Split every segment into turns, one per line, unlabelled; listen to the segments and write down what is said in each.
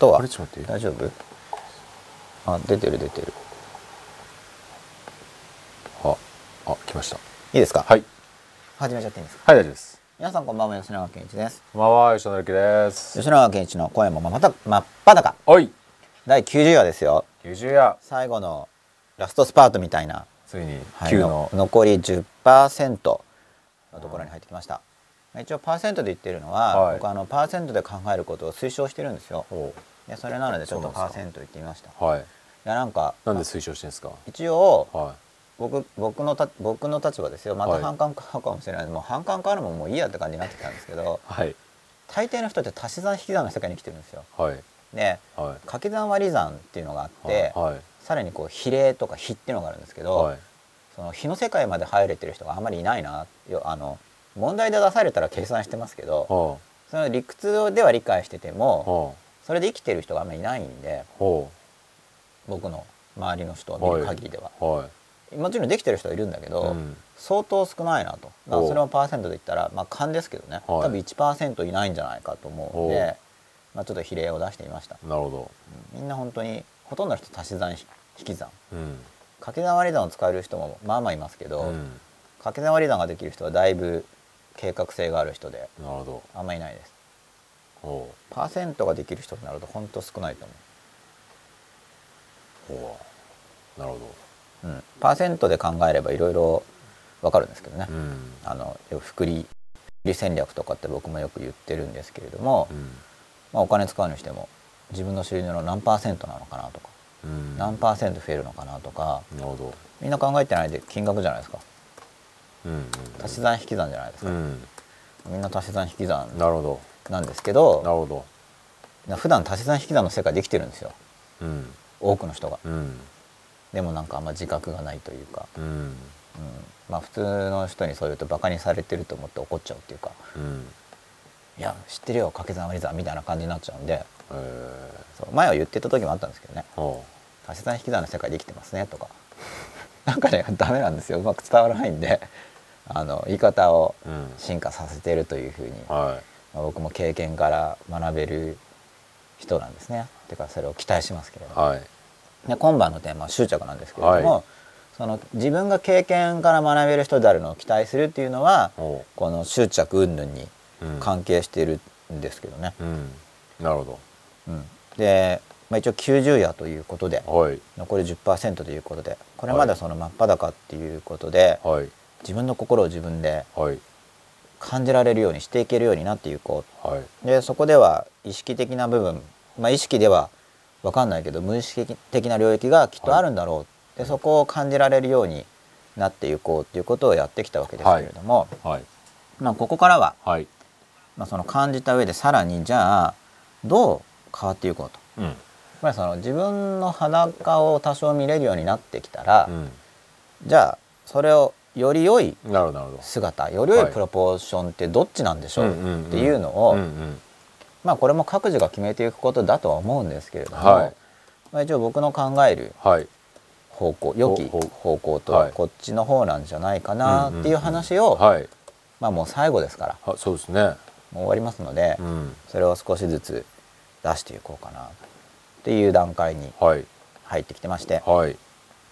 こ
と待って。
大丈夫？あ出てる出てる。
ああ来ました。
いいですか？
はい。
始めちゃっていいんですか？
はい大丈夫です。
皆さんこんばんは吉永健一です。
こんばんは吉野之です。
吉永健一の声もまた真っ裸。
はい。
第90話ですよ。
90夜。
最後のラストスパートみたいな、
ついに
はい
9の。
残り10%のところに入ってきました。一応パーセントで言ってるのは、
はい。
僕はあのパーセントで考えることを推奨してるんですよ
お
でそれなのでちょっとパーセント言ってみました。い
はい。
やなんか
なんで推奨してんですか？
一応
は
僕僕のた僕の立場ですよ。また
はい。
反感買うかもしれない、もう反感買うのももういいやって感じになってきたんですけど
いはい。
大抵の人って足し算引き算の世界に生きてるんですよ。
はい。
で
はい。
掛け算割り算っていうのがあって、
はい。
さらにこう比例とか比っていうのがあるんですけど、
はい。
その比の世界まで入れてる人があんまりいないな。よあの問題で出されたら計算してますけど
ほ
その理屈では理解してて
う
も
ほ
それで生きてる人があんまりいないんで僕の周りの人を見る限りでは、
うはい。
もちろんできてる人はいるんだけど、
うん。
相当少ないなと。だから
おう
それもパーセントで言ったらまあ勘ですけどね、
はい。
多分1%いないんじゃないかと思うん
お
で、まあ、ちょっと比例を出してみました、
なるほど。
うん。みんな本当にほとんどの人足し算ひ引き算。
うん。
掛け算割り算を使える人もまあまあいますけど、
うん。
掛け算割り算ができる人はだいぶ計画性がある人であんまいないです。
ほ
パーセントができる人になると本当少ないと
う。ほう。なるほ
思う、うん、パーセントで考えればいろいろわかるんですけどね、
どうん。
あの福利利戦略とかって僕もよく言ってるんですけれども、
うん。
まあ、お金使うにしても自分の収入の何パーセントなのかなとか、
うん。
何パーセント増えるのかなとか
なるほど。
みんな考えてないで金額じゃないですか。
うんうん。
足し算引き算じゃないですか、
うん。
みんな足し算引き算。
なるほど
なんですけ
なる
ど。
ほど
普段足し算引き算の世界できてるんですよ。
うん。
多くの人が。
うん。
でもなんかあんま自覚がないというか、
うん。
うん、まあ普通の人にそう言うとバカにされてると思って怒っちゃうっていうか。
うん。
いや知ってるよ掛け算割り算みたいな感じになっちゃうんで。
え
そう前は言ってた時もあったんですけどね。足し算引き算の世界で生きてますねとか。なんかねダメなんですよ。うまく伝わらないんで。あの言い方を進化させてるというふうに、
は
まあ、僕も経験から学べる人なんですね。てかそれを期待しますけれども、
いはい。
で今晩のテーマは執着なんですけれども、
はい。
その自分が経験から学べる人であるのを期待するっていうのは
ほ
この執着云々に
ううん
関係しているんですけどね、
うん。なるほ
うん。で、まあ、一応90夜ということで
どはい。
残り10%ということでこれまでその真っ裸っていうことで、
はい。
自分の心を自分で
はい
感じられるようにしていけるようになっていこ
はい。う
でそこでは意識的な部分、まあ、意識では分かんないけど無意識的な領域がきっとあるんだろう、でそこを感じられるようになっていこうっていうことをやってきたわけですけれども、
はい。
まあ、ここからは、
はい。
まあ、その感じた上でさらにじゃあどう変わっていこうと。
うん。
やっぱりその自分の裸を多少見れるようになってきたら、じゃあそれをより良い姿より良い
はい。
プロポーションってどっちなんでしょうっていうのを、まあこれも各自が決めていくことだとは思うんですけれども、
はい。
まあ、一応僕の考える
はい。
方向良き
ほほ
方向と
は
はい。こっちの方なんじゃないかなっていう話を、
はい。
まあもう最後ですから
あそうですね。
もう終わりますので、
うん。
それを少しずつ出していこうかなっていう段階に
はい。
入ってきてまして
はい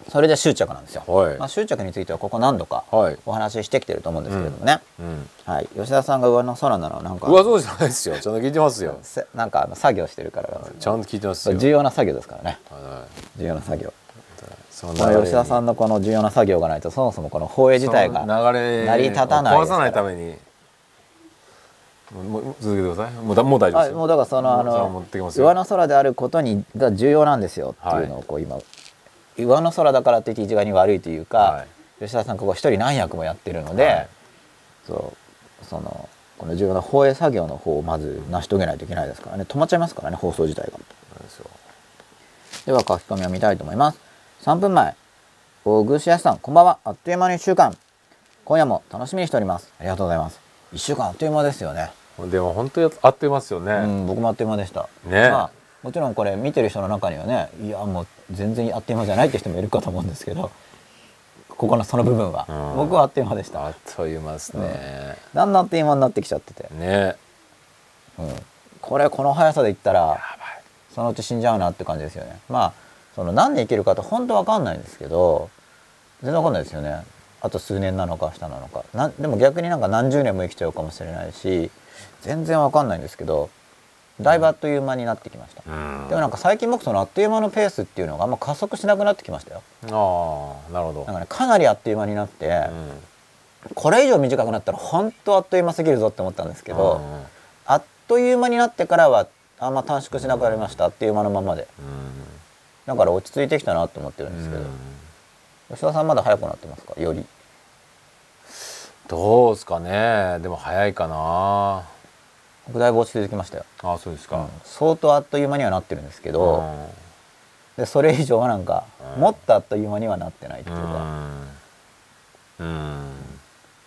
それで執着なんですよ。
はい。
まあ、執着についてはここ何度か
はい。
お話ししてきてると思うんですけれどもね、
うん。
はい、吉田さんが上の空なのなんか
上そうじゃないですよ。ちゃんと聞いてますよ。
せなんかあの作業してるから。
ちゃんと聞いてますよ。
重要な作業ですからね。
はい。
重要な作業。
その
この吉田さんのこの重要な作業がないとそもそもこの放映自体が成り立たない
壊さないために。もう続けてください。もうだもう大丈夫です
もうだからそのあの上の空であることにが重要なんですよっていうのをこう今上の空だからって言って一概に悪いというか、
は
吉田さんここ一人何役もやってるので、
はい。
そうそのこの重要な放映作業の方をまず成し遂げないといけないですからね。止まっちゃいますからね放送自体が。
で
は書き込みを見たいと思います。3分前。大串康さんこんばんは。あっという間の1週間。今夜も楽しみにしております。ありがとうございます。1週間あっという間ですよね、
でも本当にあっという間ですよね、
うん僕もあっという間でした。
ね。
まあもちろんこれ見てる人の中にはねいやもう全然あっという間じゃないって人もいるかと思うんですけどここのその部分は、
うん。
僕はあっという間でした。
あっという間ですね、
だんだんあっという間になってきちゃってて、
ね。
うん、これこの速さでいったらそのうち死んじゃうなって感じですよね。まあその何年生きるかって本当わかんないんですけど全然わかんないですよね。あと数年なのか下なのか。なんでも逆になんか何十年も生きちゃうかもしれないし全然わかんないんですけどだいぶあっという間になってきました、
うん。
でもなんか最近僕そのあっという間のペースっていうのがあんま加速しなくなってきましたよ。
ああなるほど。
なんかねかなりあっという間になって、
うん
これ以上短くなったら本当あっという間すぎるぞって思ったんですけど、あっという間になってからはあんま短縮しなくなりましたあっという間のままで。
うん
だから落ち着いてきたなと思ってるんですけど、吉田さんまだ早くなってますか？より。
どうですかね。でも早いかな。
僕だいぶ落ち着いてきましたよ、
あそうですか、
相当あっという間にはなってるんですけど、でそれ以上はなんか、
うん。
もっとあっという間にはなってないっていうか,、
うん。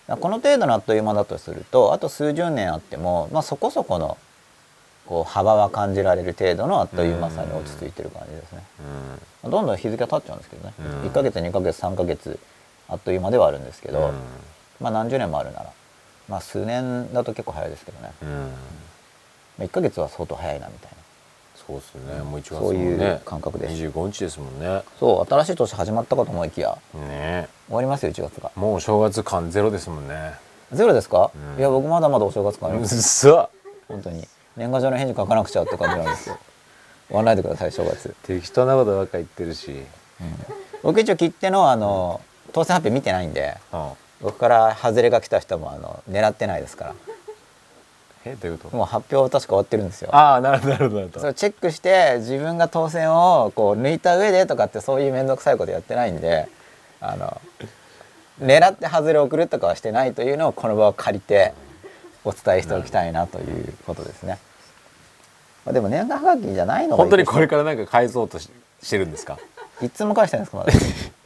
うん。
この程度のあっという間だとするとあと数十年あっても、まあ、そこそこのこう幅は感じられる程度のあっという間さに落ち着いてる感じですね、
うん。
どんどん日付が経っちゃうんですけどね、
うん。
1ヶ月2ヶ月3ヶ月あっという間ではあるんですけど、
うん。
まあ何十年もあるならまあ数年だと結構早いですけどね、
うん。
まあ、1ヶ月は相当早いなみたいな。
そうですね。もう1月も
そういう
ね
感覚です。
25日ですもんね。
そう新しい年始まったかと思いきや
ね。
終わりますよ1月が。
もう正月感ゼロですもんね。
ゼロですか、
うん。
いや僕まだまだお正月感あり
うっ
ます。
さ
本当に。年賀状の返事書かなくちゃって感じなんですよ。終わらないでください正月、
適当なことばっか言ってるし、
僕一応切手のあの当選発表見てないんで。
うん、
僕から外れが来た人もあの狙ってないですから。
えどういうこと？
もう発表確か終わってるんですよ。
ああなるほどなるほど
それをチェックして自分が当選をこう抜いた上でとかってそういう面倒くさいことやってないんであの狙って外れを送るとかはしてないというのをこの場を借りてお伝えしておきたいなということですね。まあ、でも年賀はがきじゃないのがいい
本当にこれからなんか返そうとししてるんですか？
いつも返してないんですか？まだ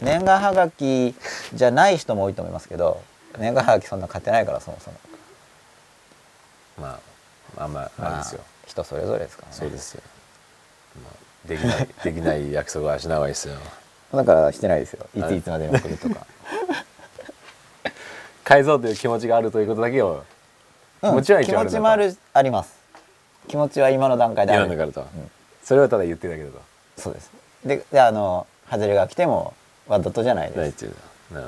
年賀はがきじゃない人も多いと思いますけど年賀はがきそんな買ってないからそもそも。
まあまあまああれですよ、
人それぞれですからね。
そうですよ、まあ、できない できない約束はしない方がいいですよ。
だからしてないですよ。い
はい。
ついつまでに送るとか、
返そうという気持ちがあるということだけを
うん。
もちろん一
気持ちもあるあります。気持ちは今の段階である。
今だからと、
ん。
それをただ言ってるだけだと。
そうです。でであの外れが来てもわざとじゃないです。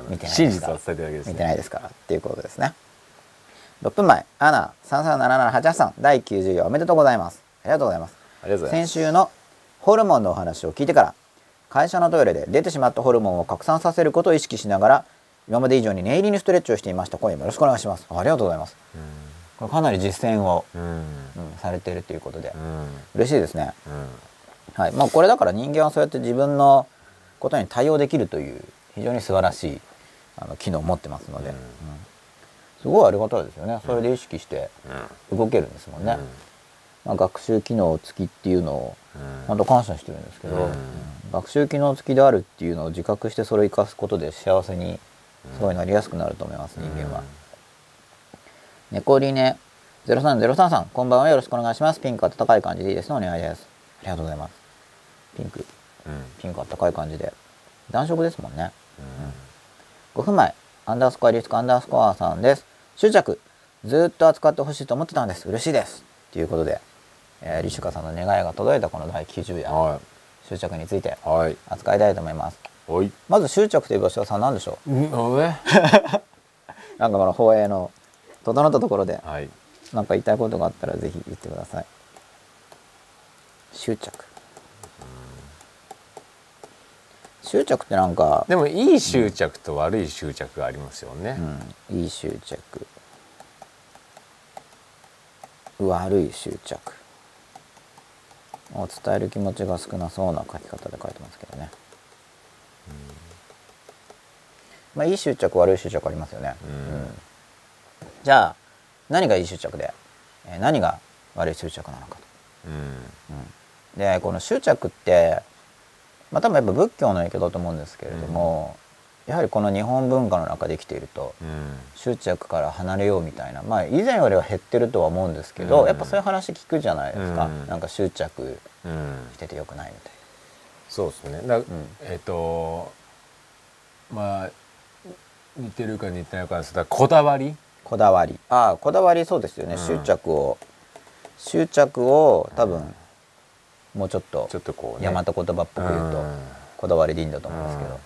見てない
真
ですか？
実を伝えてるだけですね。
見てないですか？らっていうことですね。6分前。アナ337788さん。第90話おめでとうございます。ありがとうございます。
ありがとうございます。
先週のホルモンのお話を聞いてから会社のトイレで出てしまったホルモンを拡散させることを意識しながら今まで以上に念入りにストレッチをしていました今夜もよろしくお願いします。ありがとうございます。これかなり実践を、
うん。
されているということで。
うん。
嬉しいですね。
うん。
はい。まあこれだから人間はそうやって自分のことに対応できるという非常に素晴らしいあの機能を持ってますので、
うん。
うん。すごいありがたいですよね。それで意識して
うん。
動けるんですもんね、
うん。
まあ、学習機能付きっていうのを
うん。
本当感謝してるんですけど、
うん。
学習機能付きであるっていうのを自覚してそれを生かすことで幸せにすごいなりやすくなると思います、人間は。猫リネ0303さんこんばんは。よろしくお願いします。ピンク暖かい感じでいいですね。お願いです。ありがとうございます。ピンク。
うん
ピンク暖かい感じで。暖色ですもんね。
うん。
5分前アンダースコアリスクアンダースコアさんです。執着。ずーっと扱ってほしいと思ってたんです。嬉しいです。ということで、えー、リシュカさんの願いが届いたこの第90夜。
は
執着について
いはい。
扱いたいと思います。
おい。
まず執着という場所はさん何でしょ
う。
なんかこの放映の整ったところで
はい。
何か言いたいことがあったらぜひ言ってください。執着執着ってなんか、
でもいい執着と悪い執着がありますよね。
うん、いい執着。悪い執着。を伝える気持ちが少なそうな書き方で書いてますけどね、まあいい執着悪い執着ありますよね、
うん。
じゃあ何がいい執着で、えー何が悪い執着なのかと。
うん。
でこの執着ってまあ多分やっぱ仏教の影響だと思うんですけれども、やはりこの日本文化の中で生きていると
うん。
執着から離れようみたいなまあ以前よりは減ってるとは思うんですけど、
うん。
やっぱそういう話聞くじゃないですか、
うん。
なんか執着
うん。
しててよくないみたい
そうですね。だ、
ん。
えっ、とまあ似てるか似てないかですがこだわり？
なこだわり。ああこだわりそうですよね、
うん。
執着を執着を多分もうちょっと
ちょっとこうね。
大和言葉っぽく言うと
うん。
こだわりでいいんだと思うんですけど。
うん。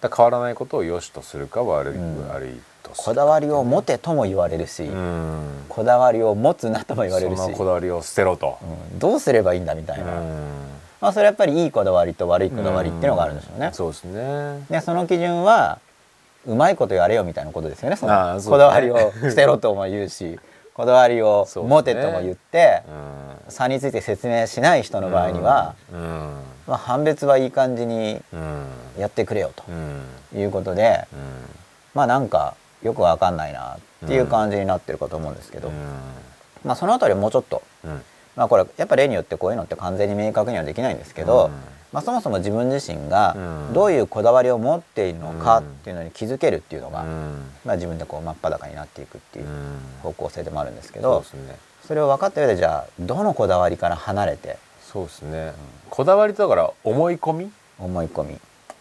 だ変わらないことを良しとするか悪い,、
うん
悪いとする
こだわりを持てとも言われるし
うん。
こだわりを持つなとも言われるし。
そのこだわりを捨てろと、
うん。どうすればいいんだみたいな。まあそれやっぱりいいこだわりと悪いこだわりっていうのがあるんでしょうね。
そうですね。
でその基準はうまいことやれよみたいなことですよねそのこだわりを捨てろとも言うしこだわりを持てとも言って
う
差について説明しない人の場合には、
ん。うん。
まあ、判別はいい感じに
うん。
やってくれよ
うん。
ということで
うん。
まあなんかよくわかんないなっていう感じになってるかと思うんですけど、まあそのあたりもうちょっと
うん。
まあこれやっぱ例によってこういうのって完全に明確にはできないんですけど、
うん
まあ、そもそも自分自身が
うん。
どういうこだわりを持っているのかっていうのに気づけるっていうのが、
うん。
まあ、自分でこう真っ裸になっていくっていう
うん。
方向性でもあるんですけど
ね。
それを分かった上でじゃあどのこだわりから離れて？
そうですね、こだわりとだから思い込み？
思い込み、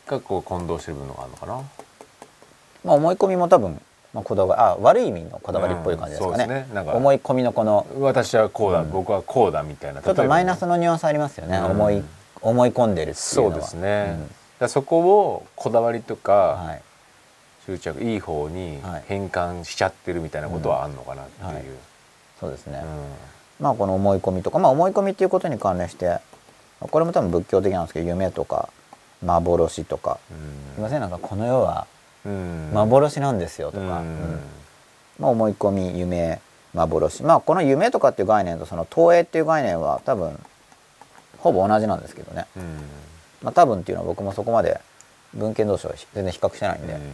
がこう混同してる部分があるのかな？
まあ、思い込みも多分、まあ、こだわりあ悪い意味のこだわりっぽい感じですかね,、
うんね。
思い込みのこの
私はこうだ、
うん。
僕はこうだみたいな。
ちょっとマイナス
の
のニュアンスありますよね、
うん。
思い思い込んでるっていう
そう
のは
ですね、だからそこをこだわりと
うん
か
はい。
執着いい方に
はい。
変換しちゃってるみたいなことはあんのかなっていう、
うん。はい。そうですね、
う
まあこの思い込みとか、まあ、思い込みっていうことに関連してこれも多分仏教的なんですけど夢とか幻とか。
ん。
すいません。なんかこの世は
うん。
幻なんですよとか、
うん。
うん。まあ、思い込み夢幻。まあこの夢とかっていう概念とその投影っていう概念は多分ほぼ同じなんですけどね、
うん。
まあ、多分っていうのは僕もそこまで文献同士は全然比較してないんで、
うん。
うん。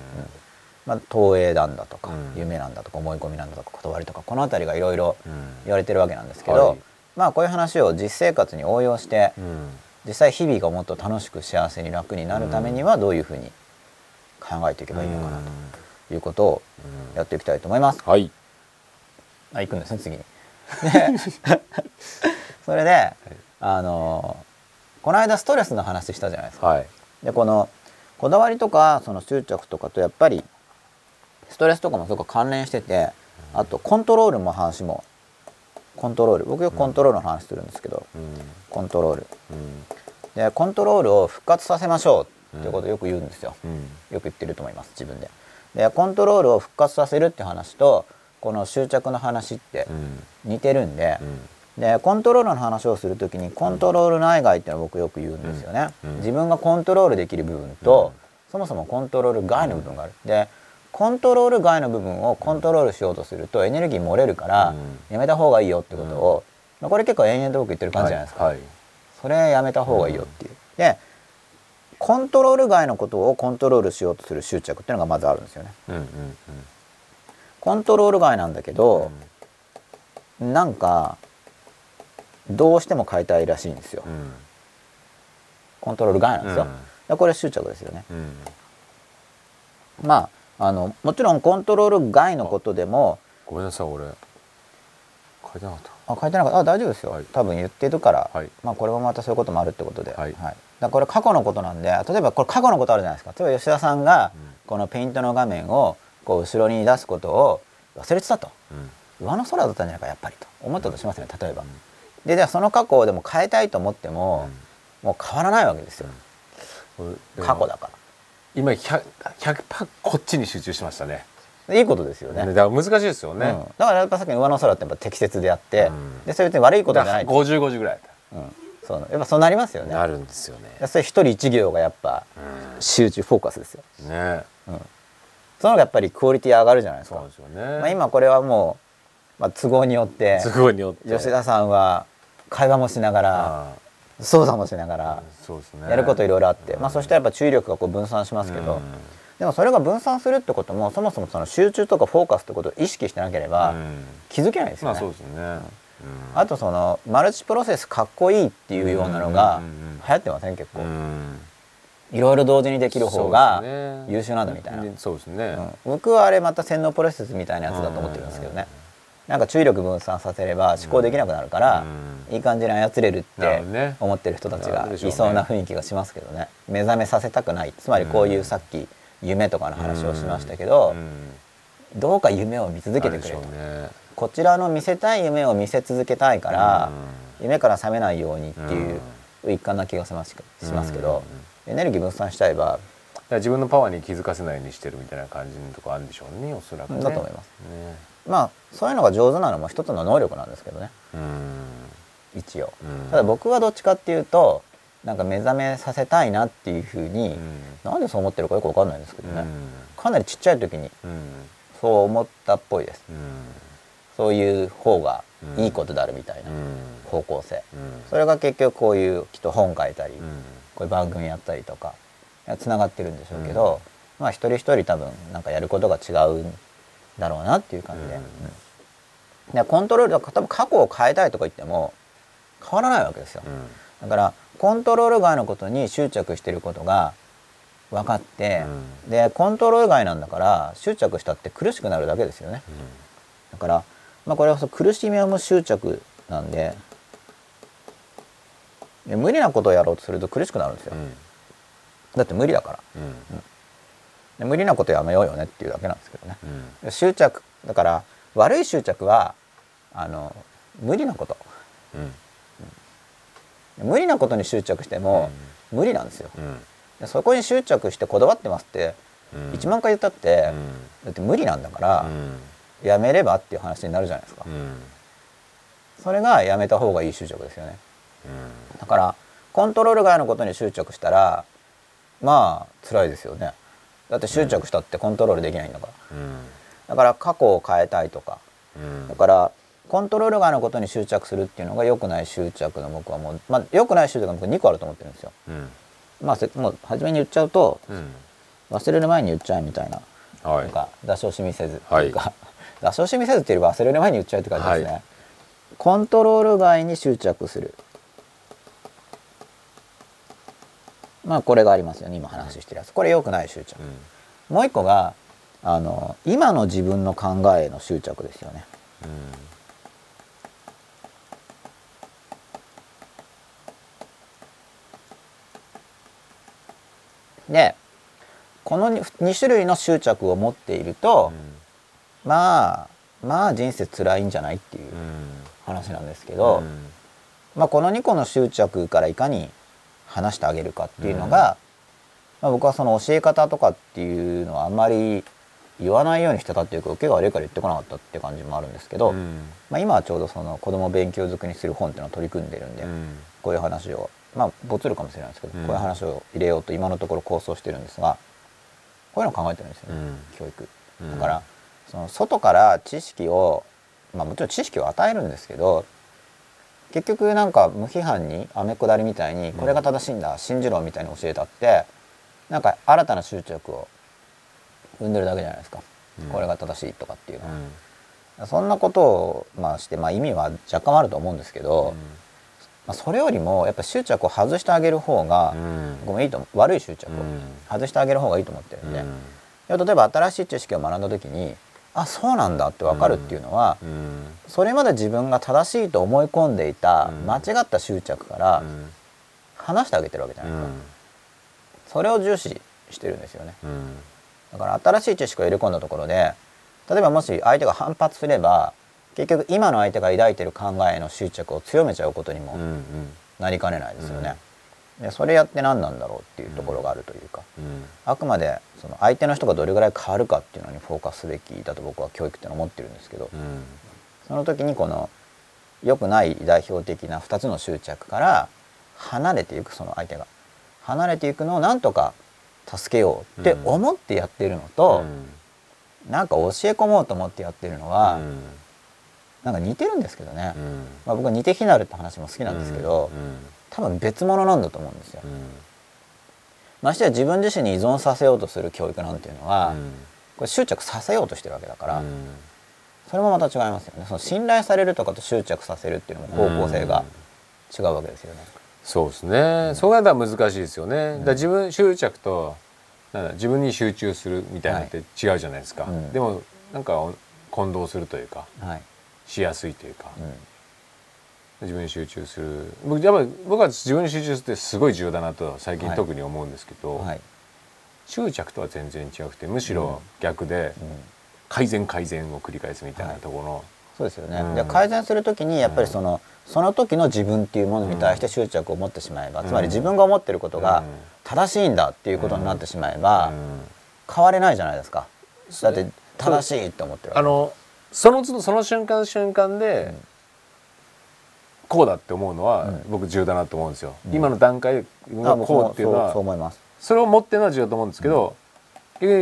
まあ、投影なんだとか、
うん。
夢なんだとか思い込みなんだとかこだわりとかこの辺りがいろいろ
うん。
言われてるわけなんですけど、
はい。
まあこういう話を実生活に応用して
うん。
実際日々がもっと楽しく幸せに楽になるためにはどういうふうに考えていけばいいのかなということを
うん。
やっていきたいと思います。
はい。
あ行くんですね次に。で それで、あのこの間ストレスの話したじゃないですか。
はい。
でこのこだわりとかその執着とかとやっぱりストレスとかもすごく関連しててあとコントロールも話もコントロール。僕よくコントロールの話するんですけど、
うん。
コントロール。
うん。
でコントロールを復活させましょうっていうことをよく言うんですよ、
うん。
よく言ってると思います自分で。でコントロールを復活させるって話とこの執着の話って
うん。
似てるんで、
うん
でコントロールの話をするときにコントロール内外ってのは僕よく言うんですよね、
うん。
自分がコントロールできる部分と、
うん。
そもそもコントロール外の部分がある、でコントロール外の部分をコントロールしようとするとエネルギー漏れるから
うん。
やめた方がいいよってことを、まあこれ結構延々と僕言ってる感じじゃないですか、
はい。はい。
それやめた方がいいよっていう、でコントロール外のことをコントロールしようとする執着っていうのがまずあるんですよね。
うんうん
コントロール外なんだけど、なんかどうしても変えたいらしいんですよ、
うん。
コントロール外なんですよ、
うん。
でこれ執着ですよね。
うん。
まああのもちろんコントロール外のことでも
ごめんなさい俺。書いてなかった。
あ書いてなかった。あ大丈夫ですよ、
はい。
多分言ってるから、
はい。
まあこれもまたそういうこともあるってことで、
はい。
だからこれ過去のことなんで例えばこれ過去のことあるじゃないですか。例えば吉田さんが
うん。
このペイントの画面をこう後ろに出すことを忘れてたと。
うん。
上の空だったんじゃないかやっぱりと。思ったとしますね例えば、
うん
でじゃあその過去をでも変えたいと思っても、もう変わらないわけですよ、過去だか
今 100%, 100こっちに集中しましたね。
らいいことですよね。
ねだから難しいですよね、
うん、だからやっぱさっきの上の空ってやっぱ適切であって、
うん。
でそれ別に悪いことじゃない、
5050ぐらい
うん、そう。やっぱそうなりますよね。
なるんですよね。
それ一人一行がやっぱ集中フォーカスですよ、
うんね。
うん、その方がやっぱりクオリティ上がるじゃないですか。
そうですよね、
まあ、今これはもう、まあ、都合によって
すごいによって。
吉田さんは会話もしながら
あ
操作もしなが
あ
らやることいろいろあって、
うん。
まあ、そしたらやっぱ注意力がこう分散しますけど、
うん。
でもそれが分散するってこともそもそもその集中とかフォーカスってことを意識してなければ
うん。
気づけないですよね。
まあ
とそのマルチプロセスかっこいいっていうようなのが流行ってません？結構。
うん。
いろいろ同時にできる方が優秀なんだみたいな、
ねそうですね、
うん。僕はあれまた洗脳プロセスみたいなやつだと思ってるんですけどねなんか注意力分散させれば思考できなくなるから
うん。
いい感じに操れるって思ってる人たちがいそうな雰囲気がしますけどね。目覚めさせたくない。つまりこういうさっき夢とかの話をしましたけど
うん。
どうか夢を見続けてくれと、こちらの見せたい夢を見せ続けたいから、夢から覚めないようにっていう一環な気がしますしますけど、エネルギー分散しちゃえば
自分のパワーに気づかせないようにしてるみたいな感じのとこあるんでしょうねおそらくね。
だと思います。
ね
まあそういうのが上手なのも一つの能力なんですけどね。
うん。
一応。
うん。
ただ僕はどっちかっていうとなんか目覚めさせたいなっていうふうに、
うん。
なんでそう思ってるかよくわかんないんですけどね、
うん。
かなりちっちゃい時に
うん。
そう思ったっぽいです。
うん。
そういう方がいいことであるみたいな
うん。
方向性、
うん。
それが結局こういうきっと本書いたり、
うん。
こういう番組やったりとかつながってるんでしょうけど、まあ一人一人多分なんかやることが違うんだろうなっていう感じで,、
うん
でコントロール多分過去を変えたいとか言っても変わらないわけですよ、だからコントロール外のことに執着してることが分かって、でコントロール外なんだから執着したって苦しくなるだけですよね。だから、まあ、これはその苦しみはもう執着なんでで無理なことをやろうとすると苦しくなるんですよ、
うん。
だって無理だから。
うん
で無理なことやめようよねっていうだけなんですけどね。
うん。
で執着だから悪い執着はあの無理なこと。
うん。
無理なことに執着しても無理なんですよ。
うん。
でそこに執着してこだわってますって
うん。
1万回言ったって
うん。
だって無理なんだから
うん。
やめればっていう話になるじゃないですか。
うん。
それがやめた方がいい執着ですよね。だからコントロール外のことに執着したらまあ辛いですよねだって執着したってコントロールできないんだから。
うん。
だから過去を変えたいとか。
うん。
だからコントロール外のことに執着するっていうのが良くない執着の僕はもう、まあ、良くない執着が僕2個あると思ってるんですよ。
うん。
まあ、せもう初めに言っちゃうと
うん。
忘れる前に言っちゃえみたいな,、
はい。
なんか出し惜しみせず
はい
か、出し惜しみせずっていうより忘れる前に言っちゃえって感じですね。
はい。
コントロール外に執着する。まあこれがありますよね。今話してるやつ。これ良くない執着、もう一個があの今の自分の考えへの執着ですよね。でこの 2, 種類の執着を持っていると、まあまあ人生辛いんじゃないっていう話なんですけど、まあ、この2個の執着からいかに話してあげるかっていうのが、まあ、僕はその教え方とかっていうのはあんまり言わないようにしてたっていうか受けが悪いから言ってこなかったって感じもあるんですけど、まあ、今はちょうどその子供勉強づにする本っていうのを取り組んでるんで、こういう話をまあボツるかもしれないですけど、
うん。
こういう話を入れようと今のところ構想してるんですがこういうのを考えてるんですよね、教育。だから、その外から知識をまあもちろん知識を与えるんですけど結局なんか無批判に雨下りみたいにこれが正しいんだ、信じろみたいに教えたってなんか新たな執着を生んでるだけじゃないですか、
うん。
これが正しいとかっていうのは、そんなことをまあして、まあ、意味は若干あると思うんですけど、まあ、それよりもやっぱ執着を外してあげる方が、僕もいいと悪い執着を外してあげる方がいいと思ってるんで、例えば新しい知識を学んだ時にあそうなんだって分かるっていうのは、それまで自分が正しいと思い込んでいた
うん。
間違った執着から離してあげてるわけじゃない。ですか、それを重視してるんですよね。だから新しい知識を入れ込んだところで例えばもし相手が反発すれば結局今の相手が抱いてる考えの執着を強めちゃうことにもなりかねないですよね、でそれやって何なんだろうっていうところがあるというか、あくまでその相手の人がどれぐらい変わるかっていうのにフォーカスすべきだと僕は教育ってのは思ってるんですけど、その時にこの良くない代表的な2つの執着から離れていくその相手が。離れていくのをなんとか助けようって思ってやってるのと、なんか教え込もうと思ってやってるのは、なんか似てるんですけどね、まあ、僕は似て非なるって話も好きなんですけど、多分別物なんだと思うんですよ。ましてや自分自身に依存させようとする教育なんていうのは、これ執着させようとしてるわけだから、それもまた違いますよね。その信頼されるとかと執着させるっていうのも方向性が違うわけですよね。
そうですね、そこがだから難しいですよね、だ自分執着と自分に集中するみたいなのって違うじゃないですか、
うん。
でもなんか混同するというか
はい。
しやすいというか、
うん
自分に集中する。僕やっぱり僕は自分に集中するってすごい重要だなと最近
はい。
特に思うんですけど、
はい。
執着とは全然違くてむしろ逆で、改善改善を繰り返すみたいなところの、
そうですよね、
うん。
で改善する時にやっぱりその、その時の自分っていうものに対して執着を持ってしまえば、
うん。
つまり自分が思ってることが
うん。
正しいんだっていうことになってしまえば、
うん。
変われないじゃないですか。だって正しいって思ってる
あのその都度その瞬間瞬間で、こうだって思うのは、
うん。
僕重要だなと思うんですよ、
うん。
今の段階がこうっていうのは
そうそう思います。
それを持ってるのは重要だと思うんですけど、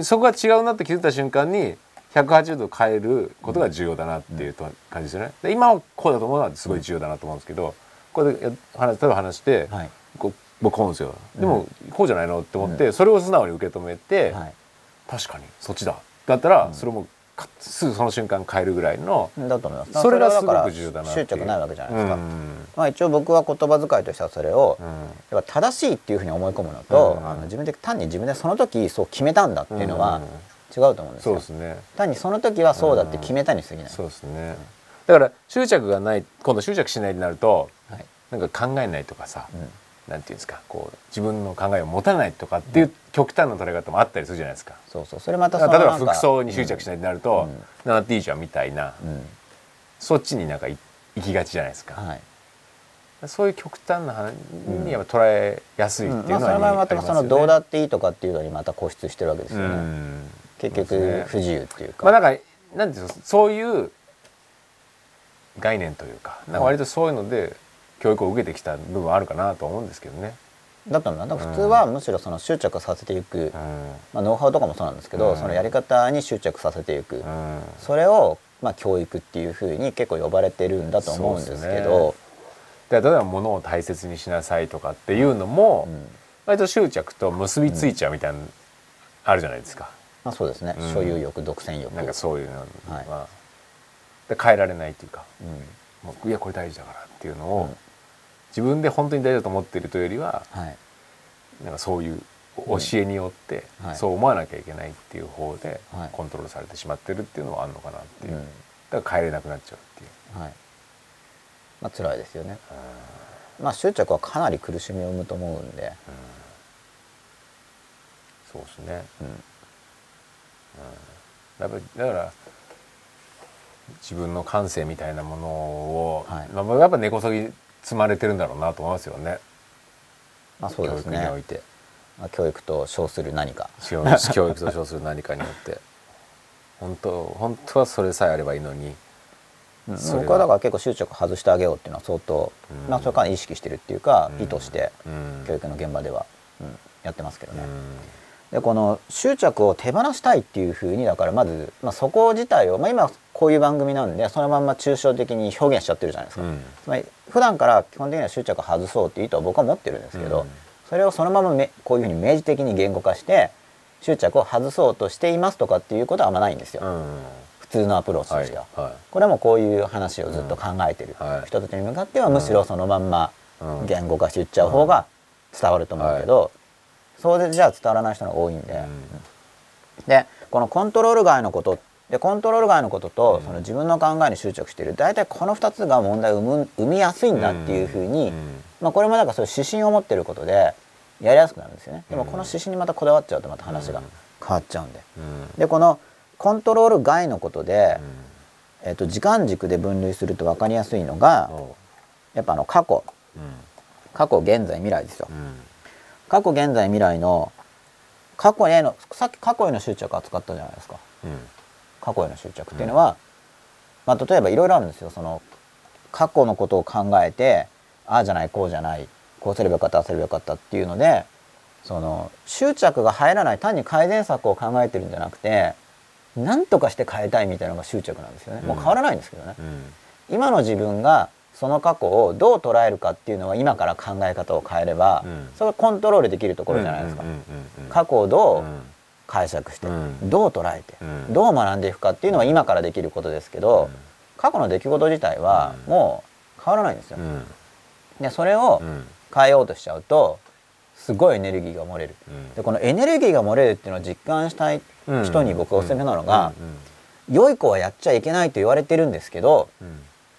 そこが違うなって気づいた瞬間に180度変えることが重要だなっていうと感じですよね。で今はこうだと思うのはすごい重要だなと思うんですけどこれでや話例えば話して、
はい。
こう僕こうですよ。でも、こうじゃないのって思って、それを素直に受け止めて、
はい。
確かにそっちだ。だったら、それもかすぐその瞬間変えるぐらいの、
だと思います。
それがすごく重要だな
執着ないわけじゃないですか、
うん。
まあ、一応僕は言葉遣いとしてはそれを、
うん。
やっぱ正しいっていうふうに思い込むのと、
うん。
あの自分で単に自分でその時そう決めたんだっていうのは
うん。
違うと思うんですよ、
そうですね。
単にその時はそうだって決めたに過ぎない、
そうですね。だから執着がない今度執着しないになると
はい。
なんか考えないとかさ、
うん
なんていうんですかこう自分の考えを持たないとかっていう極端な捉え方もあったりするじゃないですか。
そうそうそれまた
例えば服装に執着しないとなると、
うん。
なっていいじゃんみたいな、
うん。
そっちになんかい行きがちじゃないですか。
はい。
そういう極端な話にやっぱ捉えやすいっていう
まあ、
のは
その場合またそのどうだ
っ
っていいとかっていうのにまた固執してるわけですよね、結局不自由っていうか、
まあなんかなんていうのそういう概念というかなんか割とそういうので教育を受けてきた部分あるかなと思うんですけどね。
だと思うだ普通はむしろその執着させていく、
うん。
まあ、ノウハウとかもそうなんですけど、
うん。
そのやり方に執着させていく、
うん。
それをまあ教育っていうふうに結構呼ばれてるんだと思うんですけど。
で例えば物を大切にしなさいとかっていうのも、
うん。
割と執着と結びついちゃうみたいなのあるじゃないですか、
まあ、そうですね、
うん。
所有欲独占欲。
なんかそういうのは、
はい。
で変えられないっていうか。
うん。
もういやこれ大事だからっていうのを、
うん
自分で本当に大事だと思っているというよりは
はい。
なんかそういう教えによって、
はい。
そう思わなきゃいけないっていう方で
はい。
コントロールされてしまってるっていうのはあるのかなっていう、
うん。
だから変えれなくなっちゃうっていう。
はい。まあ辛いですよね。まあ執着はかなり苦しみを生むと思うんで、
そうですね。
うん。
やっぱりだから自分の感性みたいなものを、
はい。
まあ、やっぱ根こそぎ積まれてるんだろうなと思いますよね。
まあそうです
教育におい
ね、
て。
まあ、教育と称する何か。
教教育と称する何かによって。本当本当はそれさえあればいいのに、
うん
それは。
僕はだから結構執着外してあげようっていうのは相当、
うん。
まあそれから意識してるっていうか、
うん。
意図して
うん。
教育の現場では、うんやってますけどね、
うん
でこの執着を手放したいっていうふうにだからまず、まあ、そこ自体を、まあ、今こういう番組なんでそのまんま抽象的に表現しちゃってるじゃないですか、
うん。
つまり普段から基本的には執着を外そうっていう意図は僕は持ってるんですけど、
うん。
それをそのままめこういうふうに明示的に言語化して執着を外そうとしていますとかっていうことはあんまないんですよ、
うん。
普通のアプローチと
はい
しては。
は
これはもうこういう話をずっと考えてる
うんはい。
人たちに向かってはむしろそのまんま
うん。
言語化して言っちゃう方が伝わると思うけど、そうでじゃあ伝わらない人が多いんで、
い、
でこのコントロール外のことでコントロール外のことと、
うん。
その自分の考えに執着している。大体この2つが問題を生む生みやすいんだっていうふうに、
ん。
まあ、これもなんかそういう指針を持ってることでやりやすくなるんですよね。でもこの指針にまたこだわっちゃうとまた話が変わっちゃうんで。
うん。
でこのコントロール外のことで、
うん。
えっと時間軸で分類すると分かりやすいのが
お
やっぱあの過去。
うん。
過去現在未来ですよ。
うん
過去現在未来の過去へのさっき過去への執着扱ったじゃないですか。
うん。
過去への執着っていうのは、まあ、例えばいろいろあるんですよ。その過去のことを考えてああじゃないこうじゃないこうすればよかったああすればよかったっていうのでその執着が入らない単に改善策を考えてるんじゃなくて何とかして変えたいみたいなのが執着なんですよね。もう変わらないんですけどね、
うん。
今の自分がその過去をどう捉えるかっていうのは今から考え方を変えれば、
うん。
それがコントロールできるところじゃないですか、過去をどう
うん
解釈して、
うん。
どう捉えて、
うん。
どう学んでいくかっていうのは今からできることですけど、
うん。
過去の出来事自体は
うん。
もう変わらないんですよ。
うん。
でそれを
うん。
変えようとしちゃうとすごいエネルギーが漏れる。
うん。
でこのエネルギーが漏れるっていうのを実感したい人に僕おすすめなのが、良い子はやっちゃいけないと言われてるんですけど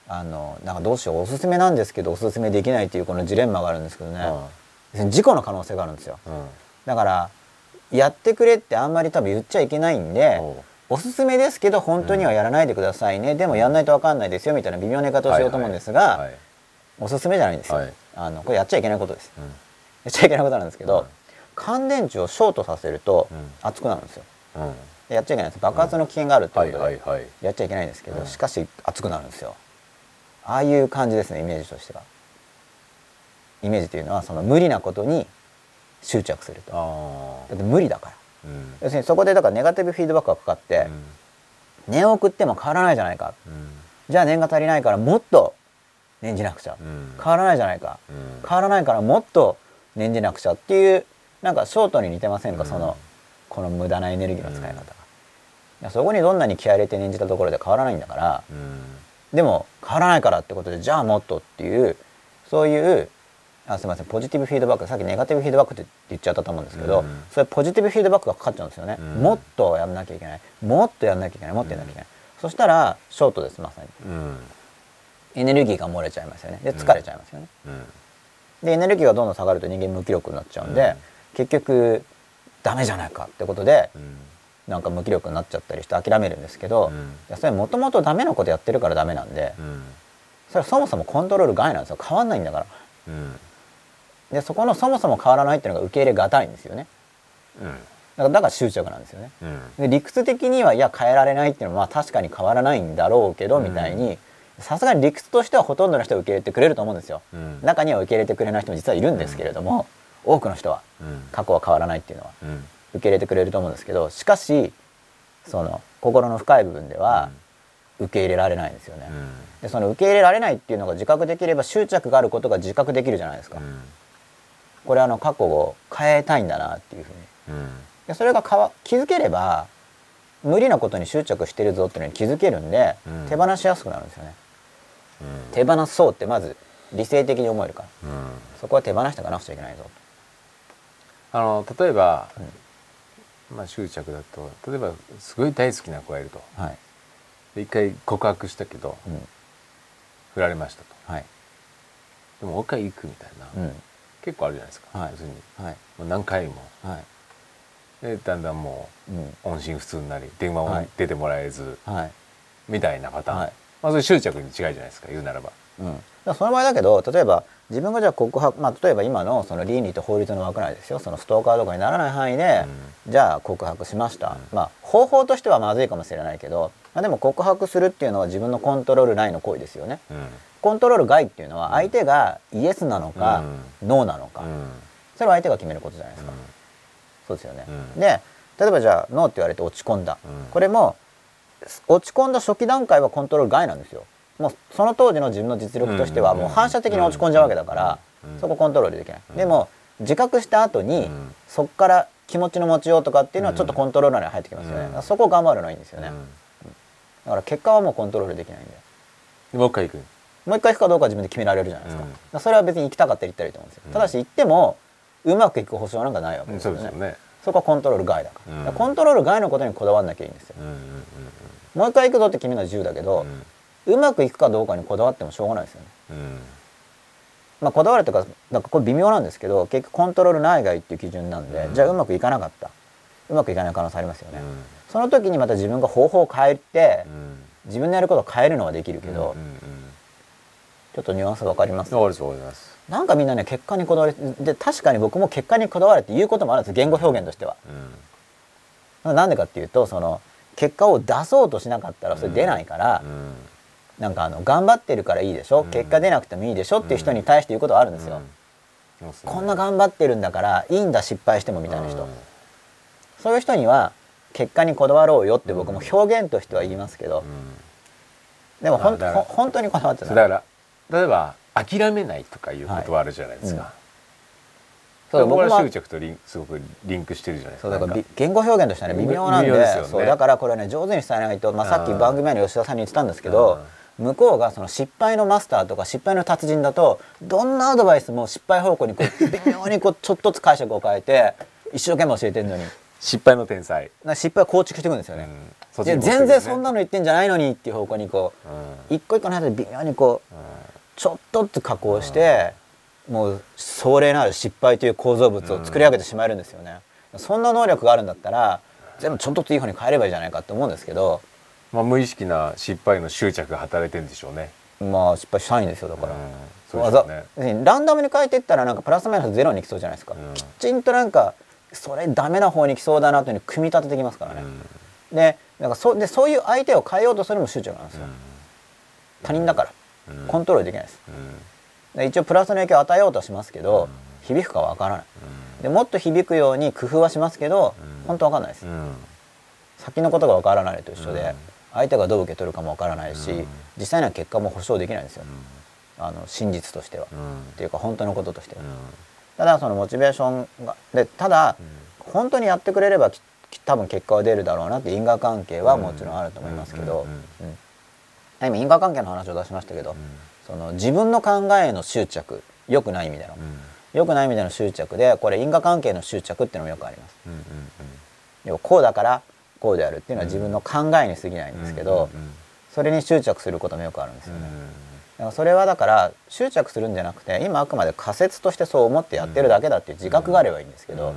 あのなんかどうしようおすすめなんですけどおすすめできないっていうこのジレンマがあるんですけどね、
あ
要するに事故の可能性があるんですよ。
あうん。
だからやってくれってあんまり多分言っちゃいけないんで
お
すすめですけど本当にはやらないでくださいね、でもやんないと分かんないですよみたいな微妙な言い方をしようと思うんですが、
はいはい
おすすめじゃないんですよ、
はい。
あのこれやっちゃいけないことです。
うん。
やっちゃいけないことなんですけど、
はい
乾電池をショートさせると
うん。
熱くなるんですよ。やっちゃいけないんです。爆発の危険があるって
はい
ことで、やっちゃいけないんですけど、
うん。
しかし熱くなるんですよああいう感じですねイメージとしては。イメージというのはその無理なことに執着すると。
あ
だって無理だから。
あうん。
要するにそこでだからネガティブフィードバックがかかって、念を送っても変わらないじゃないか。
うん。
じゃあ念が足りないからもっと念じなくちゃ、
うん。
変わらないじゃないか、
うん。
変わらないからもっと念じなくちゃっていうなんかショートに似てませんか、
うん。
そのこの無駄なエネルギーの使い方が、そこにどんなに気合い入れて念じたところで変わらないんだから
うん
でも変わらないからってことでじゃあもっとっていうそういうあすみませんポジティブフィードバックさっきネガティブフィードバックって言っちゃったと思うんですけど、
うん。
それポジティブフィードバックがかかっちゃうんですよね、
うん。
もっとやんなきゃいけない。もっとやんなきゃいけない。もっとやんなきゃいけない、そしたらショートですまさに。
うん。
エネルギーが漏れちゃいますよね。で疲れちゃいますよね、
うん。
でエネルギーがどんどん下がると人間無気力になっちゃうんで、
うん。
結局ダメじゃないかってことで
うん
なんか無気力になっちゃったりして諦めるんですけど、
うん。
いやそれもともとダメなことやってるからダメなんで、
うん。
それはそもそもコントロール外なんですよ。変わんないんだから。
うん。
でそこのそもそも変わらないっていうのが受け入れがたいんですよね。
うん。
だからだから執着なんですよね。
うん。
で理屈的にはいや変えられないっていうのはまあ確かに変わらないんだろうけど、
うん。
みたいにさすがに理屈としてはほとんどの人は受け入れてくれると思うんですよ、
うん。
中には受け入れてくれない人も実はいるんですけれども、多くの人は
うん。
過去は変わらないっていうのは。
うん
受け入れてくれると思うんですけどしかしその心の深い部分では受け入れられないんですよね、
うん。
でその受け入れられないっていうのが自覚できれば執着があることが自覚できるじゃないですか、
うん。
これあの過去を変えたいんだなっていうふうに。
うん。
でそれがかわ気づければ無理なことに執着してるぞっていうのに気づけるんで、
うん。
手放しやすくなるんですよね。
うん。
手放そうってまず理性的に思えるから。
うん。
そこは手放していかなくちゃいけないぞ
あの例えば、まあ執着だと例えばすごい大好きな子がいると。
とはい、
で一回告白したけど
うん。
振られましたと。
はい。
でももう一回行くみたいな、
うん。
結構あるじゃないですか、
はい。
要するに。
はい。
もう何回も。
はい。
でだんだんも
うん。
う音信不通になり電話
はい。
も出てもらえず、
はい。
みたいなパターン、
はい。
まあそれ執着に違いじゃないですか言うならば。
うん、その場合だけど例えば自分がじゃあ告白、まあ、例えば今のその倫理と法律の枠内ですよ。そのストーカーとかにならない範囲で、じゃあ告白しました、まあ方法としてはまずいかもしれないけど、まあ、でも告白するっていうのは自分のコントロール内の行為ですよね。
うん。
コントロール外っていうのは相手がイエスなのか、ノーなのか、
うん。
それは相手が決めることじゃないですか、そうですよね、
うん。
で例えばじゃあノーって言われて落ち込んだ、
うん。
これも落ち込んだ初期段階はコントロール外なんですよもうその当時の自分の実力としては
うん
もう反射的に落ち込んじゃうわけだから、
うん
そこコントロールできない、
うん。
でも自覚した後に、
うん。
そこから気持ちの持ちようとかっていうのはちょっとコントロール内に入ってきますよね、そこを頑張るのはいいんですよね、
うん。
だから結果はもうコントロールできないんで。
でもう一回行く？
もう一回行くかどうかは自分で決められるじゃないですか,、
うん。
それは別に行きたかったら行ったらいいと思うんですよ、
うん。
ただし行ってもうまくいく保証なんかないわけ
うん
ですよね。
そうですよね。
そこはコントロール外だから,、
うん。
だからコントロール外のことにこだわんなきゃいいんですよ。もう一回行くぞって決めるのは自由だけど、うまくいくかどうかにこだわってもしょうがないですよね。
うん。うん
まあこだわるというかなんかこれ微妙なんですけど結局コントロール内外っていう基準なんで、
うん。
じゃあうまくいかなかった。うまくいかない可能性ありますよね、
うん。
その時にまた自分が方法を変えて、
うん。
自分のやることを変えるのはできるけど、
うんうん
ちょっとニュアンスわかります
うんわかりますわかります。
なんかみんなね結果にこだわりで確かに僕も結果にこだわるっていうこともあるんです言語表現としては。なんでかっていうとその結果を出そうとしなかったらそれ出ないから
う、ん
なんかあの頑張ってるからいいでしょ、
うん。
結果出なくてもいいでしょっていう人に対して言うことはあるんですよ、
うん。
こんな頑張ってるんだからいいんだ失敗してもみたいな人、そういう人には結果にこだわろうよって僕も表現としては言いますけど、
うん。
でもほんほん本当にこだわってない。
だから例えば諦めないとかいう言葉あるじゃないです
はい。
か、
そう僕
は執着とリンすごくリンクしてるじゃないですか。
だから言語表現としてはね微妙なんで
ね。
そうだからこれね上手に伝えないと、まあ、さっき
うん。
番組前の吉田さんに言ってたんですけど、向こうがその失敗のマスターとか失敗の達人だとどんなアドバイスも失敗方向にこう 微妙にこうちょっとずつ解釈を変えて一生懸命教えてるのに。
失敗の天才、
な失敗を構築していくんですよね。
うん。ね
全然そんなの言ってんじゃないのにっていう方向にこう
うん。
一個一個の間で微妙にこう
うん。
ちょっとずつ加工してもう壮麗なる失敗という構造物を作り上げてしまえるんですよね。そんな能力があるんだったら全部ちょっとずついい方に変えればいいじゃないかって思うんですけど
まあ無意識な失敗の執着が働いてるんでしょうね。
まあ失敗したいんですよだから。
うん。ね。
ランダムに変えていったらなんかプラスマイナスゼロに来そうじゃないですか、
うん。
きちんとなんかそれダメな方に来そうだなというふうに組み立ててきますからね、でなんかそでそういう相手を変えようとするのも執着なんですよ、他人だから、
うん。
コントロールできないです。
うん。
で一応プラスの影響を与えようとはしますけど、響くかわからない。でもっと響くように工夫はしますけど、
うん。
本当わかんないです、
うん。
先のことがわからないと一緒で、
うん
相手がどう受け取るかもわからないし、
うん。
実際には結果も保証できないんですよ、あの真実としては、
うん。
っていうか本当のこととして。は、
うん。
ただそのモチベーションがでただ、本当にやってくれれば多分結果は出るだろうなって因果関係はもちろんあると思いますけど、
うん。
うん。今因果関係の話を出しましたけど、その自分の考えへの執着良くない意味での、良くない意味での執着でこれ因果関係の執着っていうのもよくあります。こうだからこうであるっていうのは自分の考えに過ぎないんですけど、それに執着することもよくあるんですよね。
うん
だからそれはだから執着するんじゃなくて今あくまで仮説としてそう思ってやってるだけだっていう自覚があればいいんですけど、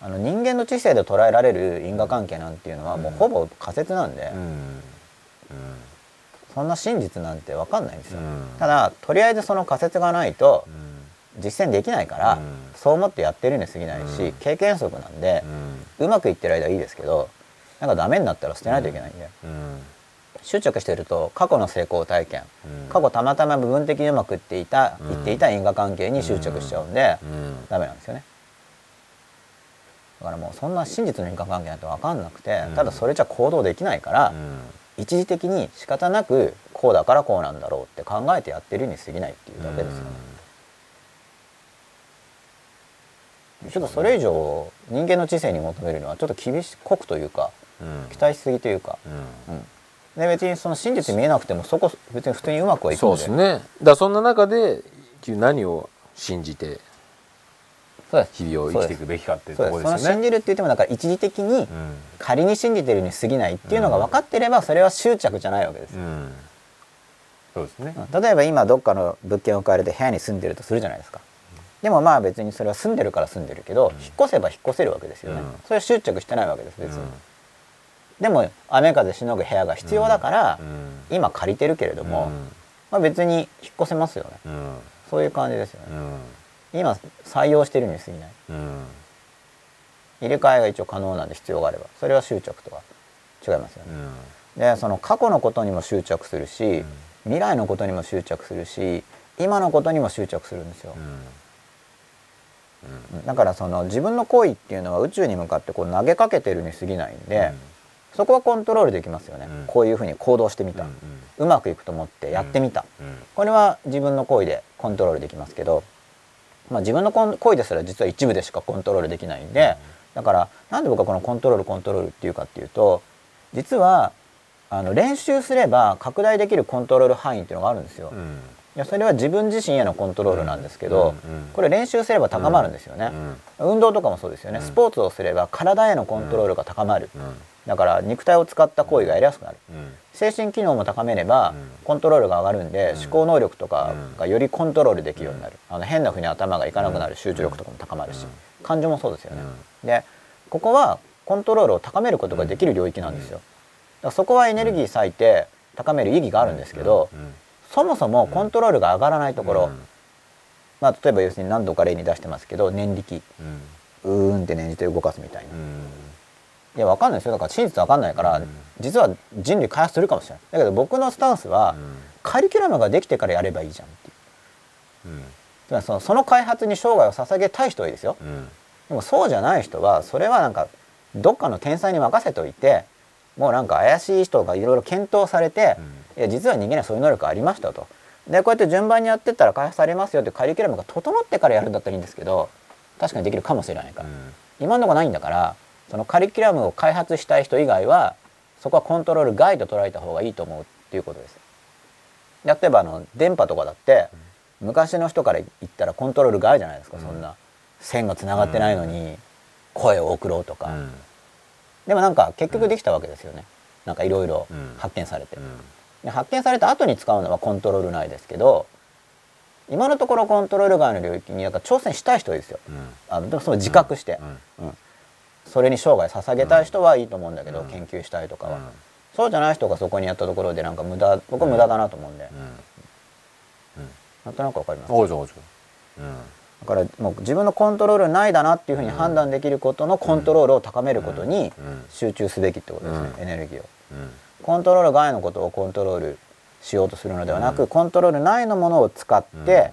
あの人間の知性で捉えられる因果関係なんていうのはもうほぼ仮説なんで、そんな真実なんて分かんないんですよ、
うん。
ただとりあえずその仮説がないと
うん
実践できないから、
うん。
そう思ってやってるに過ぎないし、
うん。
経験則なんで
う、
まくいってる間はいいですけどなんかダメになったら捨てないといけないんで、
うん。
執着してると過去の成功体験
うん。
過去たまたま部分的にうまくいっていた、
うん。
いっていた因果関係に執着しちゃうんで、
うん。
ダメなんですよね。だからもうそんな真実の因果関係なんて分かんなくて、
うん。
ただそれじゃ行動できないから、
うん。
一時的に仕方なくこうだからこうなんだろうって考えてやってるに過ぎないっていうだけですよね、ちょっとそれ以上人間の知性に求めるのはちょっと厳しくというか
うん。
期待しすぎというか、
うん。
うん。で別にその真実見えなくてもそこ別に普通にうまくはいく
そう
ので
ですね。だそんな中で君何を信じて日々を生きていくべきかっていうと
そうですその
ころです。よね
信じるって言ってもだから一時的に
うん。
仮に信じてるに過ぎないっていうのが分かってればそれは執着じゃないわけです、
うん。そうですね。
例えば今どっかの物件を買われて部屋に住んでるとするじゃないですかでもまあ別にそれは住んでるから住んでるけど、引っ越せば引っ越せるわけですよね、
うん。
それは執着してないわけです別に、
うん。
でも雨風しのぐ部屋が必要だから、
うん。
今借りてるけれども、
うん。
まあ、別に引っ越せますよね。
うん。
そういう感じですよね、
うん。
今採用してるに過ぎない。
うん。
入れ替えが一応可能なんで必要があれば。それは執着とは違いますよね、でその過去のことにも執着するし、未来のことにも執着するし今のことにも執着するんですよ、だからその自分の行為っていうのは宇宙に向かってこう投げかけてるに過ぎないんで、そこはコントロールできますよね、
うん。
こういうふうに行動してみた、
う
うん。まくいくと思ってやってみた、これは自分の行為でコントロールできますけど、まあ、自分の行為ですら実は一部でしかコントロールできないんで、だからなんで僕はこのコントロールコントロールっていうかっていうと実はあの練習すれば拡大できるコントロール範囲っていうのがあるんですよ。
うん
いやそれは自分自身へのコントロールなんですけど、これ練習すれば高まるんですよね、運動とかもそうですよね、
うん。
スポーツをすれば体へのコントロールが高まる、
うん。
だから肉体を使った行為がやりやすくなる。
うん。
精神機能も高めれば
うん。
コントロールが上がるんで、
うん。
思考能力とかがよりコントロールできるようになる、あの変なふうに頭がいかなくなる集中力とかも高まるし、
うん。
感情もそうですよね、でここはコントロールを高めることができる領域なんですよ、だからそこはエネルギー割いて高める意義があるんですけど、
うん
そもそもコントロールが上がらないところ、
うん。
まあ、例えば要するに何度か例に出してますけど念力。
うん。
うーんって念じて動かすみたいな、い
うん。
やわかんないですよ。だから真実わかんないから、
うん。
実は人類開発するかもしれない。だけど僕のスタンスは、
うん。
カリキュラムができてからやればいいじゃんっていう。
うん。
つまりそのその開発に生涯を捧げたい人はいいですよ。
うん。
でもそうじゃない人はそれはなんかどっかの天才に任せといてもうなんか怪しい人がいろいろ検討されて、いや実は人間にはそういう能力ありましたと。でこうやって順番にやってったら開発されますよってカリキュラムが整ってからやるんだったらいいんですけど確かにできるかもしれないから、今のところないんだからそのカリキュラムを開発したい人以外はそこはコントロール外と捉えた方がいいと思うっていうことです。例えばあの電波とかだって、昔の人から言ったらコントロール外じゃないですか、そんな線がつながってないのに声を送ろうとか、でもなんか結局できたわけですよね。なんかいろいろ発見されて、で発見された後に使うのはコントロール内ですけど今のところコントロール外の領域になんか挑戦したい人ですよ。あのでもその自覚して、うん。それに生涯捧げたい人はいいと思うんだけど、
うん。
研究したいとかは、
うん。
そうじゃない人がそこにやったところでなんか無駄僕は無駄だなと思うんで、なんとなくわかります？
おうじゃおうじゃう。ん。
だからもう自分のコントロールないだなっていうふうに判断できることのコントロールを高めることに
うん。
集中すべきってことですね、
うん。
エネルギーを。
うん
コントロール外のことをコントロールしようとするのではなく、コントロール内のものを使って、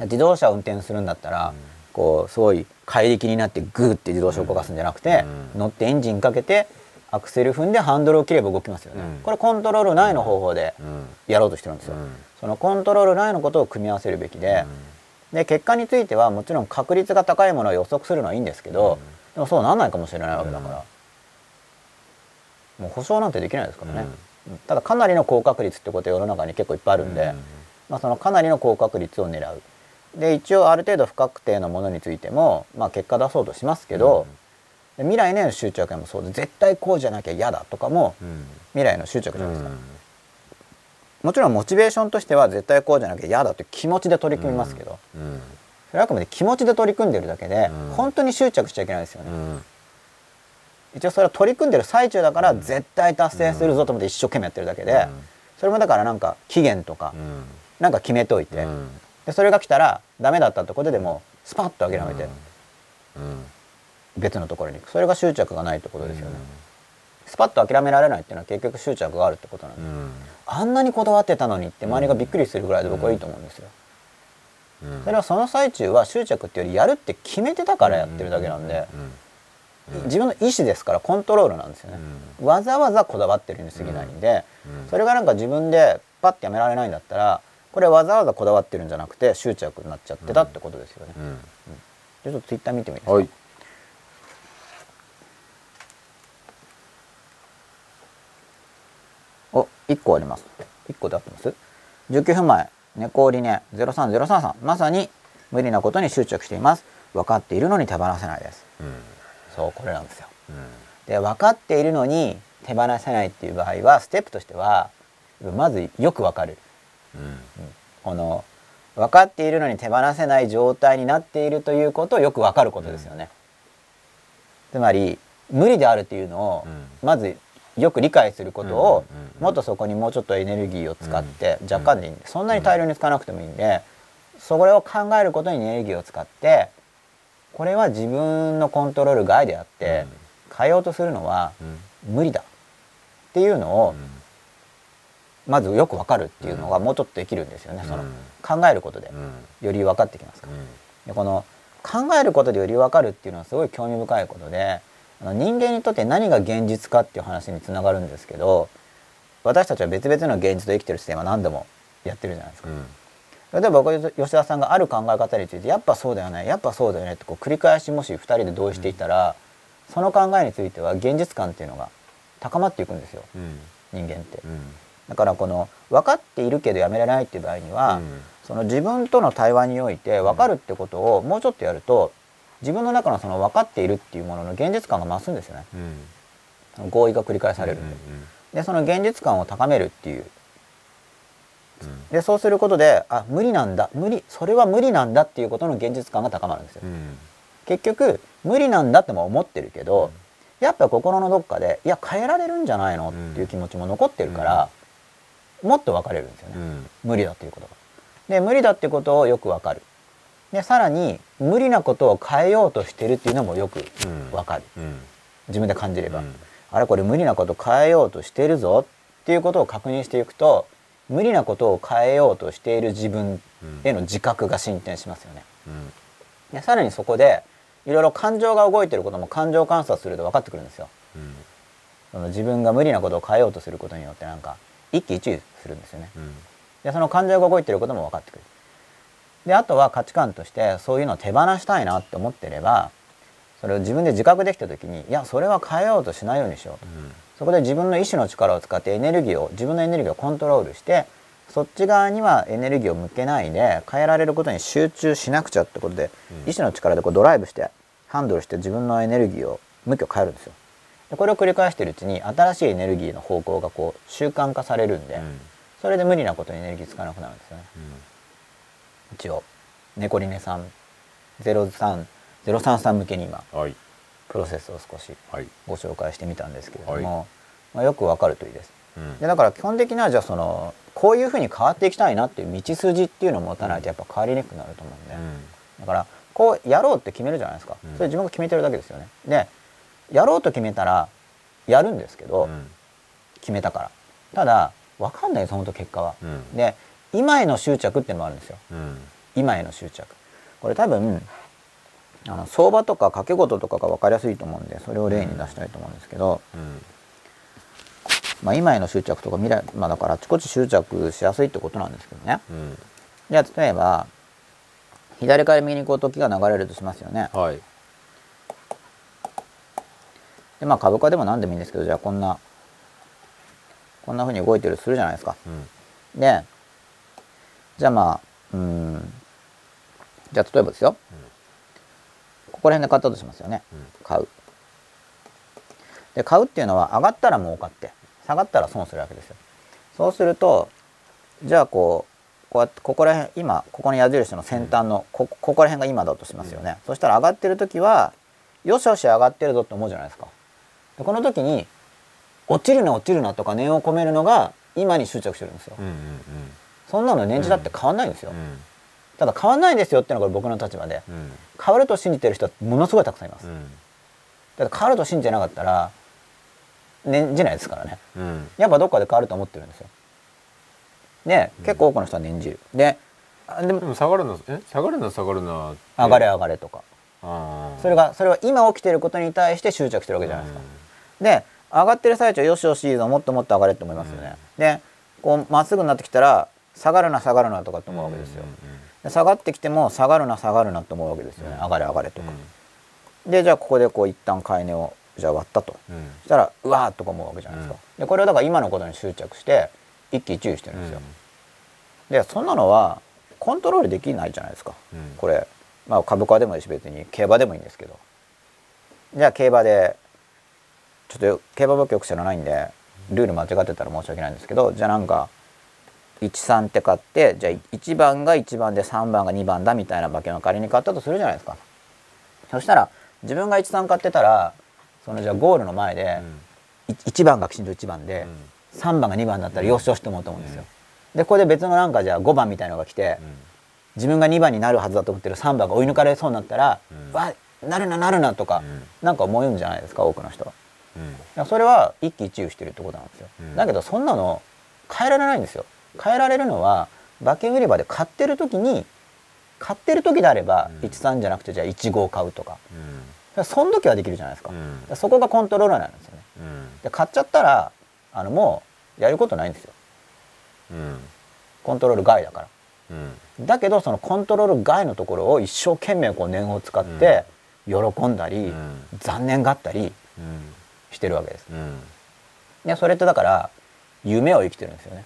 自動車を運転するんだったら、こうすごい怪力になってグーって自動車を動かすんじゃなくて、
うん。
乗ってエンジンかけてアクセル踏んでハンドルを切れば動きますよね、
うん。
これコントロール内の方法で
うん。
やろうとしてるんですよ、
うん。
そのコントロール内のことを組み合わせるべきで、で結果についてはもちろん確率が高いものを予測するのはいいんですけど、
うん。
でもそうなんないかもしれないわけだから、もう保証なんてできないですからね、ただかなりの高確率ってことは世の中に結構いっぱいあるんで、まあ、そのかなりの高確率を狙う。で一応ある程度不確定なものについても、まあ、結果出そうとしますけど、で未来への執着もそうで絶対こうじゃなきゃ嫌だとかも
うん。
未来への執着じゃないですか、
うん。
もちろんモチベーションとしては絶対こうじゃなきゃ嫌だって気持ちで取り組みますけど、
うん。
それはあくまで気持ちで取り組んでるだけで、
うん。
本当に執着しちゃいけないですよね、
うん
一応それは取り組んでる最中だから絶対達成するぞと思って一生懸命やってるだけで、それもだからなんか期限とか
うん。
なんか決めといて、
うん。
でそれが来たらダメだったってことでもうスパッと諦めて
うん。
別のところに行く。それが執着がないってことですよね、スパッと諦められないっていうのは結局執着があるってことなんで、
うん。
あんなにこだわってたのにって周りがびっくりするぐらいで僕はいいと思うんですよ、
うん。
それはその最中は執着っていうよりやるって決めてたからやってるだけなんで、自分の意思ですからコントロールなんですよね、わざわざこだわってるに過ぎないんで、
うん。
それがなんか自分でパッてやめられないんだったらこれわざわざこだわってるんじゃなくて執着になっちゃってたってことですよね、
うん。
じゃあちょっとツイッター見てもいいですか、
はい。
お一個あります。一個で合ってます？19分前猫折りね03033さんまさに無理なことに執着しています。分かっているのに手放せないです。
うん
そうこれなんですよ。
うん。
で分かっているのに手放せないっていう場合はステップとしてはまずよく分かる。
うん。
この分かっているのに手放せない状態になっているということをよく分かることですよね、つまり無理であるっていうのを
うん。
まずよく理解することをもっとそこにもうちょっとエネルギーを使って
うん
若干でいいんでそんなに大量に使わなくてもいいんでそれを考えることにエネルギーを使ってこれは自分のコントロール外であって変えようとするのは
うん。
無理だ。っていうのを
うん。
まずよくわかるっていうのがもうちょっとできるんですよね、その
うん。
考えることで。
うん。
より分かってきますから。でこの考えることでより分かるっていうのはすごい興味深いことで人間にとって何が現実かっていう話につながるんですけど私たちは別々の現実と生きてる視点は何でもやってるじゃないですか。例えば僕吉田さんがある考え方についてやっぱそうだよねやっぱそうだよねってこう繰り返しもし2人で同意していたら、その考えについては現実感っていうのが高まっていくんですよ
うん。
人間って。
うん。
だからこの分かっているけどやめられないっていう場合には、
うん。
その自分との対話において分かるってことをもうちょっとやると自分の中のその分かっているっていうものの現実感が増すんですよね。
うん。
合意が繰り返されるんで,、でその現実感を高めるっていうでそうすることであ無理なんだ。無理それは無理なんだっていうことの現実感が高まるんですよ、
うん。
結局無理なんだっても思ってるけど、やっぱ心のどっかでいや変えられるんじゃないの？っていう気持ちも残ってるから、もっと分かれるんですよね、
うん。
無理だっていうことが。で無理だってことをよく分かる。でさらに無理なことを変えようとしてるっていうのもよく分かる。
うん。
自分で感じれば、
うん。
あれこれ無理なこと変えようとしてるぞっていうことを確認していくと無理なことを変えようとしている自分への自覚が進展しますよね。
うん
でさらにそこでいろいろ感情が動いてることも感情観察すると分かってくるんですよ。
うん
その自分が無理なことを変えようとすることによってなんか一喜一憂するんですよね。
うん
でその感情が動いてることも分かってくる。であとは価値観としてそういうのを手放したいなって思ってればそれを自分で自覚できた時にいやそれは変えようとしないようにしようと。そこで自分の意志の力を使ってエネルギーを自分のエネルギーをコントロールしてそっち側にはエネルギーを向けないで変えられることに集中しなくちゃってことで、
うん
意志の力でこうドライブしてハンドルして自分のエネルギーを向きを変えるんですよ。でこれを繰り返しているうちに新しいエネルギーの方向がこう習慣化されるんで、
うん
それで無理なことにエネルギー使わなくなるんですよね。一応猫リネさん03 033向けに今
はい
プロセスを少し
はい。
ご紹介してみたんですけれども、まあ、よくわかるといいです。
うん。
でだから基本的にはじゃあそのこういうふうに変わっていきたいなっていう道筋っていうのを持たないとやっぱ変わりにくくなると思うんで、だからこうやろうって決めるじゃないですか、
うん。
それ自分が決めてるだけですよね。でやろうと決めたらやるんですけど、
うん。
決めたから。ただ分かんないです本当結果は、
うん。
で今への執着っていうのもあるんですよ。
うん。
今への執着。これ多分あの相場とか掛け事とかが分かりやすいと思うんでそれを例に出したいと思うんですけど、
うん。
まあ、今への執着とか未来、まあ、だからあちこち執着しやすいってことなんですけどね。
うん。
じゃあ例えば左から右にこう時が流れるとしますよね。
はい。
でまあ株価でも何でもいいんですけどじゃあこんなこんな風に動いてるとするじゃないですか。
うん。
でじゃあまあうん。じゃあ例えばですよ、ここら辺で買ったとしますよね、買う。で買うっていうのは上がったら儲かって下がったら損するわけですよ。そうするとじゃあこうこうやってここら辺今ここの矢印の先端のこここら辺が今だとしますよね、そしたら上がってる時はよしよし上がってるぞって思うじゃないですか。でこの時に落ちるな落ちるなとか念を込めるのが今に執着してるんですよ、
うんうん
そんなの年次だって変わんないんですよ、
うん
ただ変わんないですよっていうのが僕の立場で。
うん。
変わると信じてる人はものすごいたくさんいます、
うん。
だって変わると信じてなかったら念じないですからね。
うん。
やっぱどっかで変わると思ってるんですよ。で結構多くの人は念じるであで
で
も
も下がるのえ？下がるな下がるな
上がれ上がれとか。それがそれは今起きてることに対して執着してるわけじゃないですか、で上がってる最中よしよしいいぞもっともっと上がれって思いますよね、でこうまっすぐになってきたら下がるな下がるなとかって思うわけですよ、で下がってきても下がるな下がるなって思うわけですよね、
うん。
上がれ上がれとか、でじゃあここでこう一旦買い値をじゃあ割ったと。
うん。うん
そしたらうわーっとか思うわけじゃないですか、でこれをだから今のことに執着して一喜一憂してるんですよ、でそんなのはコントロールできないじゃないですか、
うん。
これ、まあ、株価でもいいし別に競馬でもいいんですけど。じゃあ競馬でちょっと競馬僕よく知らないんでルール間違ってたら申し訳ないんですけどじゃあなんか13って買ってじゃあ1番が1番で3番が2番だみたいな馬券を仮に買ったとするじゃないですか。そしたら自分が13買ってたらそのじゃあゴールの前で
うん。
1番がきちんと1番で3番が2番だったらよしよしと思うと思うんですよ。でここで別のなんかじゃあ5番みたいのが来て自分が2番になるはずだと思ってる3番が追い抜かれそうになったら「
うん。
わなるななるな」とか
うん。
なんか思うんじゃないですか多くの人。は。それは一喜一憂してるってことなんですよ。
うん。
だけどそんなの変えられないんですよ。変えられるのは馬券売り場で買ってる時に買ってる時であれば
うん
13じゃなくてじゃあ15を買うとか
うん
その時はできるじゃないですか。からそこがコントローラーなんですよね。
うん
で買っちゃったらあのもうやることないんですよ。
うん
コントロール外だから。
うん
だけどそのコントロール外のところを一生懸命こう念を使って喜んだり、
うん
残念がったり
うん
してるわけです。
うん
でそれってだから夢を生きてるんですよね。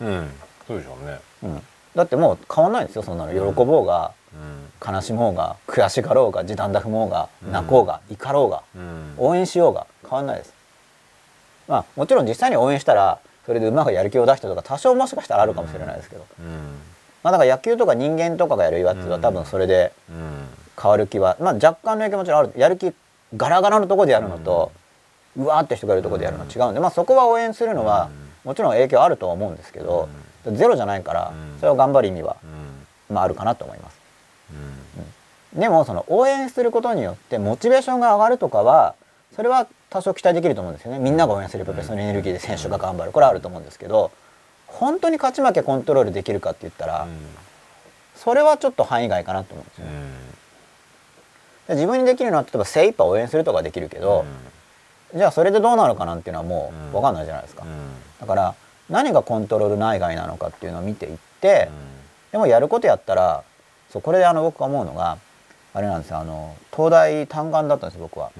うん。そうでしょうね。
うん、だってもう変わんないんですよそんなの。喜ぼうが
うん。
悲しもうが悔しがろうが時短だ踏もうが
うん。
泣こうが怒ろうが
うん。
応援しようが変わんないです。まあもちろん実際に応援したらそれで馬がやる気を出したとか多少もしかしたらあるかもしれないですけど、
うん。
まあだから野球とか人間とかがやるやつは多分それで
うん。
変わる気は、まあ若干の影響もちろんある。やる気ガラガラのところでやるのと、うわーって人がいるところでやるの違うんで、まあそこは応援するのはもちろん影響あるとは思うんですけど、ゼロじゃないから
うん。
それを頑張る意味は、
うん。
まあ、あるかなと思います。
うん。
でもその応援することによってモチベーションが上がるとかはそれは多少期待できると思うんですよね。みんなが応援すれば別のエネルギーで選手が頑張る。これはあると思うんですけど本当に勝ち負けコントロールできるかって言ったらそれはちょっと範囲外かなと思うんですよね。で自分にできるのは例えば精一杯応援するとかできるけど、じゃあそれでどうなるかなんていうのはもう分かんないじゃないですか。だから何がコントロール内外なのかっていうのを見ていって、でもやることやったらそうこれであの僕が思うのがあれなんですよあの東大単眼だったんです僕は。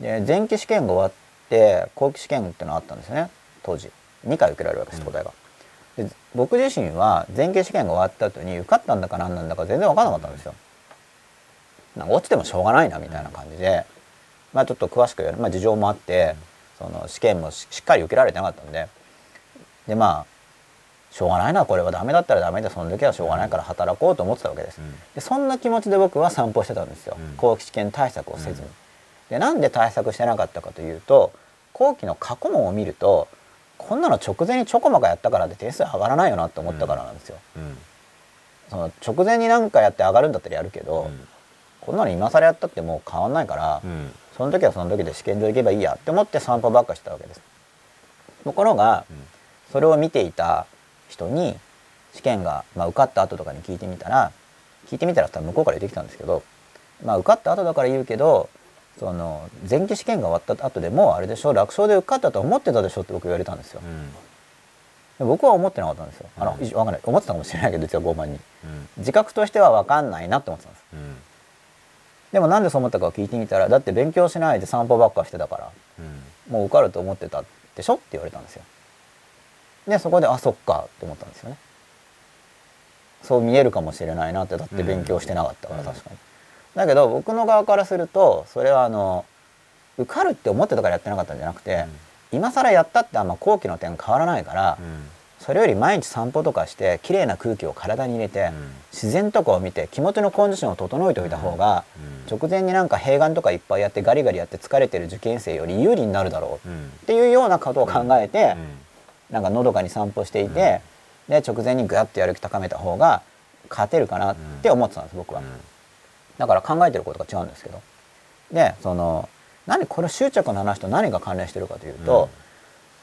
で前期試験が終わって後期試験っていうのがあったんですよね当時2回受けられるわけです東大が。で僕自身は前期試験が終わった後に受かったんだか何なんだか全然分からなかったんですよ。なんか落ちてもしょうがないなみたいな感じで、まあちょっと詳しくやる、まあ、事情もあってその試験もししっかり受けられてなかったんで。でまあしょうがないなこれは。ダメだったらダメでその時はしょうがないから働こうと思ってたわけです。でそんな気持ちで僕は散歩してたんですよ、
うん。
後期試験対策をせずに。でなんで対策してなかったかというと後期の過去問を見るとこんなの直前にちょこまかやったからって点数上がらないよなって思ったからなんですよ。
うん。
その直前に何かやって上がるんだったらやるけど、
うん。
こんなの今更やったってもう変わんないから、
うん
その時はその時で試験場行けばいいやって思って散歩ばっかしたわけです。ところがそれを見ていた人に試験が、まあ、受かった後とかに聞いてみたら聞いてみたら向こうから言ってきたんですけど、まあ、受かった後だから言うけどその前期試験が終わった後でもうあれでしょ楽勝で受かったと思ってたでしょって僕言われたんですよ。
うん
で僕は思ってなかったんですよ。あの、
うん
わかんない思ってたかもしれないけど実は傲慢に
うん
自覚としては分かんないなって思ってたんです。
うん
でもなんでそう思ったかを聞いてみたらだって勉強しないで散歩ばっかしてたから
うん
もう受かると思ってたでしょって言われたんですよ。でそこであそっかって思ったんですよね。そう見えるかもしれないなってだって勉強してなかったから
うん
確かに。だけど僕の側からするとそれはあの受かるって思ってたからやってなかったんじゃなくて、今更やったってあんま後期の点変わらないから、
うん
それより毎日散歩とかして綺麗な空気を体に入れて、
うん。
自然とかを見て気持ちのコンディションを整えておいた方が、
うん。
直前になんか併願とかいっぱいやってガリガリやって疲れてる受験生より有利になるだろう。
うん。
っていうようなことを考えて、
うん。
なんかのどかに散歩していて、で直前にグッとやる気高めた方が勝てるかなって思ってたんです僕は。だから考えてることが違うんですけど。でその何これ執着の話と何が関連してるかというと、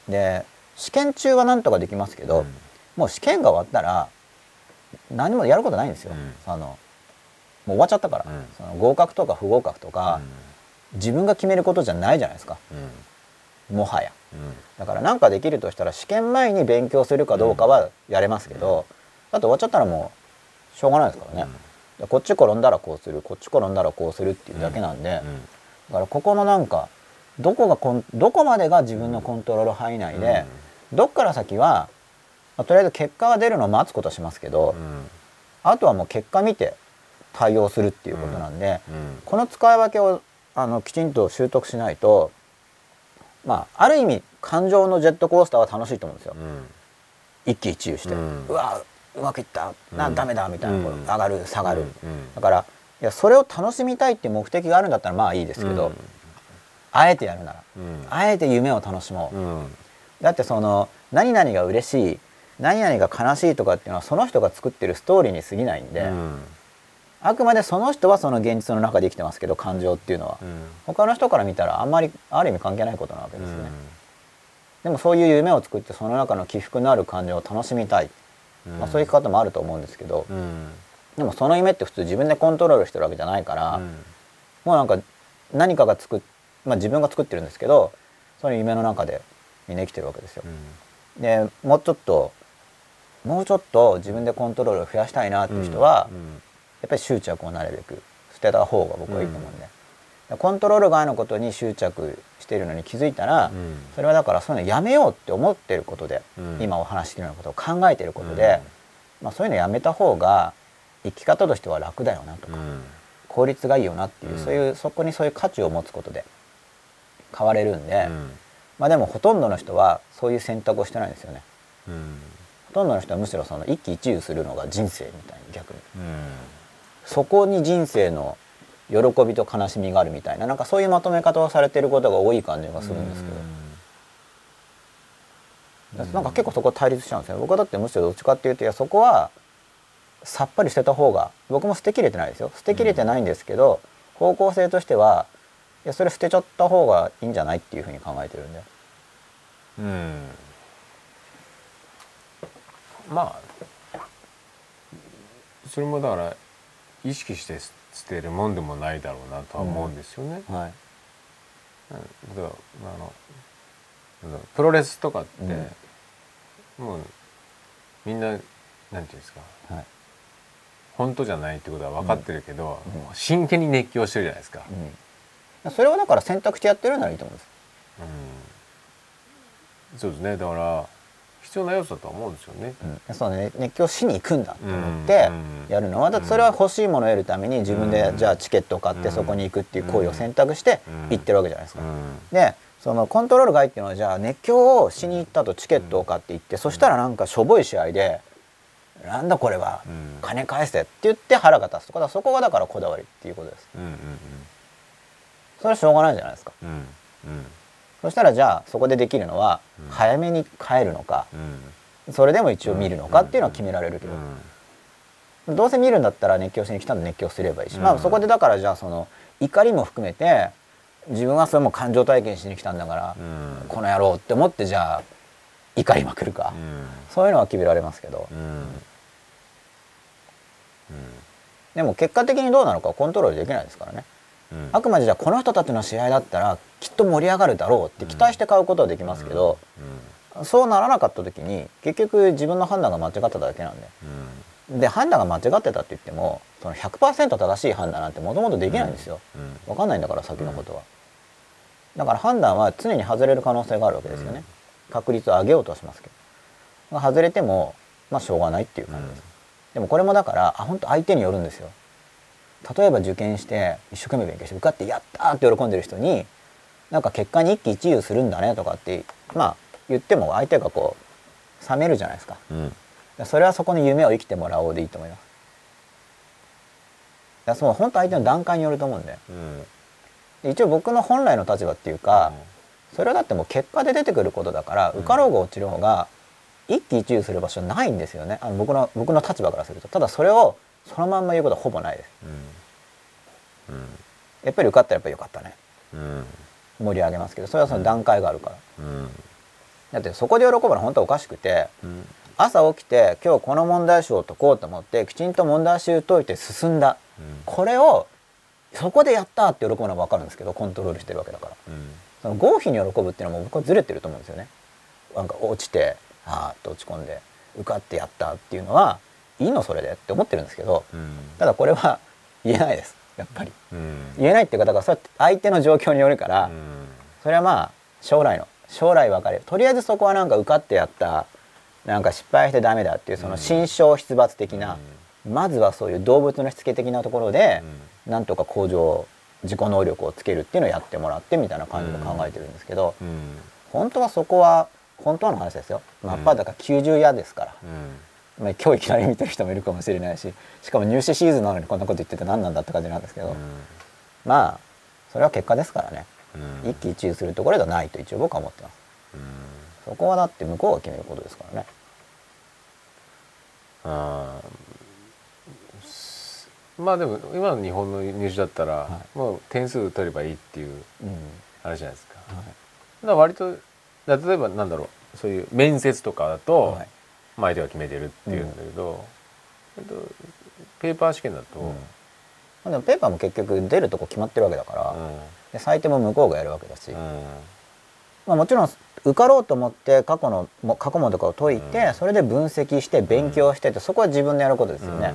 で試験中はなんとかできますけど、
うん。
もう試験が終わったら何もやることないんですよ。
うん。
あのもう終わっちゃったから、
うん。
その合格とか不合格とか、自分が決めることじゃないじゃないですか。
うん。
もはや。
うん。
だから何かできるとしたら試験前に勉強するかどうかはやれますけど、だって終わっちゃったらもうしょうがないですからね、でこっち転んだらこうする。こっち転んだらこうするっていうだけなんで、
うん。
だからここのなんかどこがコンどこまでが自分のコントロール範囲内で、どっから先は、まあとりあえず結果が出るのを待つことはしますけど、
うん。
あとはもう結果見て対応するっていうことなんで、
うん。
この使い分けをあのきちんと習得しないとまあある意味感情のジェットコースターは楽しいと思うんですよ。
うん。
一喜一憂して、
う
うんわうまくいったな、
うん。
ダメだみたいな、こう
うん。
上がる下がる、
うん。
だからいやそれを楽しみたいっていう目的があるんだったらまあいいですけど、あえてやるなら、
うん。
あえて夢を楽しもう、
うん
だってその何々が嬉しい何々が悲しいとかっていうのはその人が作ってるストーリーに過ぎないんで、
うん。
あくまでその人はその現実の中で生きてますけど感情っていうのは、
うん。
他の人から見たらあんまりある意味関係ないことなわけですね、
うん。
でもそういう夢を作ってその中の起伏のある感情を楽しみたい、
うん。
まあ、そういう生き方もあると思うんですけど、
うん。
でもその夢って普通自分でコントロールしてるわけじゃないから、もうなんか何かが作っ、まあ、自分が作ってるんですけどその夢の中でみんな生きてるわけですよ。でもうちょっともうちょっと自分でコントロールを増やしたいなっていう人は、やっぱり執着をなるべく。捨てた方が僕はいいと思うんで、コントロール外のことに執着しているのに気づいたら、
うん。
それはだからそういうのやめようって思ってることで、
うん。
今お話ししてるようなことを考えてることで、まあ、そういうのやめた方が生き方としては楽だよなとか、
うん。
効率がいいよなっていう、
うん。
そういうそこにそういう価値を持つことで変われるんで、
うん
まあでもほとんどの人はそういう選択をしてないんですよね。
うん。
ほとんどの人はむしろその一喜一憂するのが人生みたいに逆に。
うん。
そこに人生の喜びと悲しみがあるみたいななんかそういうまとめ方をされてることが多い感じがするんですけど、なんか結構そこ対立しちゃうんですよ。僕はだってむしろどっちかっていうといやそこはさっぱり捨てた方が僕も捨てきれてないですよ。捨てきれてないんですけど、方向性としてはいやそれ捨てちゃった方がいいんじゃないっていうふうに考えてるんで
うん。まあそれもだから意識して捨てるもんでもないだろうなとは思うんですよね。
はい。
うん。例えばあのプロレスとかって、もうみんななんていうんですか。
はい。
本当じゃないってことは分かってるけど、
うん。
真剣に熱狂してるじゃないですか。
うん、それはだから選択してやってるならいいと思うんです。
うん。そうですね。だから必要な要素だとは思うんですよね。
うん、そうね。熱狂しに行くんだと思って
うん
やるのはだってそれは欲しいものを得るために自分で
うん。
じゃあチケットを買ってそこに行くっていう行為を選択して
うん。
行ってるわけじゃないですか。
うん。
でそのコントロール外っていうのはじゃあ熱狂をしに行ったとチケットを買って行ってそしたらなんかしょぼい試合で「なんだこれは
うん。
金返せ」って言って腹が立つとかそこがだからこだわりっていうことです。
うんうんうん
それはしょうがないじゃないですか。
うんうん。
そしたらじゃあそこでできるのは
うん。
早めに帰るのか
うん。
それでも一応見るのかっていうのは決められるけど。どうせ見るんだったら熱狂しに来たんで熱狂すればいいし、
うん。
まあそこでだからじゃあその怒りも含めて自分はそれも感情体験しに来たんだから、
うん。
この野郎って思ってじゃあ怒りまくるか、
うん。
そういうのは決められますけど、
うん。
でも結果的にどうなのかはコントロールできないですからね
うん。
あくまでじゃあこの人たちの試合だったらきっと盛り上がるだろうって期待して買うことはできますけど、そうならなかった時に結局自分の判断が間違ってただけなんで。
うん。
で判断が間違ってたって言ってもその100%正しい判断なんてもともとできないんですよ、
うん。
分かんないんだから先のことは、だから判断は常に外れる可能性があるわけですよね、確率を上げようとはしますけど。外れてもまあしょうがないっていう感じです、でもこれもだからあ本当相手によるんですよ例えば受験して一生懸命勉強して受かってやったーって喜んでる人になんか結果に一喜一憂するんだねとかってまあ言っても相手がこう冷めるじゃないですか。
うん。
それはそこの夢を生きてもらおうでいいと思います。そう本当相手の段階によると思うんで
うん。
で一応僕の本来の立場っていうか、それはだってもう結果で出てくることだから、受かろうが落ちる方が一喜一憂する場所ないんですよね。あの僕の僕の立場からすると。ただそれをそのまんま言うことはほぼないです。
うん。
やっぱり受かったらやっぱりよかったね。
うん。
盛り上げますけどそれはその段階があるから、
うん。
だってそこで喜ぶのは本当はおかしくて
うん。
朝起きて今日この問題集を解こうと思ってきちんと問題集解いて進んだ。これをそこでやったって喜ぶのは分かるんですけどコントロールしてるわけだから。
うん。
その合否に喜ぶっていうのも僕はずれてると思うんですよね。なんか落ちてあーっと落ち込んで受かってやったっていうのはいいのそれでって思ってるんですけど
うん。
ただこれは言えないです。やっぱり。
うん。
言えないっていうかだからそれは相手の状況によるから、それはまあ将来の将来分かれる。とりあえずそこはなんか受かってやったなんか失敗してダメだっていうその心象出発的な、まずはそういう動物のしつけ的なところで、なんとか向上自己能力をつけるっていうのをやってもらってみたいな感じで考えてるんですけど、
うん。
本当はそこは本当の話ですよ。真っ裸90夜ですから、
うん
まあ、今日いきなり見てる人もいるかもしれないししかも入試シーズンなのにこんなこと言ってて何なんだって感じなんですけど、まあそれは結果ですからね。
うん。
一喜一憂するところではないと一応僕は思ってます。そこはだって向こうが決めることですからね。
あまあでも今の日本の入試だったら、
は
もう点数取ればいいっていう
うん。
話じゃないですか。
はい。
だから割とだ例えばなんだろうそういう面接とかだと、
はい
まあ相手が決めてるっていうんだけど、えっと、ペーパー試験だと、
うん。まあでもペーパーも結局出るとこ決まってるわけだから、
うん。
で採点も向こうがやるわけだし、
うん。
まあ、もちろん受かろうと思って過去のも過去問とかを解いて、
うん。
それで分析して勉強してってそこは自分でやることですよね。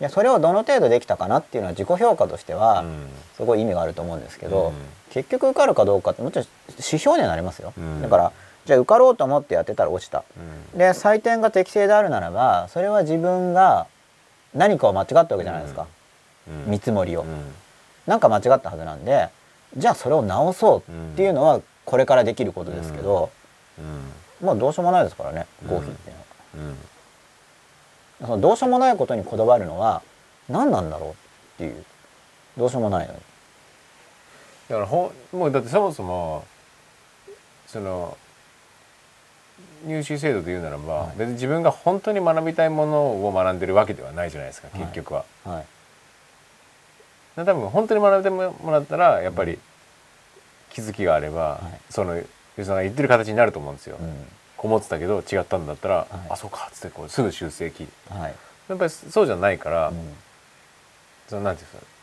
いやそれをどの程度できたかなっていうのは自己評価としては
うん。
すごい意味があると思うんですけど、
うん。
結局受かるかどうかってもちろん指標にはなりますよ、
うん。
だからじゃあ受かろうと思ってやってたら落ちた。
うん。
で採点が適正であるならばそれは自分が何かを間違ったわけじゃないですか、
うん。
見積もりを、
うん。
なんか間違ったはずなんでじゃあそれを直そうっていうのはこれからできることですけど、
うん。
まあどうしようもないですからね
うん。
合否っていうのは、
うん。
そのどうしようもないことにこだわるのは何なんだろうっていう。どうしようもないのに。
だからほんもうだってそもそもその入試制度で言うならば、
はい。
別に自分が本当に学びたいものを学んでるわけではないじゃないですか
はい。
結局は。
はい。
で多分本当に学んでもらったらやっぱり気づきがあれば、
はい。
その吉田が言ってる形になると思うんですよ。
うん。
こもってたけど違ったんだったら、
はい。
あそうかっつってこうすぐ修正き
はい。
やっぱりそうじゃないから、
うん。
そのなんていうんですか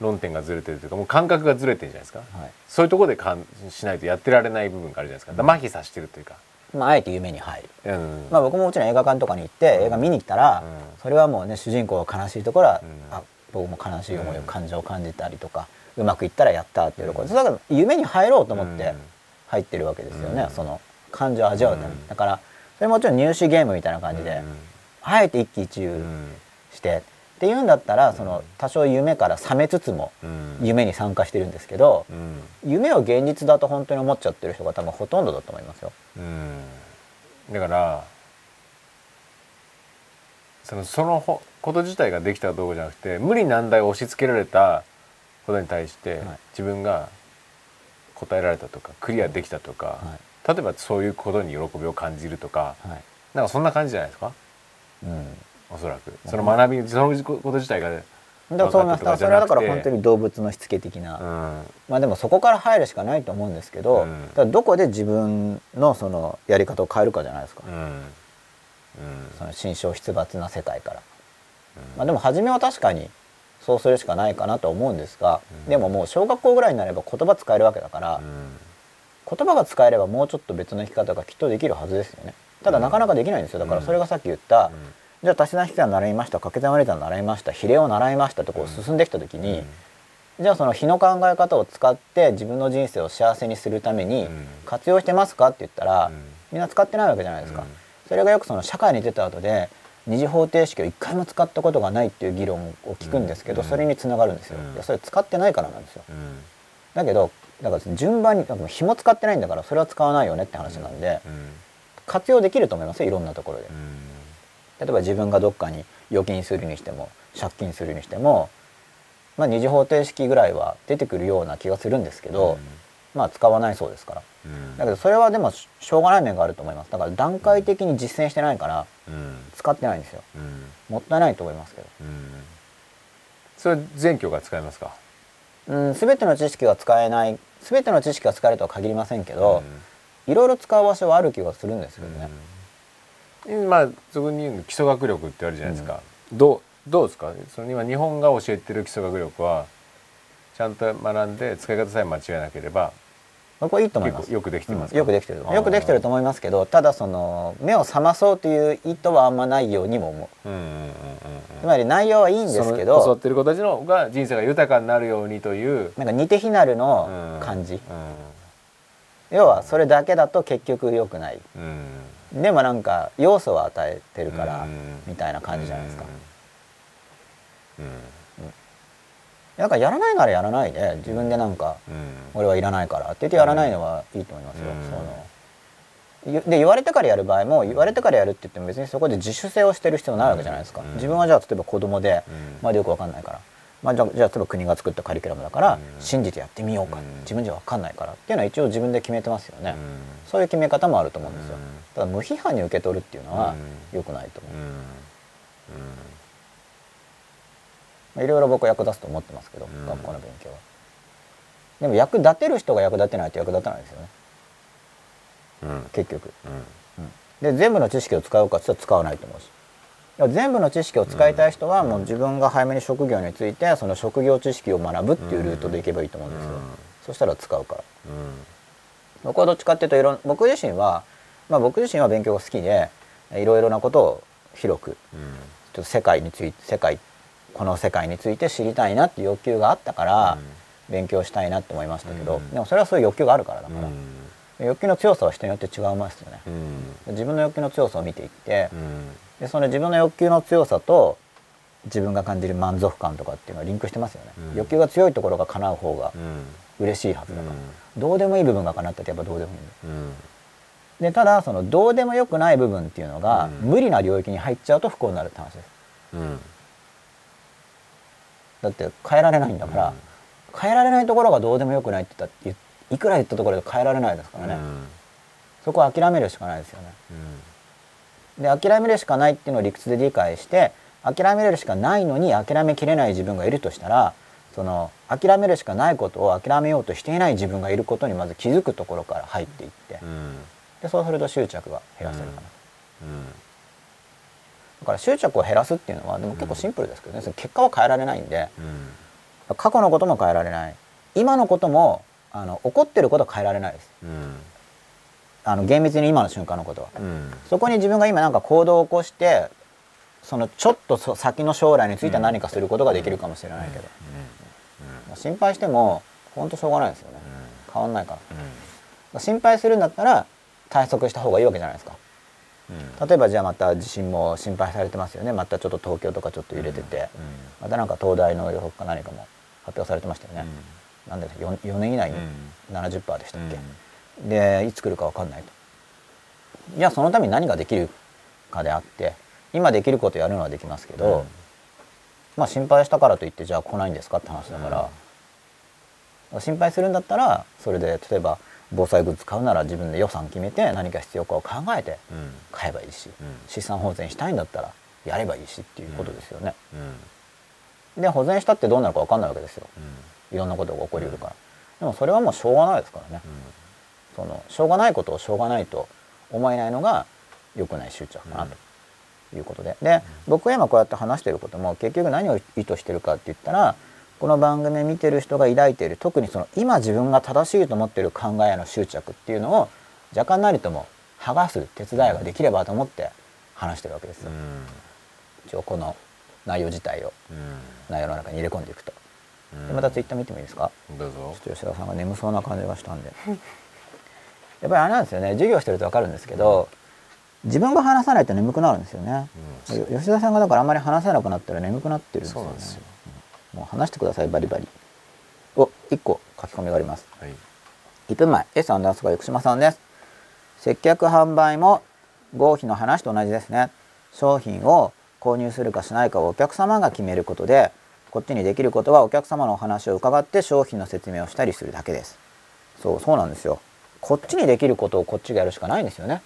論点がずれてるというかもう感覚がずれてるんじゃないですか。
はい。
そういうところでかんしないとやってられない部分があるじゃないですか。麻痺させてるというか。
まあ、あえて夢に入る、
うん。
まあ、僕ももちろん映画館とかに行って映画見に来たら、
うん。
それはもうね主人公が悲しいところは、
うん。
あ僕も悲しい思いを
うん。
感情を感じたりとか、うまくいったらやったっていうところ、だから夢に入ろうと思って入ってるわけですよね、
うん。
その感情を味わうために、
うん。
だからそれもちろん入試ゲームみたいな感じで、あえて一喜一憂
うん。
して、っていうんだったらその多少夢から覚めつつも
うん。
夢に参加してるんですけど、
うん。
夢を現実だと本当に思っちゃってる人が多分ほとんどだと思いますよ。
うん。だからそのそのほこと自体ができたかどうかじゃなくて無理難題を押し付けられたことに対して
はい。
自分が答えられたとかクリアできたとか、
は
例えばそういうことに喜びを感じるとか
いはい。
なんかそんな感じじゃないですか？
うん
おそらく。その学びそのこと自体が、
でもそう思います
分かったとかじ
それはだから本当に動物のしつけ的な、
うん。
まあでもそこから入るしかないと思うんですけど、
うん。
どこで自分のそのやり方を変えるかじゃないですか、
うん。うん。
その心象出没な世界から、まあでも初めは確かにそうするしかないかなと思うんですが、
うん。
でももう小学校ぐらいになれば言葉使えるわけだから、言葉が使えればもうちょっと別の生き方がきっとできるはずですよね。ただなかなかできないんですよ。だからそれがさっき言った、じゃあ足し算引き算習いました掛け算割り算習いました比例を習いましたとこう進んできた時に、じゃあその日の考え方を使って自分の人生を幸せにするために
うん。
活用してますかって言ったら、
うん。
みんな使ってないわけじゃないですか、
うん。
それがよくその社会に出た後で二次方程式を一回も使ったことがないっていう議論を聞くんですけど、
うん。
それにつながるんですよ、
うん。
いやそれ使ってないからなんですよ。
うん。
だけどだから順番に紐使ってないんだからそれは使わないよねって話なんで、
うん。
活用できると思いますよいろんなところで。
うん
例えば自分がどっかに預金するにしても借金するにしても、まあ、二次方程式ぐらいは出てくるような気がするんですけど、まあ使わないそうですから。
うん。
だけどそれはでもししょうがない面があると思います。だから段階的に実践してないから
うん。
使ってないんですよ。
うん。
もったいないと思いますけど。
うん。それ全教が使えますか？
うん全ての知識が使えない全ての知識が使えるとは限りませんけど、いろいろ使う場所はある気がするんですけどね、
うんまあそこに言うの基礎学力ってあるじゃないですか、どうどうですか？その今日本が教えてる基礎学力はちゃんと学んで使い方さえ間違えなければ
僕はいいと思います。
よくできてますか、
うんよくできてるよくできてると思いますけどただその目を覚まそうという意図はあんまないようにも思う。
うんうんうんうん
つまり内容はいいんですけ
その教わ
ど
ってる子たちのが人生が豊かになるようにという
なんか似て非なるの感じ、
う
要はそれだけだと結局良くない。
んうん
でもなんか要素を与えてるから
うん。
みたいな感じじゃないですか。
うん。
だからやらないならやらないで自分でなんか
うん。
俺はいらないからって言ってやらないのはいいと思いますよ、
うん。
その。ゆで言われてからやる場合も言われてからやるって言っても別にそこで自主性をしてる必要ないわけじゃないですか、
うん。
自分はじゃあ例えば子供で、
うん。
まだよくわかんないから、まあ、じゃあじゃあ例えば国が作ったカリキュラムだから、
うん。
信じてやってみようか、
うん。
自分じゃわかんないから。っていうのは一応自分で決めてますよね、
うん。
そういう決め方もあると思うんですよ、
うん。
ただ無批判に受け取るっていうのは
うん。
良くないと思う、
うん。
まあいろいろ僕は役立つと思ってますけど、
うん。
学校の勉強は。でも役立てる人が役立てないと役立たないですよね。
うん。
結局。
うん。
で全部の知識を使うかって言ったら使わないと思うし全部の知識を使いたい人はもう自分が早めに職業についてその職業知識を学ぶっていうルートでいけばいいと思うんですよ、
うん。
そしたら使うから。
うん。
僕はどっちかっていうといろん僕自身は、まあ、僕自身は勉強が好きでいろいろなことを広く
うん。
ちょっと世界について世界この世界について知りたいなっていう欲求があったから勉強したいなって思いましたけど、
うん。
でもそれはそういう欲求があるからだから、
うん。
欲求の強さは人によって違いますよね。
う、ん。
自分の欲求の強さを見ていって、
うん
でその自分の欲求の強さと自分が感じる満足感とかっていうのはリンクしてますよね、
うん。
欲求が強いところが叶う方が
うん。
嬉しいはずだから、どうでもいい部分が叶ったってやっぱどうでもいい
うん。
でただそのどうでもよくない部分っていうのが、
うん。
無理な領域に入っちゃうと不幸になるって話です。
うん。
だって変えられないんだから、変えられないところがどうでもよくないって言ったいくら言ったところで変えられないですからね、そこは諦めるしかないですよねで諦めるしかないっていうのを理屈で理解して諦めるしかないのに諦めきれない自分がいるとしたらその諦めるしかないことを諦めようとしていない自分がいることにまず気づくところから入っていって
うん。
でそうすると執着が減らせるかな、
うん。
だから執着を減らすっていうのはでも結構シンプルですけどね、その結果は変えられないんで
うん。
過去のことも変えられない。今のこともあの起こってることは変えられないです。
うん
あの厳密に今の瞬間のことは。
うん。
そこに自分が今なんか行動を起こしてそのちょっとそ先の将来については何かすることができるかもしれないけど、まあ心配しても本当しょうがないですよね。変わんないから。心配するんだったら対策した方がいいわけじゃないですか。例えばじゃあまた地震も心配されてますよね。またちょっと東京とかちょっと揺れてて、またなんか東大の予測か何かも発表されてましたよね、なんで 4, 4年以内に70%でしたっけ、でいつ来るか分かんないと。じゃあそのために何ができるかであって今できることやるのはできますけど、まあ心配したからといってじゃあ来ないんですかって話だから、心配するんだったらそれで例えば防災グッズ買うなら自分で予算決めて何か必要かを考えて
うん。
買えばいいし、
うん。
資産保全したいんだったらやればいいしっていうことですよね。
うん。
で保全したってどうなるか分かんないわけですよ。
うん。
いろんなことが起こりうるから。でもそれはもうしょうがないですからね。そのしょうがないことをしょうがないと思えないのが良くない執着かなということで、で僕が今こうやって話してることも結局何を意図してるかって言ったらこの番組見てる人が抱いている特にその今自分が正しいと思ってる考えへの執着っていうのを若干なりとも剥がす手伝いができればと思って話してるわけですよ。
うん。
一応この内容自体を
うん。
内容の中に入れ込んでいくと。
うん。
でまたツイッター見てもいいですか？
どうぞ。
ちょっと吉田さんが眠そうな感じがしたんでやっぱりあれなんですよね。授業してると分かるんですけど自分が話さないと眠くなるんですよね、
うん。
よ吉田さんがだからあんまり話せなくなったら眠くなってるんですよね。
そうなんですよ。
もう話してくださいバリバリ。お一個書き込みがあります。
はい。
1分前 S アンダースコア生島さんです。接客販売も合否の話と同じですね。商品を購入するかしないかをお客様が決めることでこっちにできることはお客様のお話を伺って商品の説明をしたりするだけです。そうそうなんですよこっちにできることをこっちがやるしかないんですよね、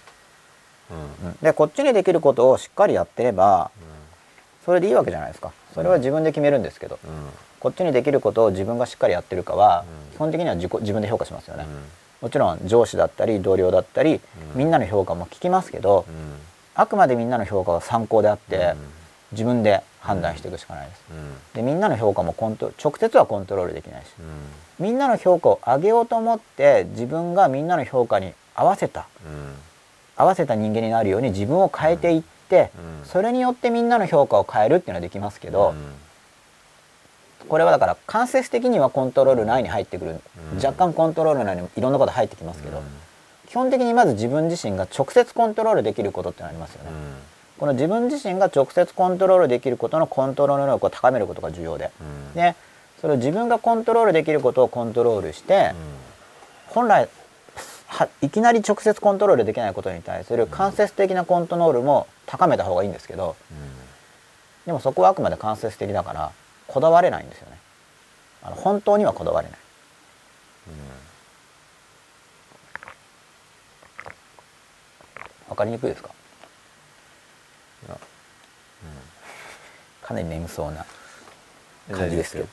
うん。
うん、でこっちにできることをしっかりやってればそれでいいわけじゃないですか。それは自分で決めるんですけど
うん。
こっちにできることを自分がしっかりやってるかは
うん。
基本的には自己自分で評価しますよね、
うん。
もちろん上司だったり同僚だったり、
うん。
みんなの評価も聞きますけど、
うん。
あくまでみんなの評価は参考であって、
うん。
自分で判断していくしかないです。
うん。
でみんなの評価もコント直接はコントロールできないし。
うん
みんなの評価を上げようと思って自分がみんなの評価に合わせた
うん。
合わせた人間になるように自分を変えていって、
うん。
それによってみんなの評価を変えるっていうのはできますけど、
うん。
これはだから間接的にはコントロール内に入ってくる、
うん。
若干コントロール内にいろんなこと入ってきますけど、
うん。
基本的にまず自分自身が直接コントロールできることってのありますよね。この自分自身が直接コントロールできることのコントロール能力を高めることが重要で、
うん。
でそれを自分がコントロールできることをコントロールして、本来はいきなり直接コントロールできないことに対する間接的なコントロールも高めた方がいいんですけどでもそこはあくまで間接的だからこだわれないんですよね。あの本当にはこだわれない。わかりにくいですか？かなり眠そうな
うん
感じですけど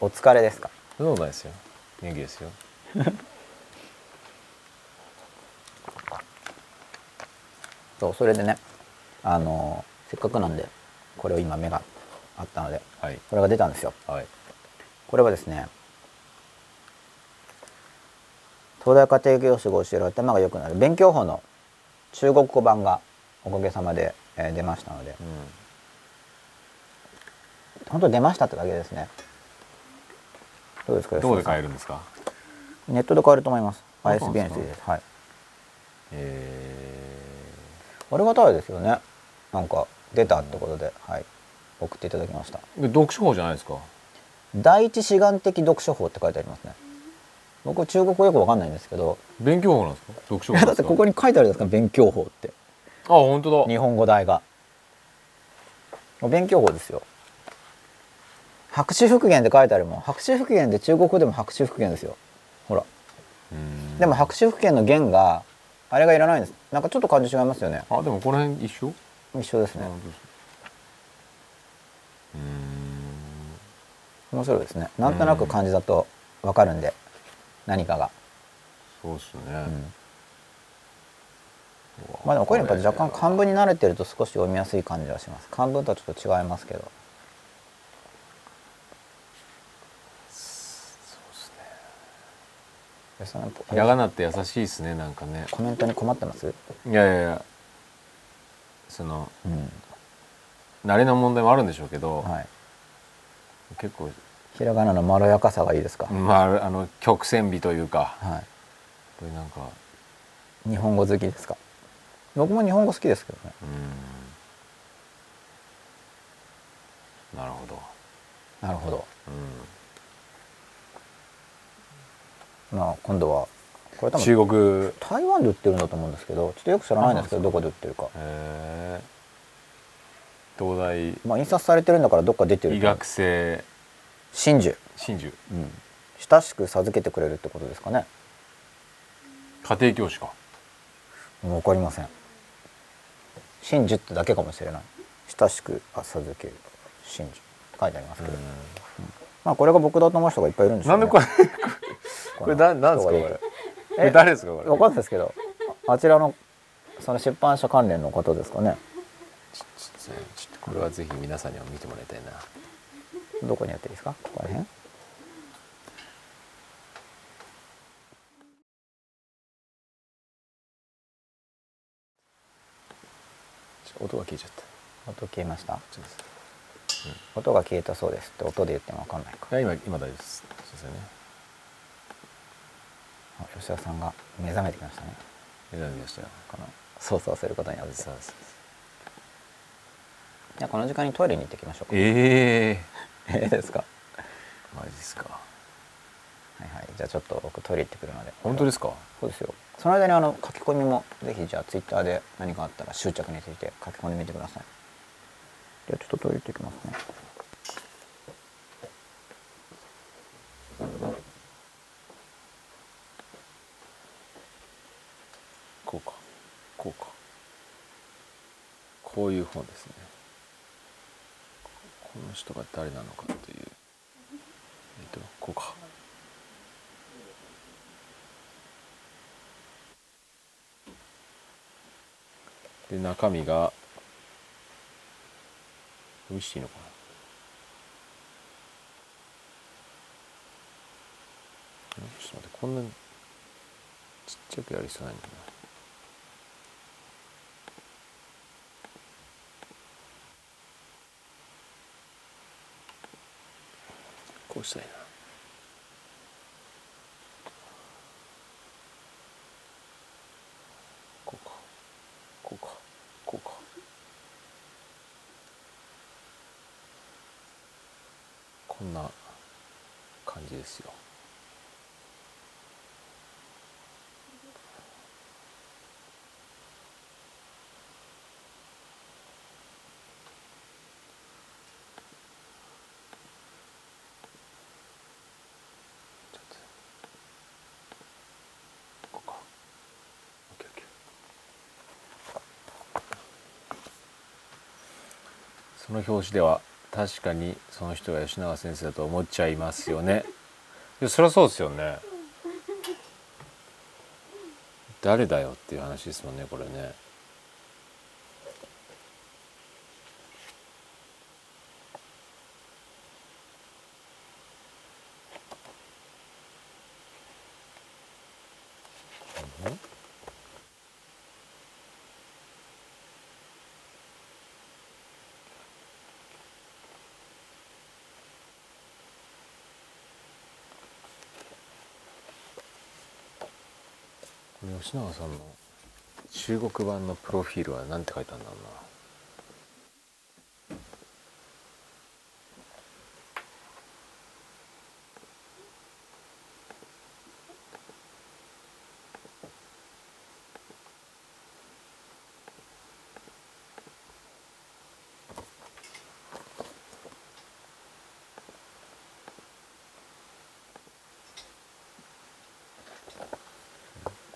お疲れですか？
そんなことないですよ。元気ですよ。
そうそれでねあのせっかくなんでこれを今目があったので
はい。
これが出たんですよ。
はい。
これはですね東大家庭教師が教える頭が良くなる勉強法の中国語版がおかげさまで、えー出ましたので。
う
本当に出ましたってだけですねどうですか
ん。どこで買え
る
るんですか？
ネットで買えると思います。ISBN
ですか。
です。はい。
え
ありがたいですよね。なんか出たってことで、はい。送っていただきました。
ー読書法じゃないですか？
第一志願的読書法って書いてありますね。僕中国語よくわかんないんですけど。
勉強法なんですか？読書
い
法
だってここに書いてあるじゃないですか？勉強法って。
あ本当だ。
日本語題が。勉強法ですよ白紙復元って書いてあるもん。白紙復元で中国語でも白紙復元ですよ。ほら。
うん。
でも白紙復元の元があれがいらないんです。なんかちょっと感じ違いますよね。
あでもこの辺一緒？
一緒ですね。
うーん。
面白いですね。なんとなく漢字だとわかるんで何かが、
そうっすね、
うん。まあでもこういうのやっぱ若干漢文に慣れてると少し読みやすい感じはします。漢文とはちょっと違いますけどそうですね
ひらがなって優しいですねなんかね。
コメントに困ってます？
いやいやいや。その
うん。
慣れの問題もあるんでしょうけど、
はい。
結構。
ひらがなのまろやかさがいいですか、
まああの曲線美というか。
は
これなんか。
い日本語好きですか？僕も日本語好きですけどね。
うん。なるほど、
なるほど。
う
まあ今度はこれ多
ん、
分
中国。
台湾で売ってるんだと思うんですけどちょっとよく知らないんですけどどこで売ってるか。
えー。東大。
まあ印刷されてるんだからどっか出てる
医学生。
真珠、
真珠。
うん、親しく授けてくれるってことですかね。
家庭教師か。
わかりません。真珠ってだけかもしれない。親しく授ける。真珠。書いてありますけど、まあこれが僕だと思う人がいっぱいいるんでしょうんね。
なでこれこれななんですかこれ。これ誰ですかこれ。
わかんないですけどあちらのその出版社関連の方ですかね。
ちょっとこれはぜひ皆さんにも見てもらいたいな。
どこにやっていいですか？ここら辺。
音が消えちゃった。
音消えました？
ちょっ
音が消えたそうですって音で言ってもわかんないか。
といや今今大丈夫です。そうですよね。
あ吉田さんが目覚めてきましたね。
選びましたよ。
この操作をすることによって。
そうそう
じゃあこの時間にトイレに行ってきましょうか。
ええ。
ええですか。
マジですか。
はいはい。じゃあちょっと僕トイレ行ってくるので。
本当ですか？
そうですよ。その間にあの書き込みもぜひじゃあツイッターで何かあったら執着について書き込んでみてください。じゃあちょっとトイレ行ってきますね
こうかこうかこういう本ですね。この人が誰なのかという。えっとこうか。で中身が美味しいのかな。ちょっと待ってこんなにちっちゃくやりそうないんだな。こうしたいなこうかこうかこうかこんな感じですよちょっとこうかオッケーオッケーその表紙では確かにその人が吉永先生だと思っちゃいますよね。いやそりゃそうですよね。誰だよっていう話ですもんねこれねこれ吉永さんの中国版のプロフィールは何て書いたんだろうな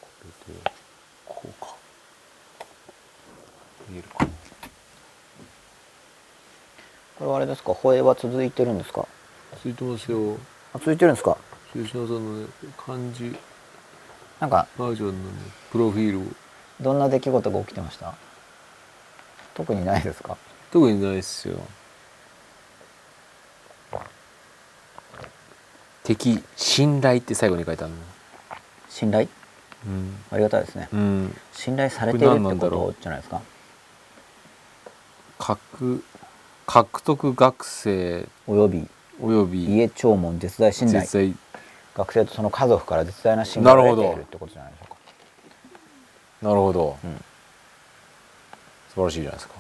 これでこうか見えるか
これはあれですか？放映は続いてるんですか？
ついてますよ。
あ続いてるんですか？
吉永さんのね漢字
なんか
バージョンのねプロフィールを。
どんな出来事が起きてました？特にないですか？
特にないっすよ。敵信頼って最後に書いてあるの。
信頼？
うん、
ありがたいですね。
うん、
信頼されているって
こ
とじゃないですか？
獲獲得学生
および
および
家弔問絶大信頼。学生とその家族から絶大な信頼を得ているってことじゃないでしょうか。
なるほど、
うん。
素晴らしいじゃないですか。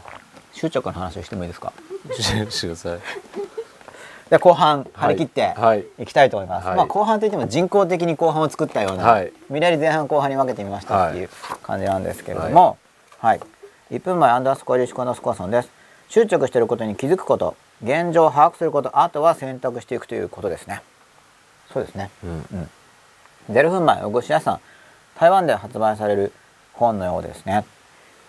執着の話をしてもいいですか？
してください。
で後半張り切って
はい。
い。きたいと思います、
はい。
まあ後半といっても人工的に後半を作ったような、
はい。
無理やり前半後半に分けてみましたっていう感じなんですけれども、はい。1分前アンダースコアリシコアンダースコアさんです執着していることに気づくこと現状を把握することあとは選択していくということですね。そうですね。
うん。
ゼロ分前おごし屋さん台湾で発売される本のようですね。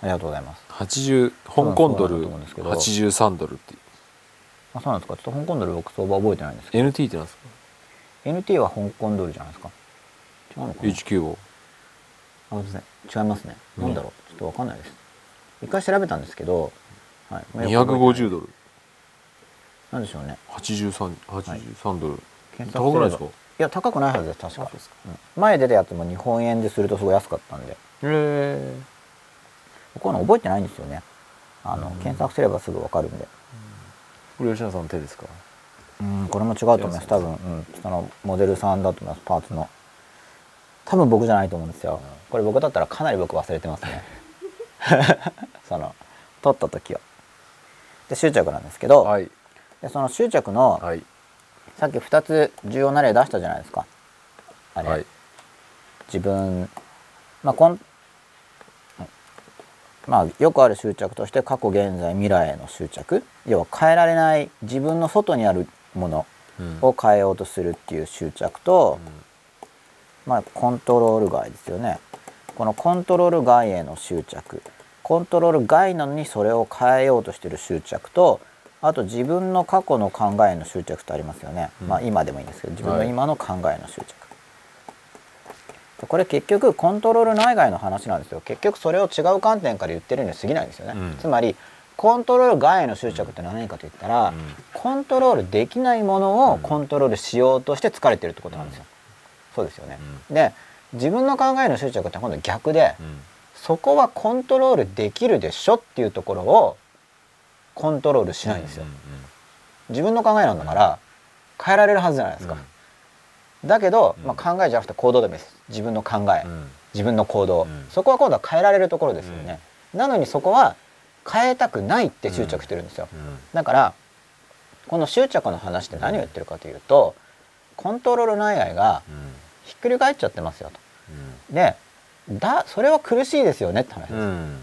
ありがとうございます。
80香港ドル
と思うんですけど。
83ドルって
あそうなんですか？ちょっと香港ドル僕相場覚えてないんですけ
NT ってなんですか？
ど NT は香港ドルじゃないですか。違うのかな
？195
あすいません違いますね、
うん
なんだろう？ちょっとわかんないです。一回調べたんですけど、はい、まあよく覚えてない
250ドル。
なんでしょうね。
83 83ドル。
検
高くないですか？
いや高くないはずです確か。
ですか。
うん。前出たやつも日本円でするとすごい安かったんで。
へえ
僕はの覚えてないんですよね。あの、
うん。
検索すればすぐわかるんで。
これ吉野さんの手ですか？
うんこれも違うと思います。多分、うん、そのモデルさんだと思いますパーツの。多分僕じゃないと思うんですよ。これ僕だったらかなり僕忘れてますね。その取った時はで執着なんですけど、
はい。
でその執着の、
はい。
さっき2つ重要な例出したじゃないですか。あれ、
はい。
自分まあこんまあよくある執着として過去現在未来への執着。要は変えられない自分の外にあるもの
うん。
を変えようとするっていう執着と、まあコントロール外ですよね。このコントロール外への執着コントロール外なのにそれを変えようとしてる執着とあと自分の過去の考えの執着ってありますよね、
うん。
まあ今でもいいんですけど自分の
はい。
今の考えの執着、これ結局コントロール内外の話なんですよ。結局それを違う観点から言ってるに過ぎないんですよね、
うん。
つまりコントロール外への執着って何かと言ったら、
うん。
コントロールできないものを
うん。
コントロールしようとして疲れてるってことなんですよ、そうですよね、で自分の考えの執着って今度逆で、
うん
そこはコントロールできるでしょっていうところをコントロールしないんですよ、自分の考えなんだから変えられるはずじゃないですか、だけど、
うん。
まあ、考えじゃなくて行動でもいいです。自分の考え、
うん。
自分の行動、
うん。
そこは今度は変えられるところですよね、なのにそこは変えたくないって執着してるんですよ、
うん。
だからこの執着の話って何を言ってるかというとコントロール内外が
うん。
ひっくり返っちゃってますよと。でだそれは苦しいですよねって話です、
うん。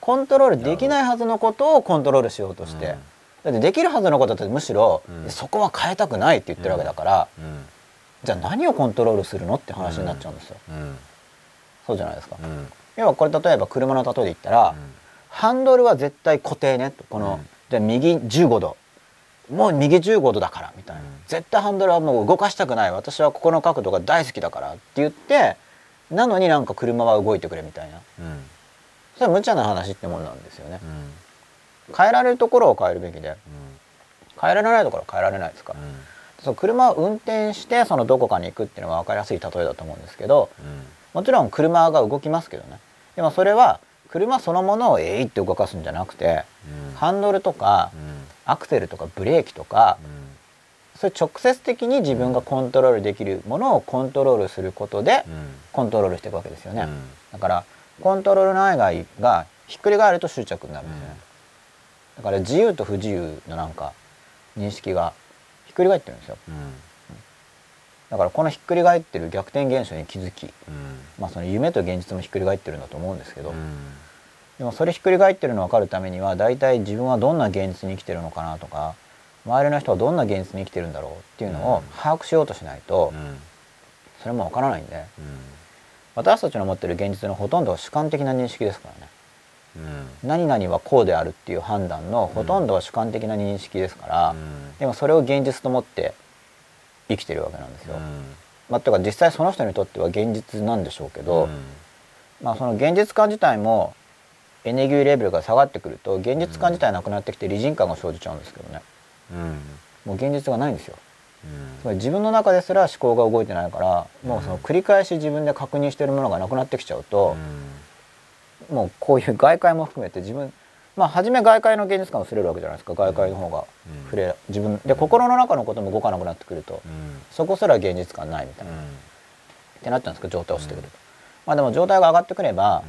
コントロールできないはずのことをコントロールしようとして、だってできるはずのことってむしろ、
うん。
そこは変えたくないって言ってるわけだから、
うん。
じゃあ何をコントロールするのって話になっちゃうんですよ、
うん。
そうじゃないですか、
うん。
要はこれ例えば車の例えで言ったら、ハンドルは絶対固定ね。とこの、
うん。
じゃあ右15度もう右15度だからみたいな、
うん。
絶対ハンドルはもう動かしたくない。私はここの角度が大好きだからって言ってなのになんか車は動いてくれみたいな。
うん。
それは無茶な話ってものなんですよね。
うん。
変えられるところを変えるべきで。変えられないところは変えられないですか。ら、その車を運転してそのどこかに行くっていうのは分かりやすい例えだと思うんですけどもちろん車が動きますけどね。でもそれは車そのものをえいって動かすんじゃなくてハンドルとかアクセルとかブレーキとかそれ直接的に自分がコントロールできるものをコントロールすることでコントロールしていくわけですよね、だからコントロール内外がひっくり返ると執着になるんですよね、だから自由と不自由のなんか認識がひっくり返ってるんですよ。だからこのひっくり返ってる逆転現象に気づき、まあ、その夢と現実もひっくり返ってるんだと思うんですけど、でもそれひっくり返ってるの分かるためには大体自分はどんな現実に生きてるのかなとか周りの人はどんな現実に生きてるんだろうっていうのを把握しようとしないとそれも分からないんで。私たちの持ってる現実のほとんどは主観的な認識ですからね。何々はこうであるっていう判断のほとんどは主観的な認識ですから、でもそれを現実と思って生きてるわけなんですよ。まあ、というか実際その人にとっては現実なんでしょうけど、まあ、その現実感自体もエネルギーレベルが下がってくると現実感自体なくなってきて理人感が生じちゃうんですけどねもう現実がないんですよ。つまり自分の中ですら思考が動いてないからもうその繰り返し自分で確認してるものがなくなってきちゃうと、もうこういう外界も含めて自分まあ初め外界の現実感が薄れるわけじゃないですか。外界の方が触れ自分で心の中のことも動かなくなってくるとそこすら現実感ないみたいな、ってなっちゃうんですか？状態落ちてくると、まあでも状態が上がってくれば、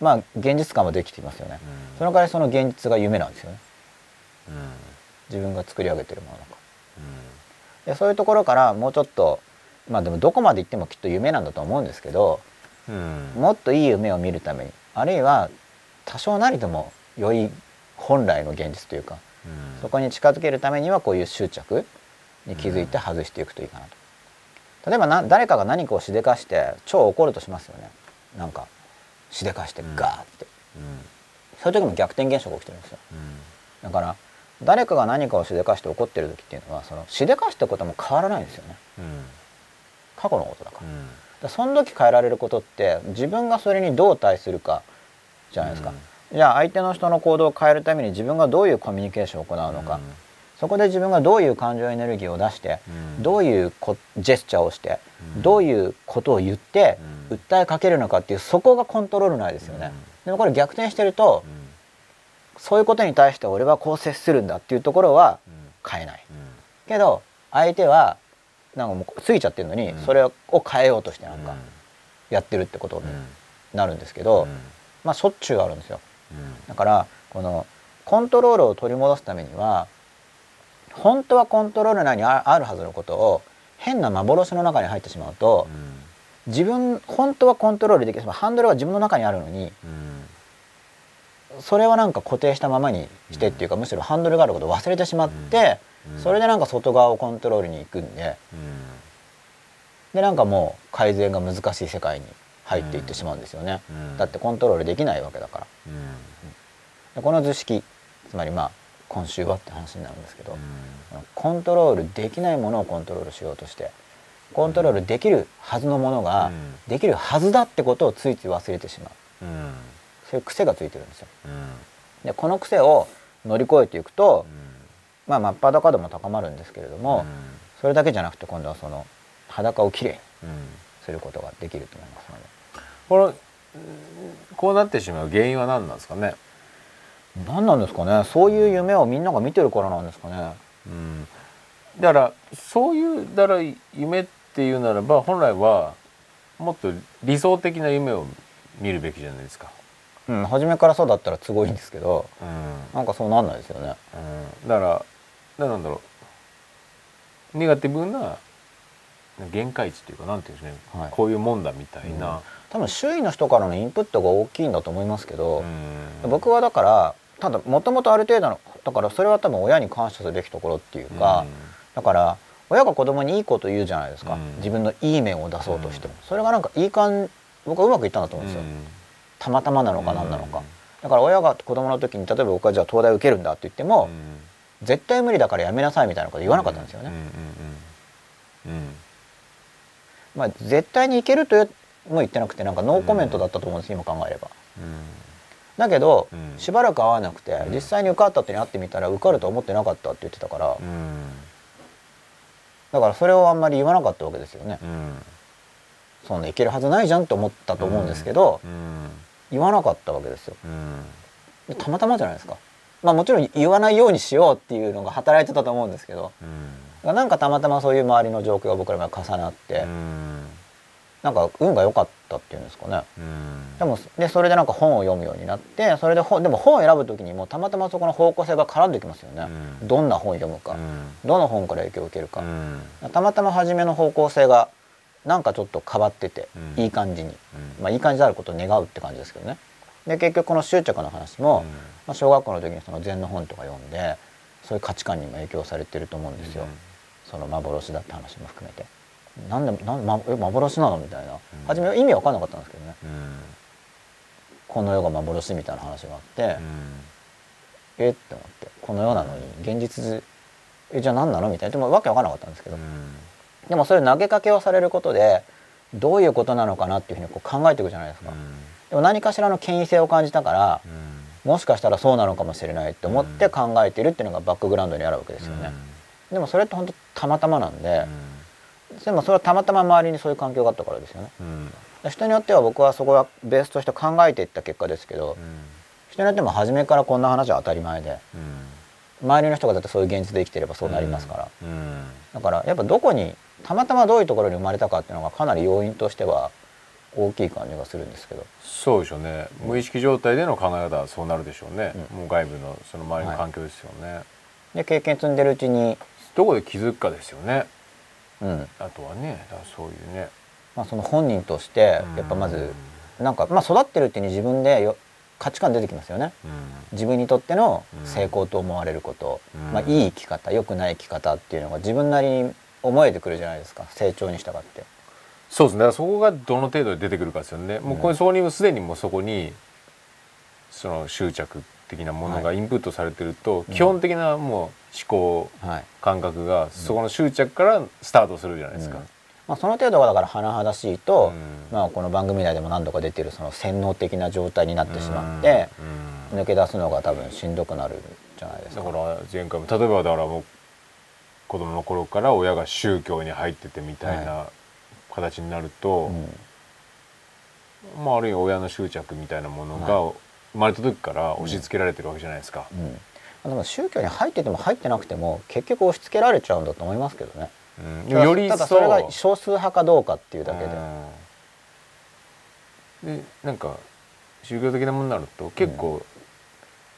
まあ現実感はできていますよね、その代わりその現実が夢なんですよね自分が作り上げてるものだから。でそういうところからもうちょっとまあでもどこまで行ってもきっと夢なんだと思うんですけどもっといい夢を見るためにあるいは多少なりとも良い本来の現実というか
うん。
そこに近づけるためにはこういう執着に気づいて外していくといいかなと。例えばな誰かが何かをしでかして超怒るとしますよね。なんかしでかしてガーって、
うん。
そういう時も逆転現象が起きてるんですよ。
うん。
だから誰かが何かをしでかして怒ってる時っていうのはそのしでかしたことも変わらないんですよね。
うん。
過去のことだから。
うん。
らその時変えられることって自分がそれにどう対するかじゃないですか。じゃあ相手の人の行動を変えるために自分がどういうコミュニケーションを行うのか、そこで自分がどういう感情エネルギーを出して、
うん。
どういうこジェスチャーをして、
うん。
どういうことを言って、
うん。
訴えかけるのかっていうそこがコントロールないですよね。でもこれ逆転してると、
うん
そういうことに対して俺はこう接するんだっていうところは変えない。けど相手はなんかもう過ぎちゃってるのに、
うん。
それを変えようとしてなんか
うん。
やってるってことに
うん。
なるんですけど、
うん。
まあしょっちゅうあるんですよ。
うん。
だからこのコントロールを取り戻すためには本当はコントロール内にああるはずのことを変な幻の中に入ってしまうと自分本当はコントロールできる。ハンドルは自分の中にあるのに
うん
それはなんか固定したままにしてっていうか、むしろハンドルがあることを忘れてしまって、
うん。
それでなんか外側をコントロールに行くんで。でなんかもう改善が難しい世界に入っていってしまうんですよね、
うん。
だってコントロールできないわけだから。
うん。
でこの図式つまりまあ今週はって話になるんですけど、
うん。
コントロールできないものをコントロールしようとしてコントロールできるはずのものが、
うん。
できるはずだってことをついつい忘れてしまう。
うん
そういう癖がついてるんですよ。
うん
でこの癖を乗り越えていくと、まあ真っ裸度も高まるんですけれども、それだけじゃなくて今度はその裸をきれいにすることができると思いますので。
これうんこうなってしまう原因は何なんですかね？
何なんですかね？そういう夢をみんなが見てるからなんですかね。
うんだからそういうだから夢っていうならば本来はもっと理想的な夢を見るべきじゃないですか。
うん、初めからそうだったら都合いいんですけど
うん。
なんかそうなんないですよね。
うん、だからなんだろう。ネガティブな限界値っていうかなんていうんですね、
はい。
こういうもんだみたいな、
多分周囲の人からのインプットが大きいんだと思いますけど、
うん。
僕はだからただもともとある程度のだからそれは多分親に感謝すべきところっていうか、だから親が子供にいいこと言うじゃないですか、
うん。
自分のいい面を出そうとしても、それがなんかいい感僕はうまくいったんだと思うんですよ、たまたまなのか何なのか、だから親が子供の時に例えば僕はじゃあ東大受けるんだって言っても、絶対無理だからやめなさいみたいなこと言わなかったんですよね、まあ絶対にいけるとも言ってなくてなんかノーコメントだったと思うんです、今考えれば。だけど、
うん。
しばらく会わなくて、
うん。
実際に受かったってに会ってみたら受かると思ってなかったって言ってたから、だからそれをあんまり言わなかったわけですよね、
うん。
そんないけるはずないじゃんって思ったと思うんですけど、
うん
言わなかったわけですよ。
うん。
でたまたまじゃないですか。まあもちろん言わないようにしようっていうのが働いてたと思うんですけど。
うん。
なんかたまたまそういう周りの状況が僕らが重なって、
うん。
なんか運が良かったっていうんですかね。
うん。
でもでそれでなんか本を読むようになってそれで本でも本を選ぶ時にもたまたまそこの方向性が絡んできますよね、
うん。
どんな本を読むか、
うん。
どの本から影響を受けるか。
う、ん。
たまたま初めの方向性がなんかちょっと変わってて、
うん。
いい感じに、
うん。
まあ、いい感じであることを願うって感じですけどね。で結局この執着の話も、まあ、小学校の時にその禅の本とか読んでそういう価値観にも影響されてると思うんですよ、
うん。
その幻だって話も含めて。なんでなん、ま、え幻なのみたいな、
ん。
初めは意味わかんなかったんですけどね。
うん。
この世が幻みたいな話があって、
うん。
えって思って。この世なのに現実えじゃあ何なのみたいな。でもわけわかんなかったんですけど、でもそういう投げかけをされることでどういうことなのかなっていうふうにこう考えていくじゃないですか、でも何かしらの権威性を感じたから、もしかしたらそうなのかもしれないって思って考えているっていうのがバックグラウンドにあるわけですよね、でもそれって本当たまたまなんで、でもそれはたまたま周りにそういう環境があったからですよね。人によっては僕はそこはベースとして考えていった結果ですけど、人によっても初めからこんな話は当たり前で周りの人がだってそういう現実で生きてればそうなりますから、だからやっぱどこにたまたまどういうところに生まれたかっていうのがかなり要因としては大きい感じがするんですけど。
そうでしょうね。無意識状態での考え方はそうなるでしょうね、
うん。
もう外部のその周りの環境ですよね、
で経験積んでるうちに、
どこで気づくかですよね。
うん。
あとはねそういうね。
まあ、その本人としてやっぱまずなんか、まあ、育ってるっていうに自分でよ価値観出てきますよね。
うん。
自分にとっての
うん。
成功と思われること、
うん。
まあ、いい生き方良くない生き方っていうのが自分なりに思えてくるじゃないですか。成長に従って。
そうですね。だからそこがどの程度で出てくるかですよね、もうこれそこにすでにもうそこにその執着的なものがインプットされてると、基本的なもう思考
はい。
感覚がそこの執着からスタートするじゃないですか、
うん。まあ、その程度がだから甚だしいと、
うん。
まあ、この番組内でも何度か出てるその洗脳的な状態になってしまって、
うん。
抜け出すのが多分しんどくなるじゃないですか。
だから前回も例えばだからもう子供の頃から親が宗教に入っててみたいな形になると、
うん。
まああるいは親の執着みたいなものが
は
生まれた時から押し付けられてるわけじゃないですか。
うん、でも宗教に入ってても入ってなくても結局押し付けられちゃうんだと思いますけどね。
うん。より
ただそれが少数派かどうかっていうだけで、
うん。でなんか宗教的なものになると結構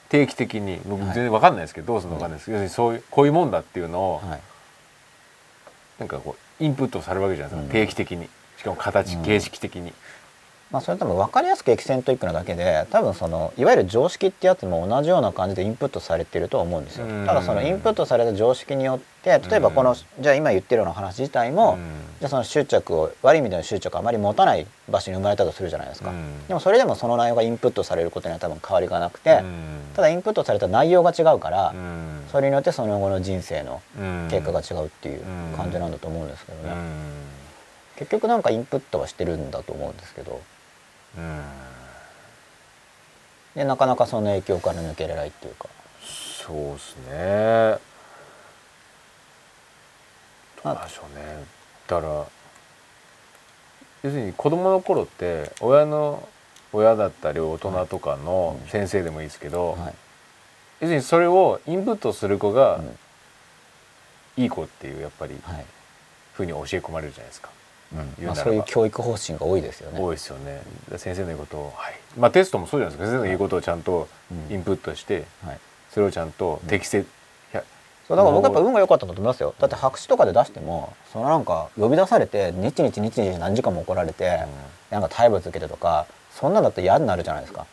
定期的に僕全然わかんないですけど、どうするのかわかん。ないですけど、要するにそういうこういうもんだっていうのを、
はい、
なんかこうインプットされるわけじゃないですか、
うん。
定期的に。しかも形、
うん。
形式的に。
まあ、それ多分分かりやすくエキセントリックなだけで多分そのいわゆる常識ってやつも同じような感じでインプットされてると思うんですよ。
うん。
ただそのインプットされた常識によって例えばこの、
うん
じゃあ今言ってるような話自体も、
うん。
じゃあその執着を悪い意味での執着をあまり持たない場所に生まれたとするじゃないですか、
うん。
でもそれでもその内容がインプットされることには多分変わりがなくて、
うん。
ただインプットされた内容が違うから、
うん。
それによってその後の人生の
うん。
結果が違うっていう感じなんだと思うんですけどね、
うん。
結局なんかインプットはしてるんだと思うんですけど。
うん
でなかなかその影響から抜けれないっていうか。
そうですね。どうなんでしょうね。だから要するに子供の頃って親の親だったり大人とかの先生でもいいですけど、
はい。
要するにそれをインプットする子が
うん。
いい子っていうやっぱり
はい。
ふうに教え込まれるじゃないですか。
まあ、そういう教育方針が多いですよね。
多いですよね。で先生の言うことを、はい、まあテストもそうじゃないですか。先生の言うことをちゃんと
うん
インプットして、
はい、
それをちゃんと適正、や
そうだから僕やっぱ運が良かったんだと思いますよ。だって白紙とかで出してもそのなんか呼び出されて日々日々何時間も怒られて、なんか体罰受けてとかそんなんだって嫌になるじゃないですか。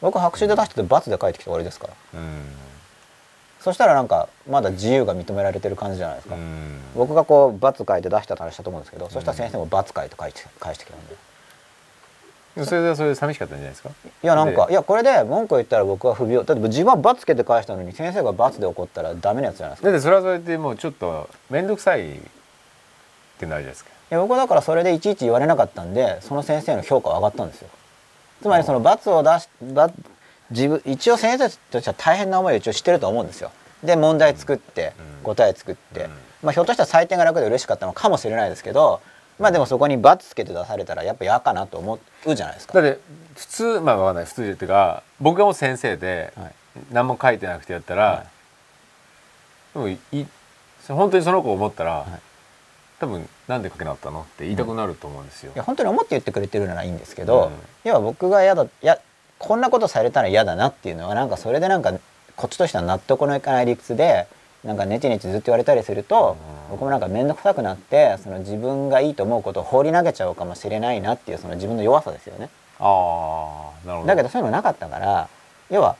僕白紙で出してて罰で帰ってきて終わりですから。
うん
そしたらなんかまだ自由が認められてる感じじゃないですか。
うん。
僕がこう罰書いて出したと話したと思うんですけど、そしたら先生も罰書いて返して返してきたんで。
それでそれで寂しかったんじゃないですか？
いやなんか
で。
いやこれで文句言ったら僕は不病だって自分は罰つけて返したのに先生が罰で怒ったらダメなやつじゃないですか。
だってそれはそれでもうちょっと面倒くさいってなるじゃないですか。
いや僕はだからそれでいちいち言われなかったんでその先生の評価は上がったんですよ。つまりその罰を出し罰自分一応先生としては大変な思いを一応してると思うんですよ。で問題作って
うん。
答え作って、
うん。
まあひょっとしたら採点が楽で嬉しかったのかもしれないですけどまあでもそこに罰つけて出されたらやっぱ嫌かなと思うじゃないですか。
だって普通まあわかんない普通っていうか僕がもう先生で
はい。
何も書いてなくてやったら、
は
でもいいそ本当にその子思ったら、
はい。
多分なんで書けなかったのって言いたくなると思うんですよ。
いや。本当に思って言ってくれてるならいいんですけど、
うん。
要は僕が嫌だいやこんなことされたら嫌だなっていうのはなんかそれでなんかこっちとしては納得のいかない理屈でなんかネチネチずっと言われたりすると、
うん
僕もなんか面倒くさくなってその自分がいいと思うことを放り投げちゃうかもしれないなっていうその自分の弱さですよね。
ああなるほど。
だけどそういうのなかったから要は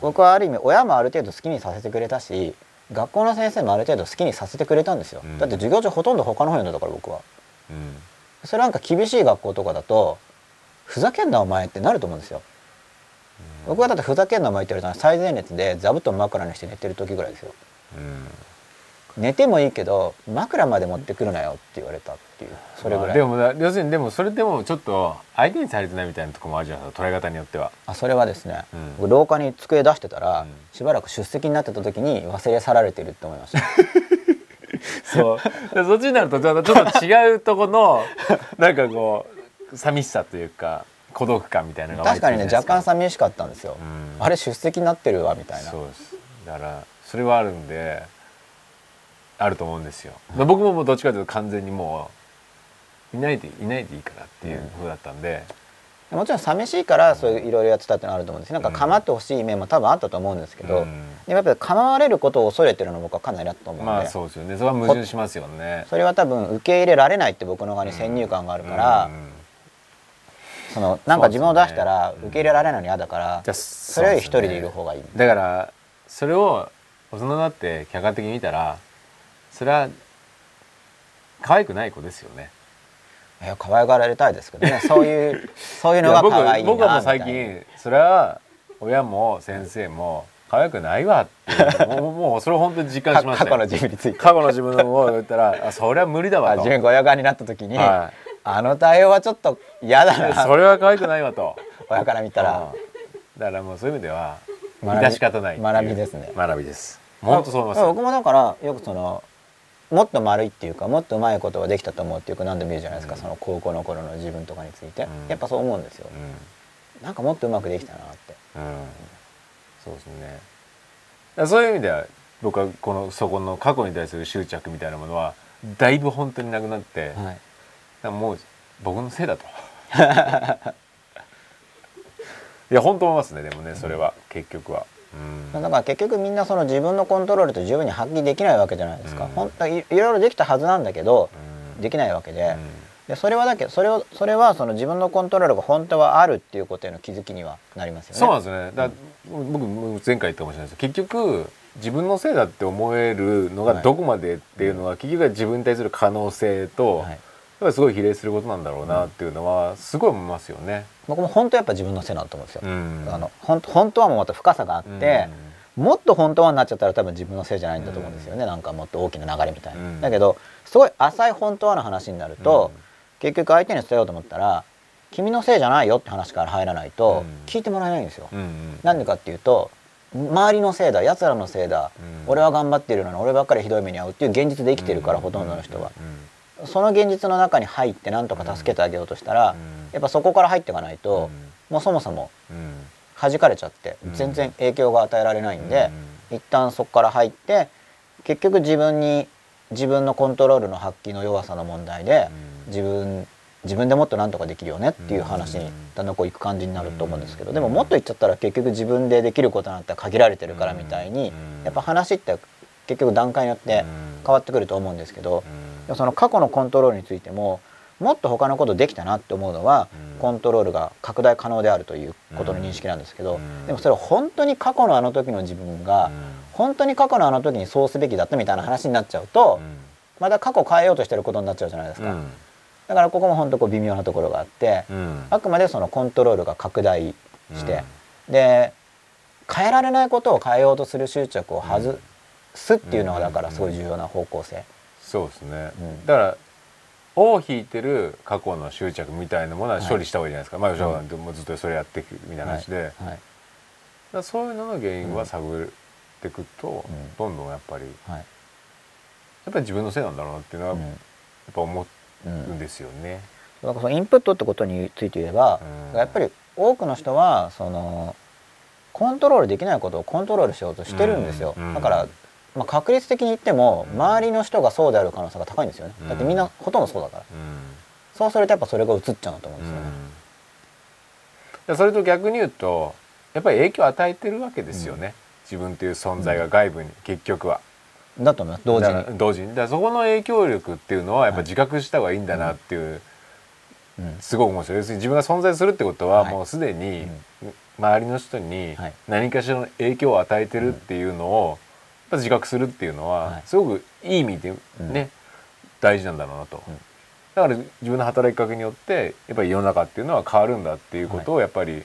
僕はある意味親もある程度好きにさせてくれたし学校の先生もある程度好きにさせてくれたんですよ、
うん
だって授業中ほとんど他の本読んだから僕は。
うん
それなんか厳しい学校とかだとふざけんなお前ってなると思うんですよ僕はだってふざけんなお前って言われたのは最前列で座布団枕にして寝てる時ぐらいですよ。
うん。
寝てもいいけど枕まで持ってくるなよって言われたっていう。それぐらい、
まあでもな要するにでもそれでもちょっと相手にされてないみたいなところもあるじゃないですか捉え方によっては。
あそれはですね、
うん。
僕廊下に机出してたら、
うん。
しばらく出席になってた時に忘れ去られてるって思いました
そう。でそっちになるとちょっとちょっと違うとこのなんかこう寂しさというか孤独感みたいなのが
確かにね若干寂しかったんですよ、
うん。
あれ出席になってるわみたいな。
そう。ですだからそれはあるんであると思うんですよ、で僕ももうどっちかというと完全にもういないでいないでいいからっていう風だったんで、
もちろん寂しいからそういういろいろやってたってのはあると思うんです。なんか
うん
構ってほしい面も多分あったと思うんですけど、
うん。
でもやっぱり構われることを恐れてるのは僕はかなりあったと思うんで、
まあそうですよね。それは矛盾しますよね。
それは多分受け入れられないって僕の側に先入観があるから、
うん
そそのなんか自分を出したら受け入れられないの嫌だから、
じゃあ
それより一人でいる方がいい、
すね。だからそれを大人になって客観的に見たらそれは可愛くない子ですよね。
いや可愛がられたいですけどね。そういうそういうのが可愛いな
僕はもう最近それは親も先生も可愛くないわっていうもうもうそれを本当に実感しましたよ。
過去の自分について。
過去の自分のを言ったらあそれは無理だわと。
あ自分が親側になった時に、
は
あの対応はちょっと嫌だな。
それは可愛くないわと。
親から見たら。
うん。だからもうそういう意味では致し方ない
学びですね。
学びです。本当そう思います
僕もだからよくそのもっと丸いっていうかもっとうまいことができたと思うっていうか何でも言うじゃないですか、
うん。
その高校の頃の自分とかについて、
うん。
やっぱそう思うんですよ、なんかもっとうまくできたなって。
うん、うん、そうですね。そういう意味では僕はこのそこの過去に対する執着みたいなものはだいぶ本当になくなって、
はい。
らもう僕のせいだと。いや本当思いますねでもねそれは、結局は、うん、
だから結局みんなその自分のコントロールと十分に発揮できないわけじゃないですか、
うん。
本当はいいろいろできたはずなんだけど
うん。
できないわけで,、
うん。
でそれはだけそれをそれはその自分のコントロールが本当はあるっていうことへの気づきにはなりますよね。
そうなんですよね。だ僕前回言ったかもしれないですけど結局自分のせいだって思えるのが
はい。
どこまでっていうのは、結局は自分に対する可能性と、
はい
ぱりすごい比例することなんだろうなっていうのはすごい思いますよね。
僕も本当やっぱ自分のせいなんだと思うんですよ。
うん。
あの本当本当はもっと深さがあって、もっと本当はになっちゃったら多分自分のせいじゃないんだと思うんですよね、なんかもっと大きな流れみたいな。
うん。
だけどすごい浅い本当はの話になると、結局相手に伝えようと思ったら「君のせいじゃないよ」って話から入らないと
うん。
聞いてもらえないんですよ。
うんうん
なんでかっていうと周りのせいだ奴らのせいだ、
うん。
俺は頑張ってるのに俺ばっかりひどい目に遭うっていう現実で生きてるから、ほとんどの人は、その現実の中に入ってなんとか助けてあげようとしたら、やっぱそこから入っていかないと、もうそもそも弾かれちゃって
うん。
全然影響が与えられないんで、一旦そこから入って結局自分に自分のコントロールの発揮の弱さの問題で、自分自分でもっとなんとかできるよねっていう話にだんだんこういく感じになると思うんですけど、でももっと言っちゃったら結局自分でできることなんて限られてるからみたいに、やっぱ話って結局段階によって変わってくると思うんですけど、その過去のコントロールについてももっと他のことできたなって思うのは、
うん。
コントロールが拡大可能であるということの認識なんですけど、
うん。
でもそれを本当に過去のあの時の自分が、本当に過去のあの時にそうすべきだったみたいな話になっちゃうと、また過去変えようとしてることになっちゃうじゃないですか、だからここも本当こう微妙なところがあって、あくまでそのコントロールが拡大して、で変えられないことを変えようとする執着を外すっていうのがだからすごい重要な方向性。
そうですね、
うん。
だから尾を引いてる過去の執着みたいなものは処理した方がいいじゃないですか、まあ吉岡さんってもうずっとそれやっていくみたいな話で、だか
はい。
らそういうのの原因は探っていくと、
ん。
どんどんやっぱり
はい。
やっぱり自分のせいなんだろうなっていうのは
うん。
やっぱ思
う
うんんですよね。
だからそのインプットってことについて言えば、
うん。
やっぱり多くの人はそのコントロールできないことをコントロールしようとしてるんですよ、
うん。
だから、まあ、確率的に言っても
うん
周りの人がそうである可能性が高いんですよね、
うん。
だってみんなほとんどそうだから。
うん。
そうするとやっぱそれが映っちゃうと思うんですよね、
うん。それと逆に言うとやっぱり影響を与えてるわけですよね、自分という存在が外部に、結局は。
だと思います。同時に。
同時に。だからそこの影響力っていうのはやっぱ自覚した方がいいんだなっていう、
うん。
すごく思うんですよ要するに自分が存在するってことは
はい。
もうすでに周りの人に
はい。
何かしらの影響を与えてるっていうのを自覚するっていうの
は
はい。すごくいい意味で
うん。
ね大事なんだろうなと。
うん。
だから自分の働きかけによってやっぱり世の中っていうのは変わるんだっていうことをやっぱり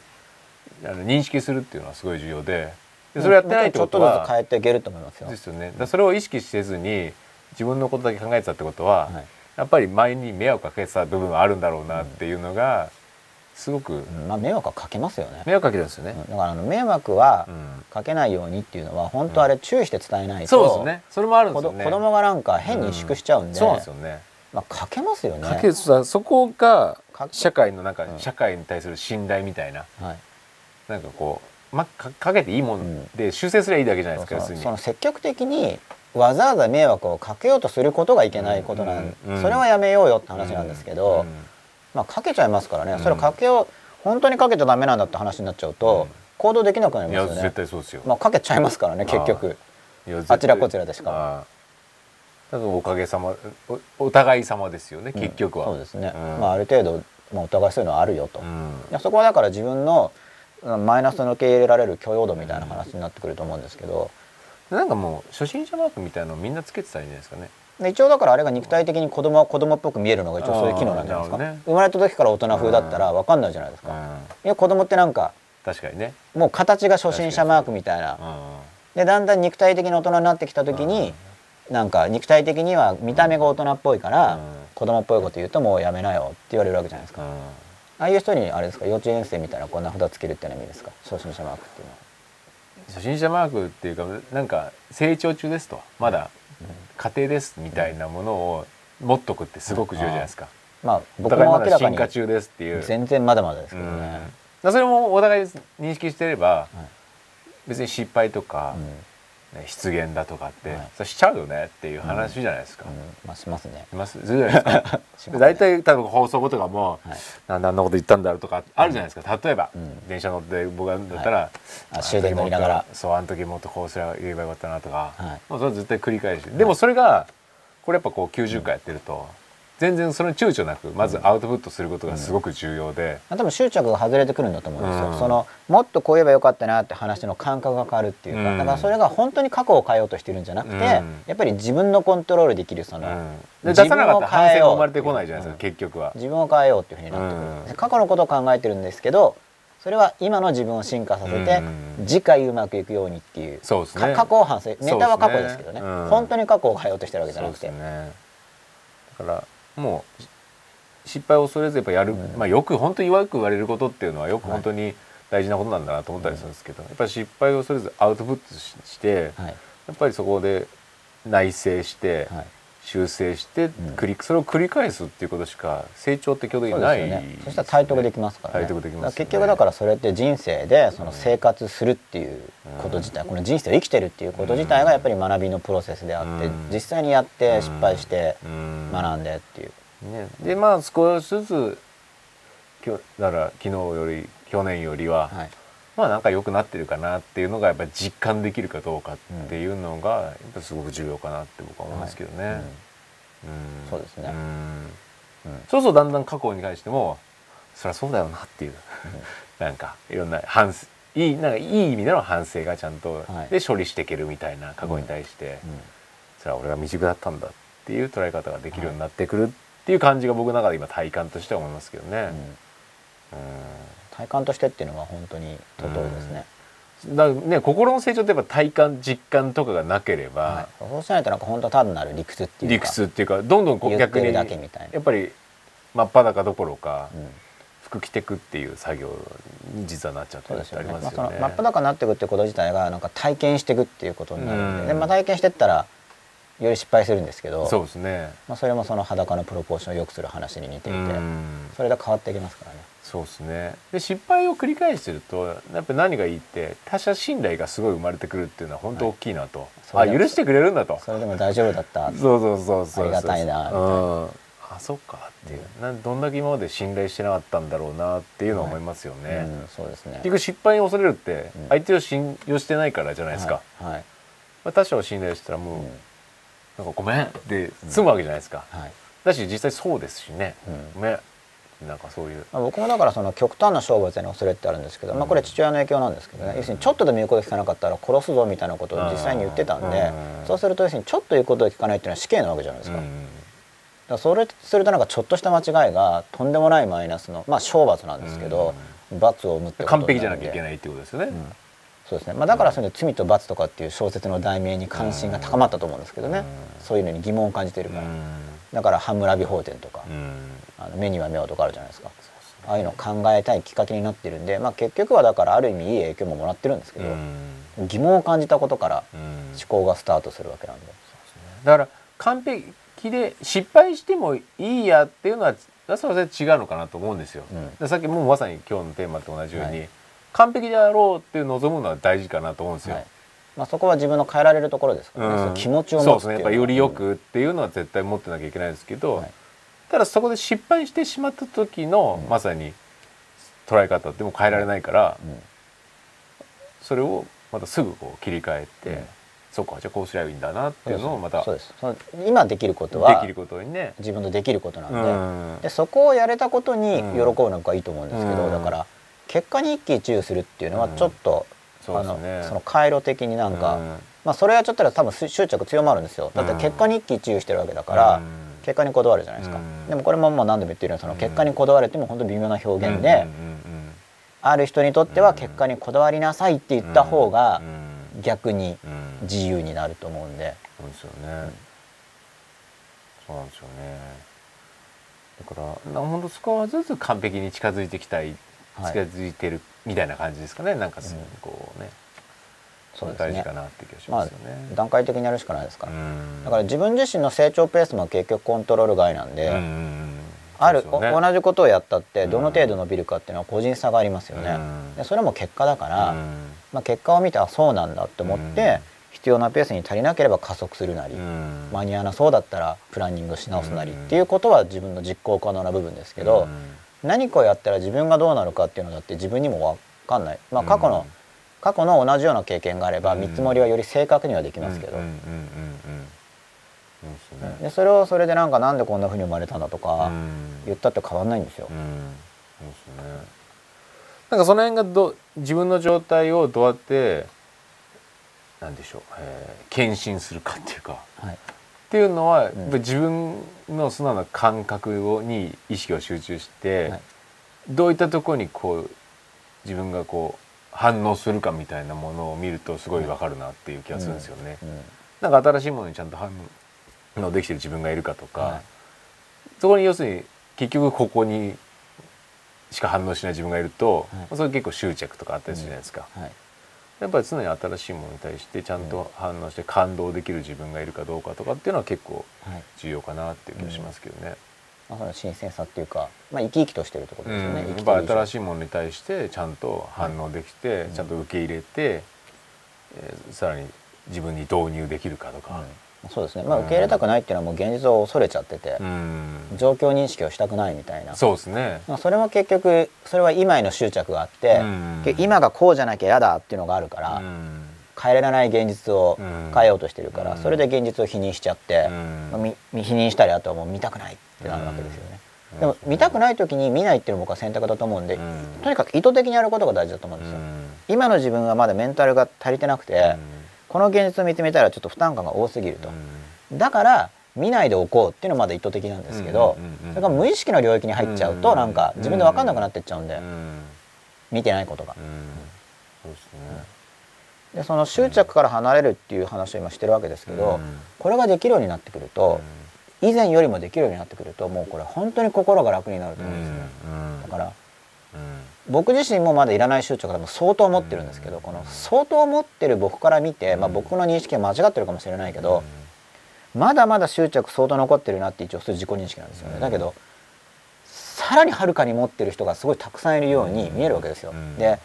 あの認識するっていうのはすごい重要ででそれやってないってこと
ちょっとず
は
つ変えていけると思いますよ。
ですよね。だそれを意識せずに自分のことだけ考えてたってことは、
はい。
やっぱり前に迷惑かけてた部分はあるんだろうなっていうのがすごく
うん。まあ迷惑はかけますよね、
迷惑かけてるんですよね。
うん。だからあの迷惑は
うん。
かけないようにっていうのは本当あれ注意して伝えないと、
そうですね。それもあるんですよね。
子供がなんか変に萎縮しちゃうんで、
そうなんですよね。
まあ、かけますよね。
かけさそこが社会のなんか、
うん。
社会に対する信頼みたいな
はい。
なんかこうまかかけていいも
うん。
んで修正すればいいだけじゃないですか、
そうその積極的にわざわざ迷惑をかけようとすることがいけないことなん、
うん。うん。
それはやめようよって話なんですけど、
うん
まあかけちゃいますからね、
うん。
それをかけよう本当にかけちゃダメなんだって話になっちゃうと、
うん。
行動できなくなりますよね。
絶対そうですよ。
まあかけちゃいますからね結局。あちらこちらでしか
おかげさまおお互い様ですよね結局は。
そうですね、
うん。
まあある程度まあ、お互いそういうのはあるよと、い
うん。
やそこはだから自分のうんマイナスの受け入れられる許容度みたいな話になってくると思うんですけど、
なんかもう初心者マークみたいなのをみんなつけてたらいいんじゃないですかね。
で一応だからあれが肉体的に子供は子供っぽく見えるのが一応そういう機能なんじゃないですか、
ね。
生まれた時から大人風だったら分かんないじゃないですか、
うん。
いや子供ってなんか
確かにね。
もう形が初心者マークみたいな。
う。ん
でだんだん肉体的な大人になってきた時になんか肉体的には見た目が大人っぽいから
うん。
子供っぽいこと言うともうやめなよって言われるわけじゃないですか。
うん。
ああいう人にあれですか幼稚園生みたいなこんな札つけるってのは意味ですか？初心者マークっていうのは。
初心者マークっていうかなんか成長中ですと。まだ家庭ですみたいなものを持っとくってすごく重要じゃないですか、
まあ
お
僕も明らかに
進化中ですっていう。
全然まだまだですけ
うん。
どね、
それもお互い認識してれば
はい
別に失敗とか、失言だとかって、
はい。
それしちゃうよねっていう話じゃないですか。
うん。まあしますね。
います？す？るじゃないですか。
しますね
大体多分放送後とかも、
はい
なんであんなこと言ったんだろうとかあるじゃないですか。例えば、
うん。
電車乗って僕がだったら、
あ終電乗りながら。
そうあの時もっとこうすれば言えばよかったなとか、
はい。
もうそれは絶対繰り返し。でもそれがこれやっぱこう90回やってると、全然その躊躇なくまずアウトプットすることがすごく重要で、
多分執着が外れてくるんだと思うんですよ、
うん。
そのもっとこう言えばよかったなって話の感覚が変わるっていうか、
うん。
だからそれが本当に過去を変えようとしてるんじゃなくて、
うん。
やっぱり自分のコントロールできるその、
うん。で出さなかったら反省が生まれてこないじゃないですか、
うん。
結局は。
自分を変えようっていうふうになってくる、過去のことを考えてるんですけどそれは今の自分を進化させて、
うん。
次回うまくいくようにっていう
そうですね。
か過去を反省。ネタは過去ですけどね。
ねうん。
本当に過去を変えようとしてるわけじゃなくて。
だからもう失敗を恐れずやっぱやる、
うん。
まあよく本当によく言われることっていうのはよく
はい。
本当に大事なことなんだなと思ったりするんですけど、やっぱり失敗を恐れずアウトプットしして、
はい。
やっぱりそこで内省して、
はい
修正して
ん。
繰り、それを繰り返すっていうことしか成長って基本的
そう
にない
ですよね。そしたら体得できますからね。
体得できますよね。
だから結局だからそれって人生でその生活するっていうこと自体、この人生を生きてるっていうこと自体がやっぱり学びのプロセスであって、
うん。
実際にやって失敗して
うん。
学んでっていう、
ね、でまあ少しずつ今日だから昨日より去年よりは、
はい
まあなんか良くなってるかなっていうのがやっぱり実感できるかどうかっていうのがやっぱすごく重要かなって僕は思いますけどね。
はい。うん。
うん
そうですね。
ん。
うん。
そうそうだんだん過去に関してもそりゃそうだよなっていう、なんかいろんな反省いいなんかいい意味での反省がちゃんと、
はい。
で処理していけるみたいな過去に対して、
うん。
それは俺が未熟だったんだっていう捉え方ができるようになってくるっていう感じが僕の中で今体感としては思いますけどね。
うん体感としてっていうのは本当にととですね、
うん。だね心の成長ってやっぱ体感実感とかがなければ、
はい、そうしないとなんか本当単なる理屈っていうか
理屈っていうかどんどんこう逆に
言ってるだけみたいな。
やっぱり真っ裸どころか、
うん。
服着てくっていう作業に実はなっちゃって
そう
るってあ
ですよね。まあ、
りますよね。
その真っ裸になっていくってこと自体がなんか体験していくっていうことになるんで,、
うん。
でまあ、体験してったらより失敗するんですけど
そうですね。
まあ、それもその裸のプロポーションを良くする話に似ていて、
うん。
それで変わってきますからね。
そうですね。で失敗を繰り返してるとやっぱり何がいいって他者信頼がすごい生まれてくるっていうのは本当大きいなと。
はい
あ許してくれるんだと。
それでも大丈夫だった。
そうそうそうそう
ありがたいなみたいな
うん、あそっかっていう、なんどんだけ今まで信頼してなかったんだろうなっていうのは思いますよね、
うん、そうですね。
結局失敗に恐れるって
うん。
相手を信用してないからじゃないですか、
はい。はい
まあ、他者を信頼したらもう、
うん。
なんかごめんって済むわけじゃないですか、
はい。
だし実際そうですしね、
うん。
ごめんなんかそういう。
まあ、僕もだからその極端な勝負への恐れってあるんですけど、まあ、これ父親の影響なんですけどね、要するにちょっとでも言うこと聞かなかったら殺すぞみたいなことを実際に言ってたんで、
うん。
そうすると要するにちょっと言うことを聞かないっていうのは死刑なわけじゃないですか,、
うん。
だからそれするとなんかちょっとした間違いがとんでもないマイナスのまあ懲罰なんですけど、罰を生むって
完
に
璧じゃなきゃいけ
い
ないってことですよね、
うん。そうですね、まあ、だからそれで「罪と罰」とかっていう小説の題名に関心が高まったと思うんですけどね、
うん。
そういうのに疑問を感じているから、
うん。
だから「ハムラビ法典」とか、
うん
あの目には目をとかあるじゃないですか。ああいうのを考えたいきっかけになってるんで、まあ、結局はだからある意味いい影響ももらってるんですけど、
うん。
疑問を感じたことから
うん。
思考がスタートするわけなんで、
だから完璧で失敗してもいいやっていうのはそれは違うのかなと思うんですよ。
うん。
でさっきもうまさに今日のテーマと同じように、
はい。
完璧であろうって望むのは大事かなと思うんですよ。
はい。まあ、そこは自分の変えられるところですからね、
うん。
気持ちを
そうですね。やっぱよりよくっていうのは絶対持ってなきゃいけないんですけど、
はい
ただそこで失敗してしまった時の、
うん。
まさに捉え方ってもう変えられないから、
うん。
それをまたすぐこう切り替えて、
うん。
そうかじゃあこうすればいいんだなっていうのをまた
そうです。その今できることは
できることにね。
自分のできることなんで,、
うん。
でそこをやれたことに喜ぶのがいいと思うんですけど、
うん。
だから結果に一喜一憂するっていうのはちょっと、
そう
あのその回路的になんか、
うん。
まあそれはちょっと多分執着強まるんですよ。だって結果に一喜一憂してるわけだから、
うん
結果にこだわるじゃないですか、
うん。
でもこれももう何度も言ってるようにその結果にこだわるっても本当微妙な表現で、ある人にとっては結果にこだわりなさいって言った方が
うん
逆に自由になると思うんで、
そうですよね、そうなんですよね。だからな本当少しずつ完璧に近づいていきたい
はい。
近づいてるみたいな感じですかね。なんかす
うん。
こうね
そうですね。まあ
ますよね、
段階的にやるしかないですから、
うん。
だから自分自身の成長ペースも結局コントロール外なんで、ある、
ね
お同じことをやったって
うん
どの程度伸びるかっていうのは個人差がありますよね、
うん
でそれも結果だから、
うん
まあ、結果を見てあそうなんだって思って、
うん
必要なペースに足りなければ加速するなり、
うん
間に合わなそうだったらプランニングし直すなりっていうことは自分の実行可能な部分ですけど、何かをやったら自分がどうなるかっていうのだって自分にも分かんない、まあ、過去の、
うん
過去の同じような経験があれば
うん
見積もりはより正確にはできますけど、
で
それをそれでなんかなんでこんな風に生まれたんだとか
うん
言ったって変わんないんですよ。
なんかその辺がど自分の状態をどうやってなんでしょう、えー、検診するかっていうか
はい
っていうのは、
ん
やっぱ自分の素直な感覚をに意識を集中して、
はい
どういったところにこう自分がこう反応するかみたいなものを見るとすごいわかるなっていう気がするんですよね。
うん
なんか新しいものにちゃんと反応できてる自分がいるかとか、
はい
そこに要するに結局ここにしか反応しない自分がいると、
はい。
それ結構執着とかあったりするじゃないですか、
はい。
やっぱり常に新しいものに対してちゃんと反応して感動できる自分がいるかどうかとかっていうのは結構
はい。
重要かなっていう気がしますけどね。
まあ、その新鮮さっていうか、まあ、生き生きとしてるってことですよね、
うん、やっぱ新しいものに対してちゃんと反応できて、ちゃんと受け入れて、えーさらに自分に導入できるかとか。
うん。そうですね、まあ、受け入れたくないっていうのはもう現実を恐れちゃってて
う、ん。
状況認識をしたくないみたいな。
そうですね。
まあそれも結局それは今への執着があって、今がこうじゃなきゃ嫌だっていうのがあるから、
うん
変えられない現実を
うん。
変えようとしてるから、
うん。
それで現実を否認しちゃって、
うん。
否認したりあとはもう見たくないってなるわけですよね。
うん。
でも見たくない時に見ないっていうのも僕は選択だと思うんで、
うん。
とにかく意図的にやることが大事だと思うんですよ。今の自分はまだメンタルが足りてなくて、この現実を見つめたらちょっと負担感が多すぎると、だから見ないでおこうっていうのはまだ意図的なんですけど、それが無意識の領域に入っちゃうと、
うん。
なんか自分で分かんなくなってっちゃうんで、
うん。
見てないことが。
そうですね。
でその執着から離れるっていう話を今してるわけですけど、
うん。
これができるようになってくると、以前よりもできるようになってくるともうこれ本当に心が楽になると
う
思うんですね、
ん。
だから
うん。
僕自身もまだいらない執着が多分相当持ってるんですけど、この相当持ってる僕から見て、まあ、僕の認識は間違ってるかもしれないけど、まだまだ執着相当残ってるなって一応そういう自己認識なんですよね、
うん。
だけどさらにはるかに持ってる人がすごいたくさんいるように見えるわけですよ、
うん。
で、まあ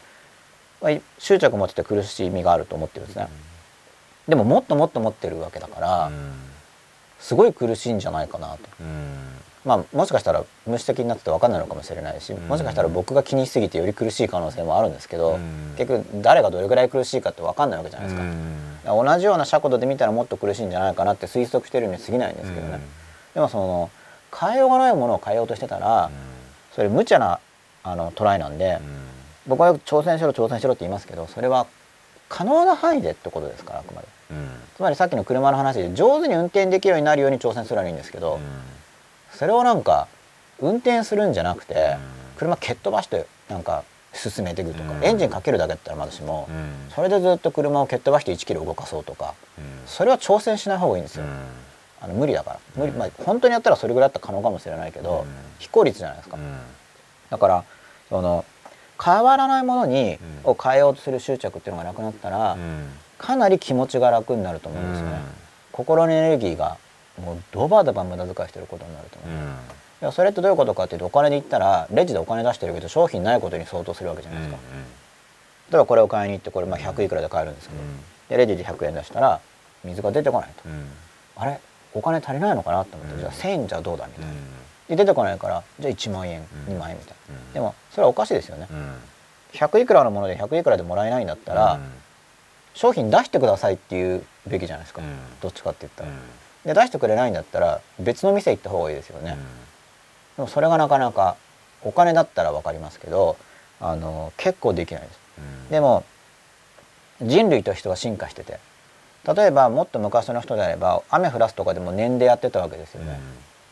執着持ってて苦しみがあると思ってるんですね、でももっともっと持ってるわけだから、すごい苦しいんじゃないかなと。まあもしかしたら無視的になってて分かんないのかもしれないし、
ん。
もしかしたら僕が気にしすぎてより苦しい可能性もあるんですけど、
うん。
結局誰がどれぐらい苦しいかって分かんないわけじゃないですか,、同じような尺度で見たらもっと苦しいんじゃないかなって推測してるに過ぎないんですけどね、でもその変えようがないものを変えようとしてたら、それ無茶なあのトライなんで、僕はよく挑戦しろ挑戦しろって言いますけどそれは可能な範囲でってことですからあくまで。つまりさっきの車の話で上手に運転できるようになるように挑戦するのはいいんですけど、それをなんか運転するんじゃなくて、車蹴っ飛ばしてなんか進めていくとか、
うん。
エンジンかけるだけだったらまだしも、それでずっと車を蹴っ飛ばして1キロ動かそうとかそれは挑戦しない方がいいんですよ、あの無理だから。無理、まあ、本当にやったらそれぐらいだったら可能かもしれないけど、
うん。
非効率じゃないですか、だからその変わらないものに、
うん。
を変えようとする執着っていうのがなくなったら、かなり気持ちが楽になると思うんですよね、心のエネルギーがもうドバドバ無駄遣いしてることになると思う、いやそれってどういうことかっていうとお金で言ったらレジでお金出してるけど商品ないことに相当するわけじゃないですか、例えばこれを買いに行ってこれまあ100いくらで買えるんですけど、でレジで100円出したら水が出てこないと、あれ？お金足りないのかなと思って、
うん。
じゃあ1000円じゃどうだみたいな、で出てこないからじゃあ1万円、
うん。
2万円みたいな、でもそれはおかしいですよね、100いくらのもので100いくらでもらえないんだったら、商品出してくださいっていうべきじゃないですか、
うん。
どっちかって言ったら、
うん。
で出してくれないんだったら別の店行った方がいいですよね、でもそれがなかなかお金だったら分かりますけどあの結構できないです。
うん。
でも人類としては進化してて例えばもっと昔の人であれば雨降らすとかでも念でやってたわけですよね、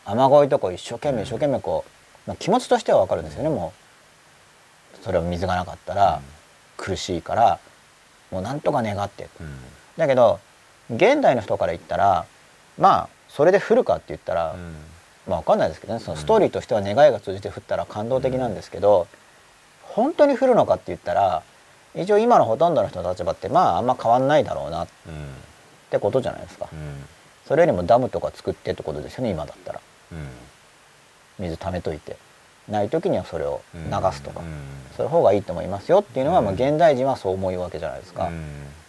雨乞いとか一生懸命一生懸命こう、まあ、気持ちとしては分かるんですよねもう。それは水がなかったら苦しいからもうなんとか願って。
うん。
だけど現代の人から言ったらまあそれで降るかって言ったら、
うん。
まあ分かんないですけどねそのストーリーとしては願いが通じて降ったら感動的なんですけど、本当に降るのかって言ったら一応今のほとんどの人の立場ってまああんま変わんないだろうなっ
うん。
てことじゃないですか、
うん。
それよりもダムとか作ってってことですよね今だったら。
うん
水溜めといて。ない時にはそれを流すとか、
うん。
そういう方がいいと思いますよっていうのは、まあ、
うん。
現代人はそう思うわけじゃないですか、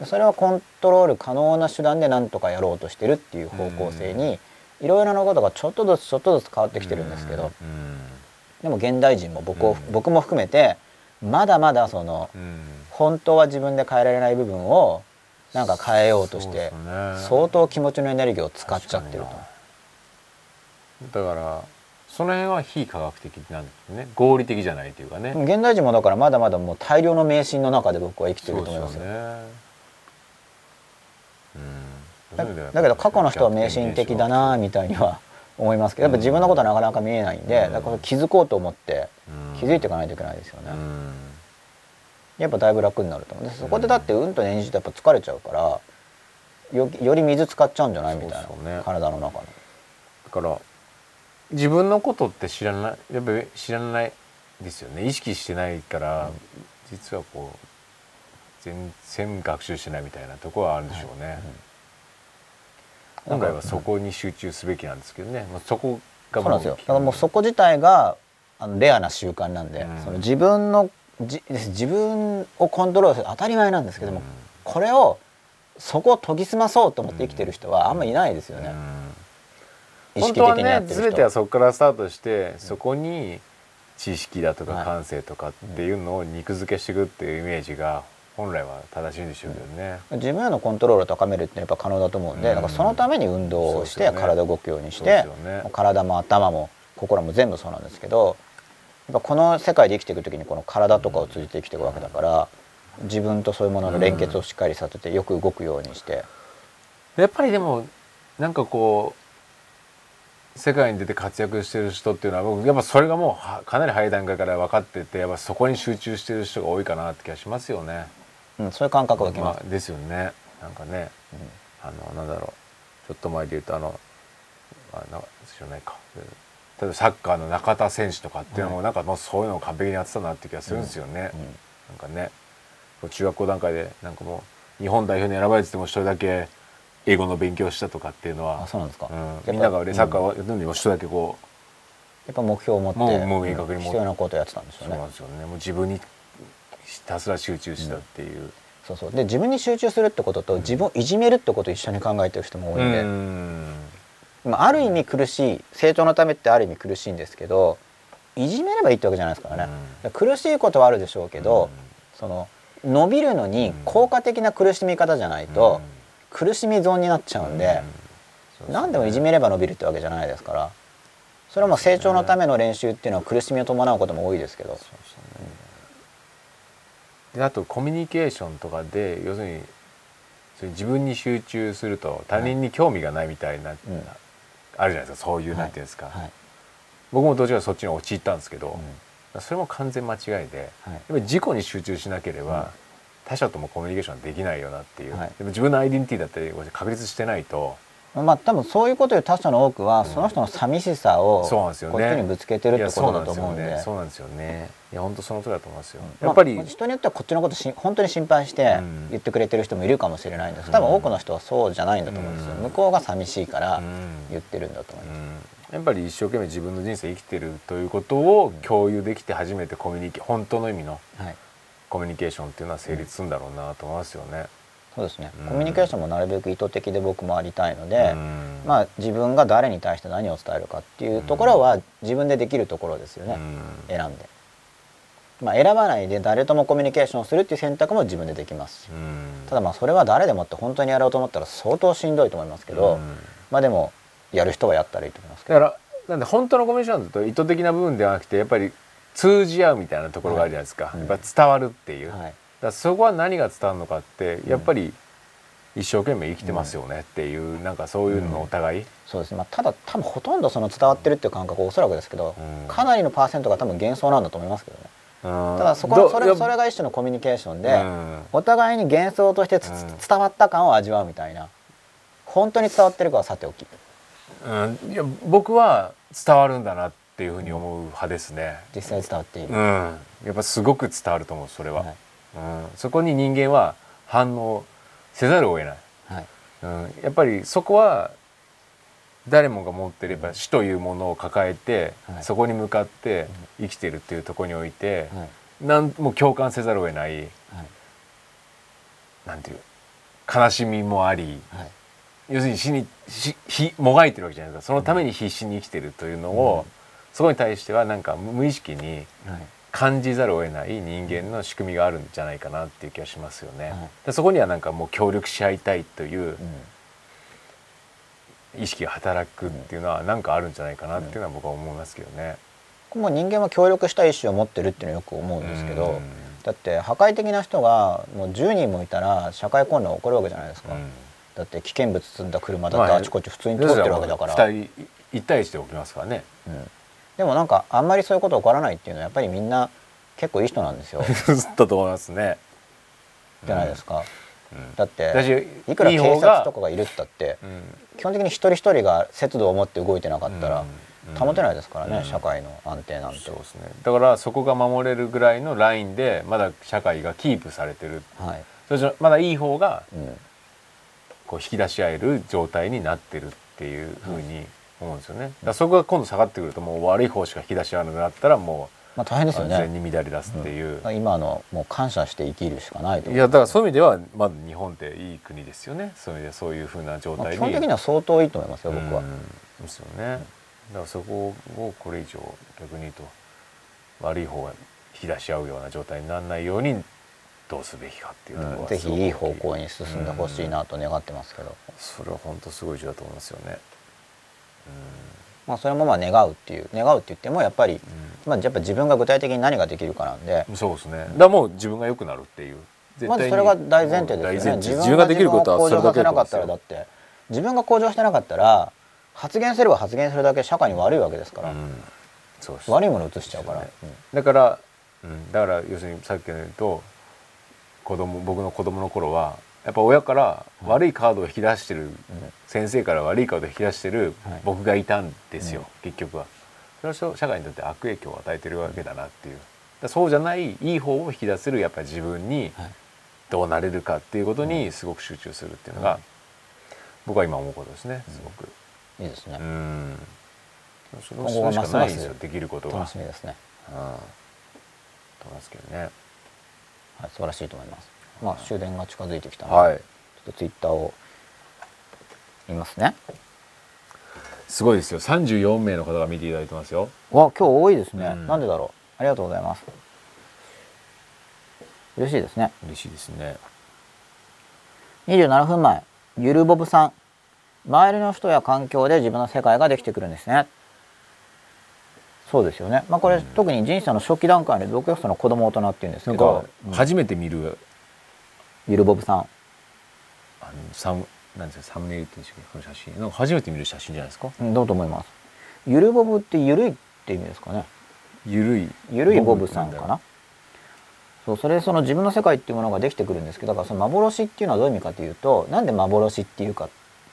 うん。
それはコントロール可能な手段で何とかやろうとしてるっていう方向性にいろいろなことがちょっとずつちょっとずつ変わってきてるんですけど、
うん。
でも現代人も僕を、
うん。
僕も含めてまだまだその
うん。
本当は自分で変えられない部分をなんか変えようとして相当気持ちのエネルギーを使っちゃってると
だからその辺は非科学的なんですね。合理的じゃないというかね、
現代人もだからまだまだもう大量の迷信の中で僕は生きてると思いますだけど過去の人は迷信的だなみたいには思いますけどやっぱ自分のことはなかなか見えないんで、
うん。
だから気づこうと思って
うん。
気づいていかないといけないですよね、
うん。
やっぱだいぶ楽になると思うでそこでだってうんと念じてやっぱ疲れちゃうからよより水使っちゃうんじゃないみたいな、
ね。
体の中の
だから自分のことって知らないやっぱり知らないですよね。意識してないから、実はこう全然学習してないみたいなところはあるんでしょうね、
うん
今回はそこに集中すべきなんですけどね、もうそこが
そうなんですよ。だからもうそこ自体があのレアな習慣なんで、
うん。
その自分のじ自分をコントロールする当たり前なんですけども、これをそこを研ぎ澄まそうと思って生きてる人はあんまいないですよね、意識的
本当はね
にやってる人。
全てはそこからスタートして、そこに知識だとか
はい。
感性とかっていうのを肉付けしていくっていうイメージが本来は正しいんでしょうけどね。
自分へのコントロールを高めるってやっぱ可能だと思うんで、
うん。
だからそのために運動をして体を動くようにして、
ね。
体も頭も心も全部そうなんですけどやっぱこの世界で生きていく時にこの体とかを通じて生きていくわけだから自分とそういうものの連結をしっかりさせてよく動くようにして、
やっぱりでもなんかこう世界に出て活躍してる人っていうのは僕やっぱそれがもうはかなり早い段階から分かっててやっぱそこに集中してる人が多いかなって気がしますよね。
うん、そういう感覚がきます。
まあ、ですよね。なんかねあのなんだろう。ちょっと前で言うとあのあな知らないか。例えばサッカーの中田選手とかっていうのもなんかもうそういうのを完璧にやってたなって気がするんですよね。
うん。
なんかね。中学校段階でなんかもう日本代表に選ばれてても一人だけ英語の勉強したとかっていうのは
あそうなんですか、
うん。みんながねサッカー
うん。
をやるのにも一人だけこう、
やっぱ目標を持って
もうもう明確に
必要なことをやってたんです
そう
よね
なんですよね。もう自分にひたすら集中したっていう。
そうそう。で自分に集中するってことと自分をいじめるってことを一緒に考えてる人も多いんで、
うん。
まあ、ある意味苦しい成長のためってある意味苦しいんですけどいじめればいいってわけじゃないですからね、苦しいことはあるでしょうけど、その伸びるのに効果的な苦しみ方じゃないと、苦しみ損になっちゃうんで、何でもいじめれば伸びるってわけじゃないですから。それはもう成長のための練習っていうのは苦しみを伴うことも多いですけど、
であとコミュニケーションとかで要するにそれ自分に集中すると他人に興味がないみたいな、
ん。
あるじゃないですか。そういう、
はい
なんていうんですか、
はい。
僕もどちらかそっちに陥ったんですけど、それも完全間違いで、
はい。
やっぱり自己に集中しなければ、
うん
他者ともコミュニケーションできないよなっていう、
はい。
でも自分のアイデンティティだったり確立してないと。
まあ多分そういうこと言う他者の多くは、その人の寂しさをこっちにぶつけてるってことだと思うんで。
そうなんですよね。いや本当その通りだと思いますよ、
まあ
やっぱり、
人によってはこっちのことし本当に心配して
うん。
言ってくれてる人もいるかもしれないんです。多分多くの人はそうじゃないんだと思うんですよ、
うん。
向こうが寂しいから
うん
言ってるんだと思います、
うん。やっぱり一生懸命自分の人生生きてるということを共有できて初めてコミュニケ本当の意味の
はい
コミュニケーションっていうのは成立するんだろうなと思いますよね。
そうですね、
うん。
コミュニケーションもなるべく意図的で僕もありたいので、
うん。
まあ自分が誰に対して何を伝えるかっていうところは自分でできるところですよね、
うん。
選んで。まあ、選ばないで誰ともコミュニケーションするっていう選択も自分でできますただまあそれは誰でもって本当にやろうと思ったら相当しんどいと思いますけど、
うん。
まあでもやる人はやったらいいと思いますけど。
だからなんで本当のコミュニケーションだと意図的な部分ではなくてやっぱり通じ合うみたいなところがあるじゃないですか、
はい。
やっぱ伝わるっていう、
はい。
らそこは何が伝わるのかってやっぱり一生懸命生きてますよねっていう、なんかそういうのをお互い、
そうですね、まあ、ただ多分ほとんどその伝わってるっていう感覚はおそらくですけど、
うん。
かなりのパーセントが多分幻想なんだと思いますけどね。
うん。
ただそこ
どいや
それそれが一種のコミュニケーションで、
うん。
お互いに幻想としてつ
うん。
伝わった感を味わうみたいな本当に伝わってるかはさておき。
うん、いや僕は伝わるんだなっていうふうに思う派ですね。
実際伝わっている、
うん、やっぱすごく伝わると思うそれは、
はい。
うん、そこに人間は反応せざるを得ない、
はい。
うん、やっぱりそこは誰もが持ってれば死というものを抱えて、
はい。
そこに向かって生きてるっていうところにおいて、
はい。
なんもう共感せざるを得ない。
はい。
なんていう悲しみもあり
はい。
要するに死にしひもがいてるわけじゃないですか。そのために必死に生きてるというのを、そこに対してはなんか無意識に
はい。
感じざるを得ない人間の仕組みがあるんじゃないかなっていう気がしますよね。
はい
でそこにはなんかもう協力し合いたいという
うん。
意識が働くっていうのはなんかあるんじゃないかなっていうのは僕は思いますけどね。
もう人間は協力したい意思を持ってるっていうのはよく思うんですけど、
うん。
だって破壊的な人がもう10人もいたら社会混乱起こるわけじゃないですか、
うん。
だって危険物積んだ車だ
まあ
ってあちこち普通に通ってるわけだから、
二人一対一で起きますからね。
うんでもなんかあんまりそういうこと起こらないっていうのはやっぱりみんな結構いい人なんですよ。
だと思いますね。
じゃないですか、
うん。
だって
私
いくら警察とかがいるったって
うん。
基本的に一人一人が節度を持って動いてなかったら
うん。
保てないですからね、
うん。
社会の安定なんて。
そうですね。だからそこが守れるぐらいのラインでまだ社会がキープされてる。
はい、
そまだいい方が
うん。
こう引き出し合える状態になってるっていうふうに思うんですよね。だそこが今度下がってくるともう悪い方しか引き出し合わなくなったらも
まあ大変
う完
ですよね
全に乱れ出すっていう。
今のもう感謝して生きるしかないと
いやだからそういう意味ではまだ日本っていい国ですよね。そういう意味でそういうふうな状
まあ
態に。
基本的には相当いいと思いますよ僕は、
うんですよね。だからそこをこれ以上逆に言うと悪い方が引き出し合うような状態にならないようにどうすべきかっていうところ
うん
はすごく
ぜひいい方向に進んでほしいなと願ってますけど、
それは本当すごい重要だと思いますよね。
まあ、それもまあ願うっていう願うって言ってもやっぱり、まあ、やっぱ自分が具体的に何ができるかなんで。
うん、そうですね。だもう自分が良くなるっていう。
まずそれが大前提ですよね。自
自分ができることは
向上させなかったらだって自分が向上してなかったら発言すれば発言するだけ社会に悪いわけですから、悪いものを移しちゃうから、
だから、うん、だから要するにさっきの言うと子供僕の子供の頃はやっぱ親から悪いカードを引き出してる、先生から悪いカードを引き出してる
はい
僕がいたんですよ、
うん
結局は。それは社会にとって悪影響を与えてるわけだなっていう。そうじゃないいい方を引き出せるやっぱり自分に
はい
どうなれるかっていうことにすごく集中するっていうのが、
うん
僕は今思うことですねすごく。
いいですね
う、ん。それ
今後は
しかないんですよできることが。
楽しみですね、
うん。と思いますけどね。
はい、素晴らしいと思いますまあ終電が近づいてきたので、
はい。
ちょっとツイッターを見ますね。
すごいですよ。三十四名の方が見ていただいてますよ。
わ今日多いですね、
うん。
なんでだろう。ありがとうございます。嬉しいですね。
嬉しいですね。
27分前。ゆるぼぶさん。周りの人や環境で自分の世界ができてくるんですね。そうですよね。まあこれ、特に人生の初期段階で毒薬素の子供大人っていうんです
なん
けど
か初めて見る
ゆるぼぶさん。
あのサムなんですかサムネイルっていうこの写真なんか初めて見る写真じゃないですか？
うんどうと思います。ゆるぼぶってゆるいって意味ですかね。
ゆるい。
ゆるいボブさんかな？そうそれでその自分の世界っていうものができてくるんですけどだからその幻っていうのはどういう意味かというとなんで幻っていうか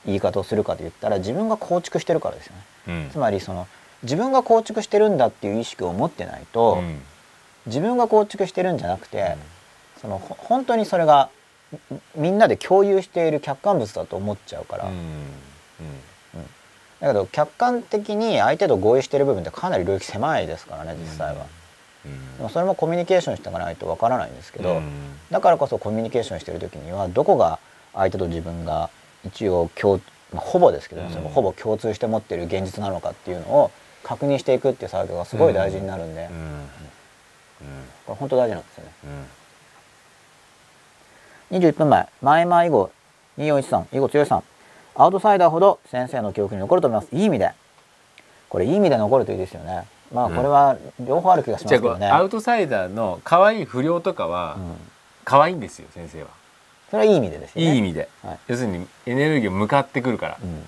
言い方をするかと言ったら自分が構築してるからですよね。
うん。
つまりその自分が構築してるんだっていう意識を持ってないと、
うん。
自分が構築してるんじゃなくて、そのほ本当にそれがみみんなで共有している客観物だと思っちゃうから、
うん。
だけど客観的に相手と合意している部分ってかなり領域狭いですからね実際は、
うん。
でもそれもコミュニケーションしていかないとわからないんですけど、
うん。
だからこそコミュニケーションしてる時にはどこが相手と自分が一応共、まあ、ほぼですけど、
うん。
それもほぼ共通して持っている現実なのかっていうのを確認していくっていう作業がすごい大事になるんで、
うん。
これ本当大事なんですよね。
うん
21分前前々以後2413以後剛さんアウトサイダーほど先生の記憶に残ると思います。いい意味で。これいい意味で残るといいですよね。まあ
うん。
これは両方ある気がしますけどね、
アウトサイダーの可愛い不良とかは
うん。
可愛いんですよ先生は。
それはいい意味でですよね。
いい意味で、
はい。
要するにエネルギーを向かってくるから、
うん。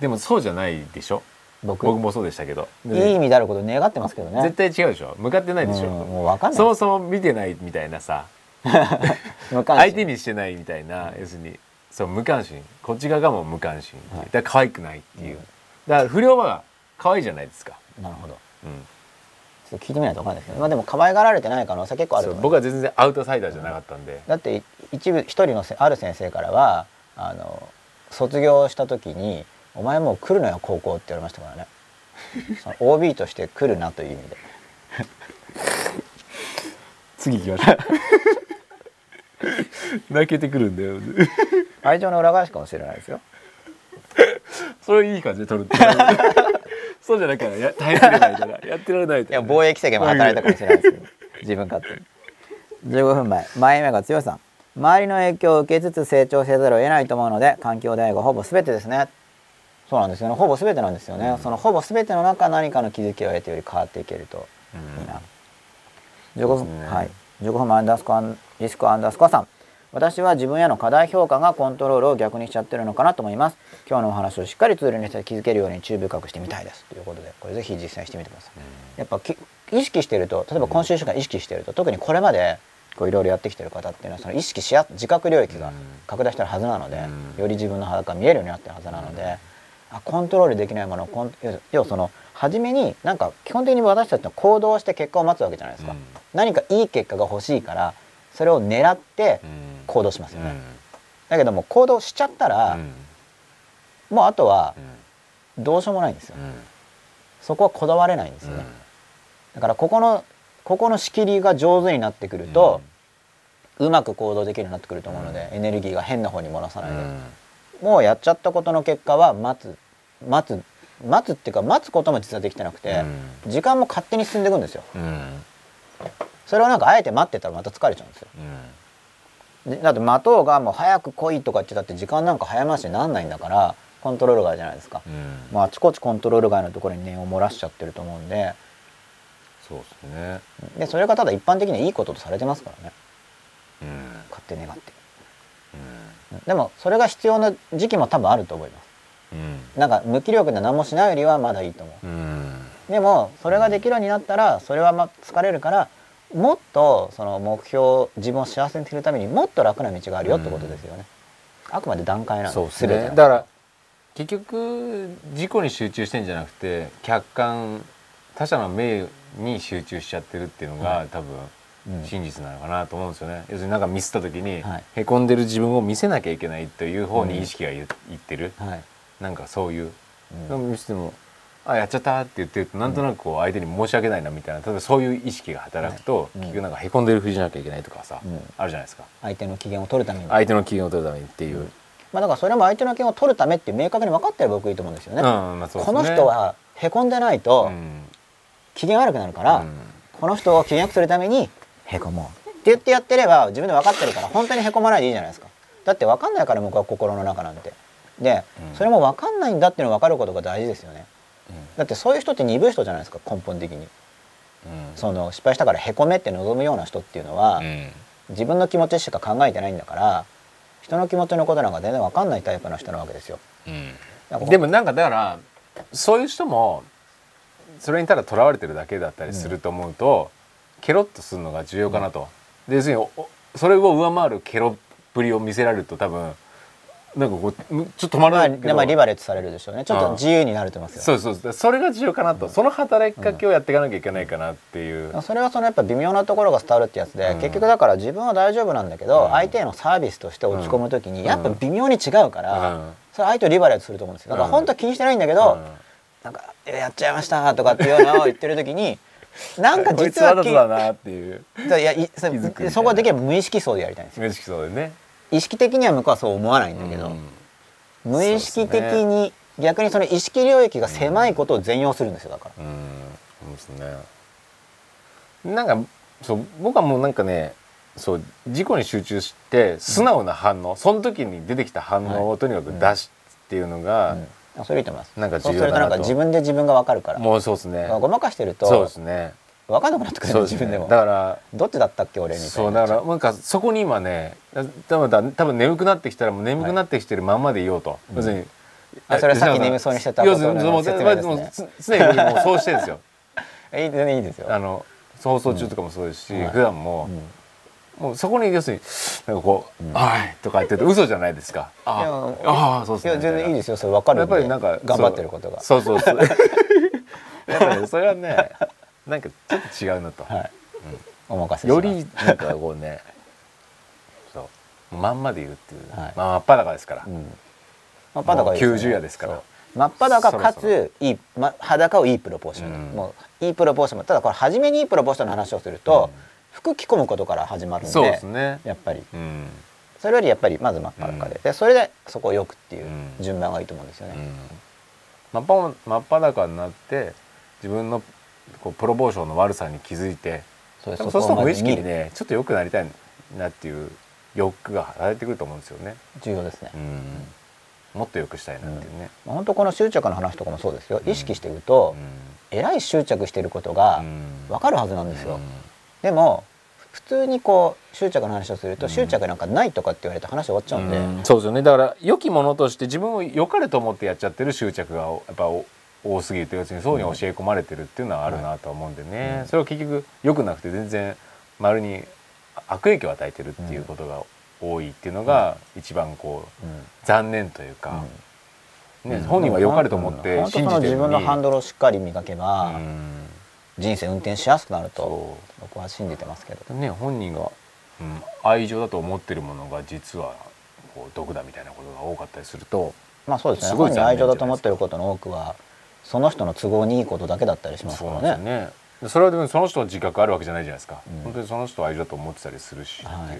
でもそうじゃないでしょ？
僕
僕もそうでしたけど。
いい意味であることを願ってますけどね。
絶対違うでしょ？向かってないでしょ、
うんもう分かんない。
そもそも見てないみたいなさ相手にしてないみたいな要するにそう無関心。こっち側がもう無関心、
はい。
だから可愛くないっていう、
うん。
だから不良は可愛いじゃないですか、
なるほど。
うん。
ちょっと聞いてみないと分かんないですけどまあでも可愛がられてない可能性結構ある
僕は全然アウトサイダーじゃなかったんで、
だって一部一人のせある先生からはあの卒業した時に「お前もう来るのよ高校」って言われましたからね。その OB として来るなという意味で。
次行きましょう 泣けてくるんだよ
愛情の裏返しかもしれないですよ。
それいい感じで取るって そうじゃなきゃや耐えてれないからやってられないと。
いや貿易世間も働いたかもしれないですけど自分勝手に。15分前。前目が強さん。周りの影響を受けつつ成長せざるを得ないと思うので環境大がほぼ全てですね。そうなんですよね。ほぼ全てなんですよね、そのほぼ全ての中何かの気づきを得てより変わっていけると。いいな、15
うですね。
はい。15分前アンダースコアンリスクアンダースコアさん私は自分への課題評価がコントロールを逆にしちゃってるのかなと思います。今日のお話をしっかりツールにして気づけるように注意深くしてみたいです。ということでこれぜひ実践してみてください、やっぱき意識してると例えば今週1週間意識してると特にこれまでこういろいろやってきてる方っていうのはその意識しや自覚領域が拡大してるはずなので、
うん。
より自分の裸が見えるようになってるはずなので、あコントロールできないものを要要はその初めになんか基本的に私たちの行動をして結果を待つわけじゃないですか、
うん。
何かいい結果が欲しいからそれを狙って行動しますよね、だけども行動しちゃったら、もうあとはどうしようもないんですよ、そこはこだわれないんですよね、だからここのここの仕切りが上手になってくると、うまく行動できるようになってくると思うので、エネルギーが変な方に漏らさないで、もうやっちゃったことの結果は待つ待つ待つっていうか待つことも実はできてなくて、時間も勝手に進んでいくんですよ。それをなんかあえて待ってたらまた疲れちゃうんですよ。でだって待とうがもう早く来いとか言ってたって時間なんか早回しになんないんだからコントロール外じゃないですか、まああちこちコントロール外のところに念を漏らしちゃってると思うんで。
そうですね。
でそれがただ一般的にいいこととされてますからね。勝手に願って。でもそれが必要な時期も多分あると思います。なんか無気力で何もしないよりはまだいいと思う。でもそれができるようになったらそれはまあ疲れるからもっとその目標自分を幸せにするためにもっと楽な道があるよってことですよね、あくまで段階なん
そうですね。だから結局自己に集中してんじゃなくて客観他者の目に集中しちゃってるっていうのが、多分
うん。
真実なのかなと思うんですよね。要するになんかミスった時に、
はい。
へこんでる自分を見せなきゃいけないという方に意識がい,、いってる。
はい、
なんかそういう、
うん。
見せても「あやっちゃった」って言ってるとなんとなくこう相手に申し訳ないなみたいな例えばそういう意識が働くと、
うん。
結局なんかへこんでるふりしなきゃいけないとかさ、
うん。
あるじゃないですか。
相手の機嫌を取るために。
相手の機嫌を取るためにっていう。
まあだからそれも相手の機嫌を取るためって明確に分かってれば僕いいと思うんですよね、こ
ね。
の人はへこんでないと
うん。
機嫌悪くなるから、
うん。
この人を機嫌よくするためにへこもう。って言ってやってれば自分で分かってるから本当にへこまないでいいじゃないですか。だって分かんないから僕は心の中なんて。で、
うん。
それも分かんないんだっていうの分かることが大事ですよねだってそういう人って鈍い人じゃないですか根本的に。
うん。
その失敗したからへこめって望むような人っていうのは、
うん。
自分の気持ちしか考えてないんだから人の気持ちのことなんか全然分かんないタイプの人なわけですよ。
でもなんかだからそういう人もそれにただとらわれてるだけだったりすると思うと、ケロッとするのが重要かなと。で要するにおそれを上回るケロっぷりを見せられると多分なんかこうむちょっと止まら
まあ、
ないけど、
でまあリバレットされるでしょうね。ちょっと自由になると思いますよ、
そうそうそう。それが重要かなと、その働きかけをやっていかなきゃいけないかなっていう。
それはそのやっぱ微妙なところが伝わるってやつで、
うん。
結局だから自分は大丈夫なんだけど、
うん。
相手へのサービスとして落ち込む時に
うん。
やっぱ微妙に違うから、
うん。
それ相手をリバレットすると思うんですよ。だから
うん。
本当は気にしてないんだけど、
うん。
なんか「やっちゃいました」とかっていうのを言ってる時に なんか実は
だなっていう。
いやいそこはできれば無意識層でやりたいんですよ。
無意識そうでね。
意識的には向こうはそう思わないんだけど、
うん。
無意識的に、逆にその意識領域が狭いことを全容するんですよだから。
うん。そうですね。なんかそう僕はもうなんかねそう事故に集中して素直な反応、その時に出てきた反応をとにかく出しっていうのが、
それいいと思います。
なんか
そうすると。
重要だなと
なんか自分で自分が分かるから。
もうそうですね。
ごまかしてる
そうで
と
すね
分かんなくなってくる
ね
自分でも。
だから
どっちだったっけ俺みたいな。
そうだからなんかそこに今ね多分多分眠くなってきたらもう眠くなってきてるまんまでいようと、要するに、
あそれさっき眠そうにしてたことの説明ですね。
常に僕もうそうしてるんですよ。
いい全然いいですよ。
あの放送中とかもそうですし、
うんはい。
普段も、
うん。
もうそこに要するになんかこう「はい」とか言ってると嘘じゃないですか。あああそうですね。
いや全然いい
す。
ですよ。それ分かるんで。
やっぱりなんか
頑張ってることが。
そうそうそう。やっぱりねそれはねなんかちょっと違うなと。
はい。お任せします。
よりなんかこうね そう。まんまで言うっていう、
はい。
まあ真っ裸ですから。
うん。真っ裸いい
もう90夜ですから。
真っ裸かついい、ま、裸をいいプロポーション、
うん。
もういいプロポーションただこれ初めにいいプロポーションの話をすると、服着込むことから始まるんで
そうですね。
やっぱり。
うん。
それよりやっぱりまず真っ裸で,、でそれでそこをよくっていう
うん。
順番がいいと思うんですよね、
うん。真っ裸真っ裸になって自分のこうプロポーションの悪さに気づいて
そう
す。ると無意識に
る
ねちょっと良くなりたいなっていう欲求が働いてくると思うんですよね。
重要ですね、
もっと良くしたいなっていうね。
まあ本当この執着の話とかもそうですよ。意識してると、えらい執着してることが分かるはずなんですよ、でも普通にこう執着の話をすると、
うん。
執着なんかないとかって言われて話終わっちゃうんで、
うん。そうですよね。だから良きものとして自分を良かれと思ってやっちゃってる執着がやっぱお多すぎると要するにそうに教え込まれてるっていうのはあるなと思うんでね、
うん。
それは結局良くなくて全然丸に悪影響を与えてるっていうことが多いっていうのが一番こう
うん
残念というか、ね
うん。
本人は良かれと思って信
その自分
じてるのに。
のハンドルをしっかり磨けば、
うん。
人生運転しやすくなると
そ
僕は信じてますけど。
うね本人が、うん、愛情だと思ってるものが実はこう毒だみたいなことが多かったりすると
まあそうですね。
すごい
愛情だと思ってることの多くはその人の都合にいいことだけだったりしますからね。
それはでもその人の自覚あるわけじゃないじゃないですか、
うん
本当にその人を愛情だと思ってたりするし
はい。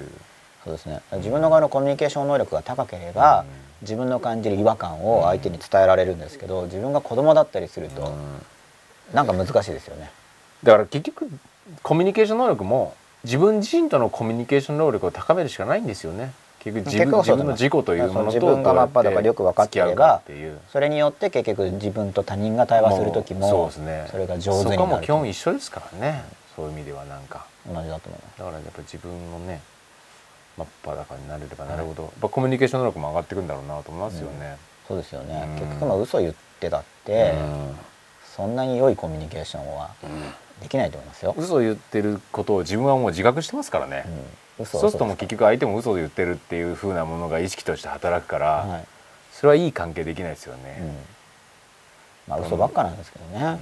そうですね。自分の側のコミュニケーション能力が高ければ、自分の感じる違和感を相手に伝えられるんですけど自分が子供だったりすると、
うん。
なんか難しいですよね。
だから結局コミュニケーション能力も自分自身とのコミュニケーション能力を高めるしかないんですよね結局自分自分の自己というものと
自分が真っ裸でよく分かっていればそれによって結局自分と他人が対話する時も
そうですね。
それが上手に
そこはも
なると。
う基本一緒ですからね、そういう意味ではなんか。
同じだと思います。
だからやっぱ自分のね真っ裸になれればなるほど、やっぱコミュニケーション能力も上がってくるんだろうなと思いますよね。
そうですよね、
うん。
結局まあ嘘言ってだって、そんなに良いコミュニケーションはできないと思いますよ。
うん嘘を言ってることを自分はもう自覚してますからね、そうするともう結局相手も嘘を言ってるっていう風なものが意識として働くから、
はい、
それはいい関係できないですよね。
うん、まあ嘘ばっかなんですけどね、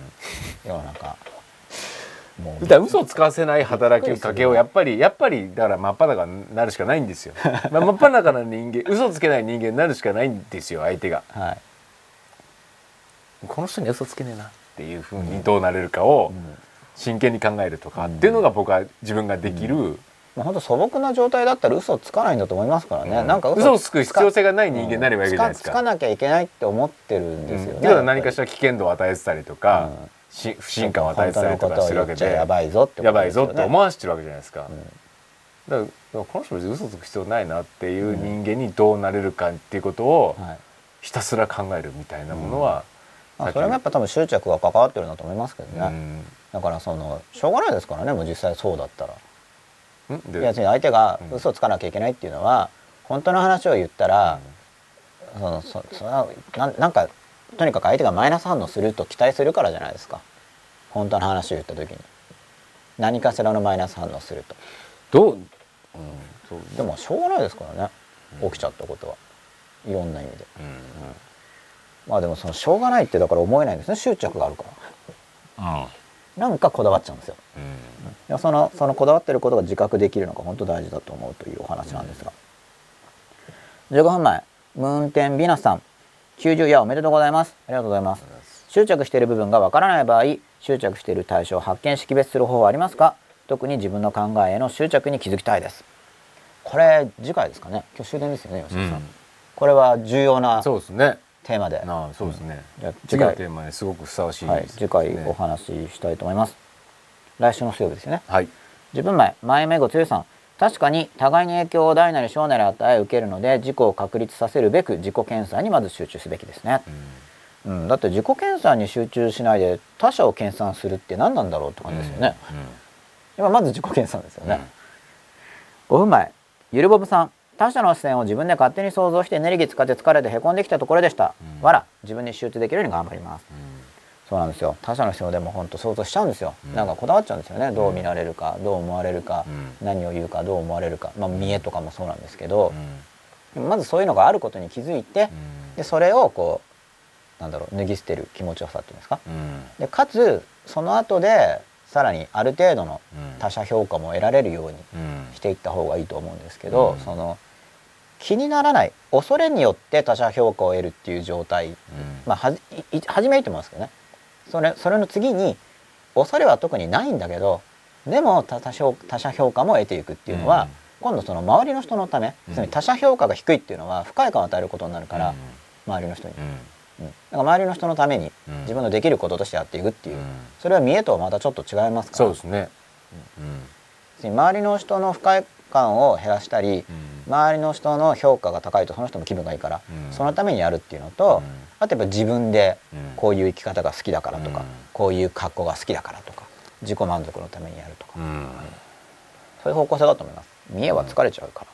世の中。もう。
だから嘘をつかせない働きかけをやっぱりやっぱりだから真っ裸になるしかないんですよ。まあ真っ裸な人間嘘つけない人間になるしかないんですよ相手が。
はい、
この人に嘘つけねえなっていう風にどうなれるかを
うん。
真剣に考えるとかっていうのが僕は自分ができる、
まあ、本当素朴な状態だったら嘘をつかないんだと思いますからね、
うん。
なんか
嘘をつく必要性がない人間になればいいじゃないですか。
つかつかなきゃいけないって思ってるんですよね、
うん何かしら危険度を与えてたりとか、
うん。
し不信感を与えてたりとかするわけで
やばいぞって
やばいぞって思わせてるわけじゃないですか。
うん
だからこの人別に嘘つく必要ないなっていう人間にどうなれるかっていうことを
はい。
ひたすら考えるみたいなものは、
まあ、それもやっぱ多分執着が関わってるんだと思いますけどね、
うん。
だからそのしょうがないですからねもう実際そうだったら
うんで
別に相手が
うん。
嘘をつかなきゃいけないっていうのは本当の話を言ったら、そのそそなんなんかとにかく相手がマイナス反応すると期待するからじゃないですか。本当の話を言った時に。何かしらのマイナス反応すると。
どう、うん、そう
でもしょうがないですからね。起きちゃったことは。いろんな意味で。
うん。
まあでもそのしょうがないってだから思えないんですね。執着があるから。
うん
なんかこだわっちゃうんですよ。
うん。
いやそのそのこだわってることが自覚できるのが本当大事だと思うというお話なんですが、15分前ムーンテンビナスさん。90夜おめでとうございます。ありがとうございます。執着している部分がわからない場合執着している対象を発見識別する方法はありますか？特に自分の考えへの執着に気づきたいです。これ次回ですかね。今日終電ですよね吉田さん、
うん。
これは重要な
そうですね
テーマで、
なあそうですね、
じゃあ次回。
テーマにすごくふさわしい
はい。次回お話ししたいと思います。来週の水曜日ですよね。
はい。
自分前前目後剛さん。確かに互いに影響を大なり小なり与え受けるので自己を確立させるべく自己検査にまず集中すべきですね、うん、だって自己検査に集中しないで他者を検査するって何なんだろうって感じですよね、今まず自己検査ですよね、5分前ゆるぼぶさん他者の視線を自分で勝手に想像してエネルギー使って疲れてへこんできたところでした、うん、わら自分に集中できるように頑張ります、うん。そうなんですよ。他者の人でも本当想像しちゃうんですよ、うん、なんかこだわっちゃうんですよね。どう見られるかどう思われるか、うん、何を言うかどう思われるか、まあ、見栄とかもそうなんですけど、うん、まずそういうのがあることに気づいて、でそれをこうなんだろう脱ぎ捨てる気持ちよさっていうんですか、でかつその後でさらにある程度の他者評価も得られるようにしていった方がいいと思うんですけど、その気にならない。恐れによって他者評価を得るっていう状態、まあはじ初めいいと思いますけどね。それそれの次に恐れは特にないんだけどでも他他者評価も得ていくっていうのは、うん、今度その周りの人のため、うん、つまり他者評価が低いっていうのは不快感を与えることになるから、うん、周りの人に、うん。だから周りの人のために自分のできることとしてやっていくっていう、それは見栄とはまたちょっと違いますから。
そうですね、
うん、周りの人の不快感を減らしたり、周りの人の評価が高いとその人も気分がいいから、そのためにやるっていうのと、あとやっぱ自分でこういう生き方が好きだからとか、こういう格好が好きだからとか自己満足のためにやるとか、そういう方向性だと思います。見栄は疲れちゃうから。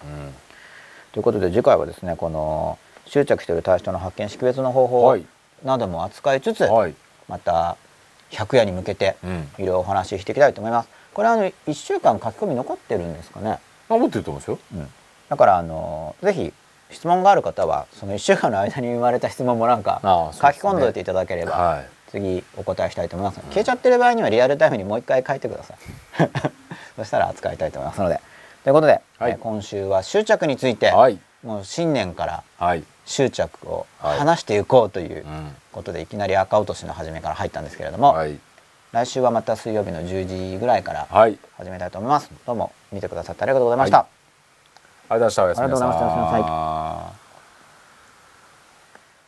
ということで次回はですねこの執着している対象の発見識別の方法なども扱いつつ、はい、また100夜に向けていろいろお話ししていきたいと思います。これあの1週間書き込み残ってるんですかね。
あ持ってると思うんですよ。
うん、だからあのぜひ質問がある方はその1週間の間に生まれた質問もなんか書き込んでおいていただければ、はい、次お答えしたいと思います、うん、消えちゃってる場合にはリアルタイムにもう一回書いてください。そしたら扱いたいと思いますので。ということで、はい、え今週は執着について、はい、もう新年から執着を話していこうということで、いきなり赤落としの始めから入ったんですけれども、来週はまた水曜日の10時ぐらいから始めたいと思います、どうも見てくださってありがとうございました、
ありがとうございました。おやすみなさい。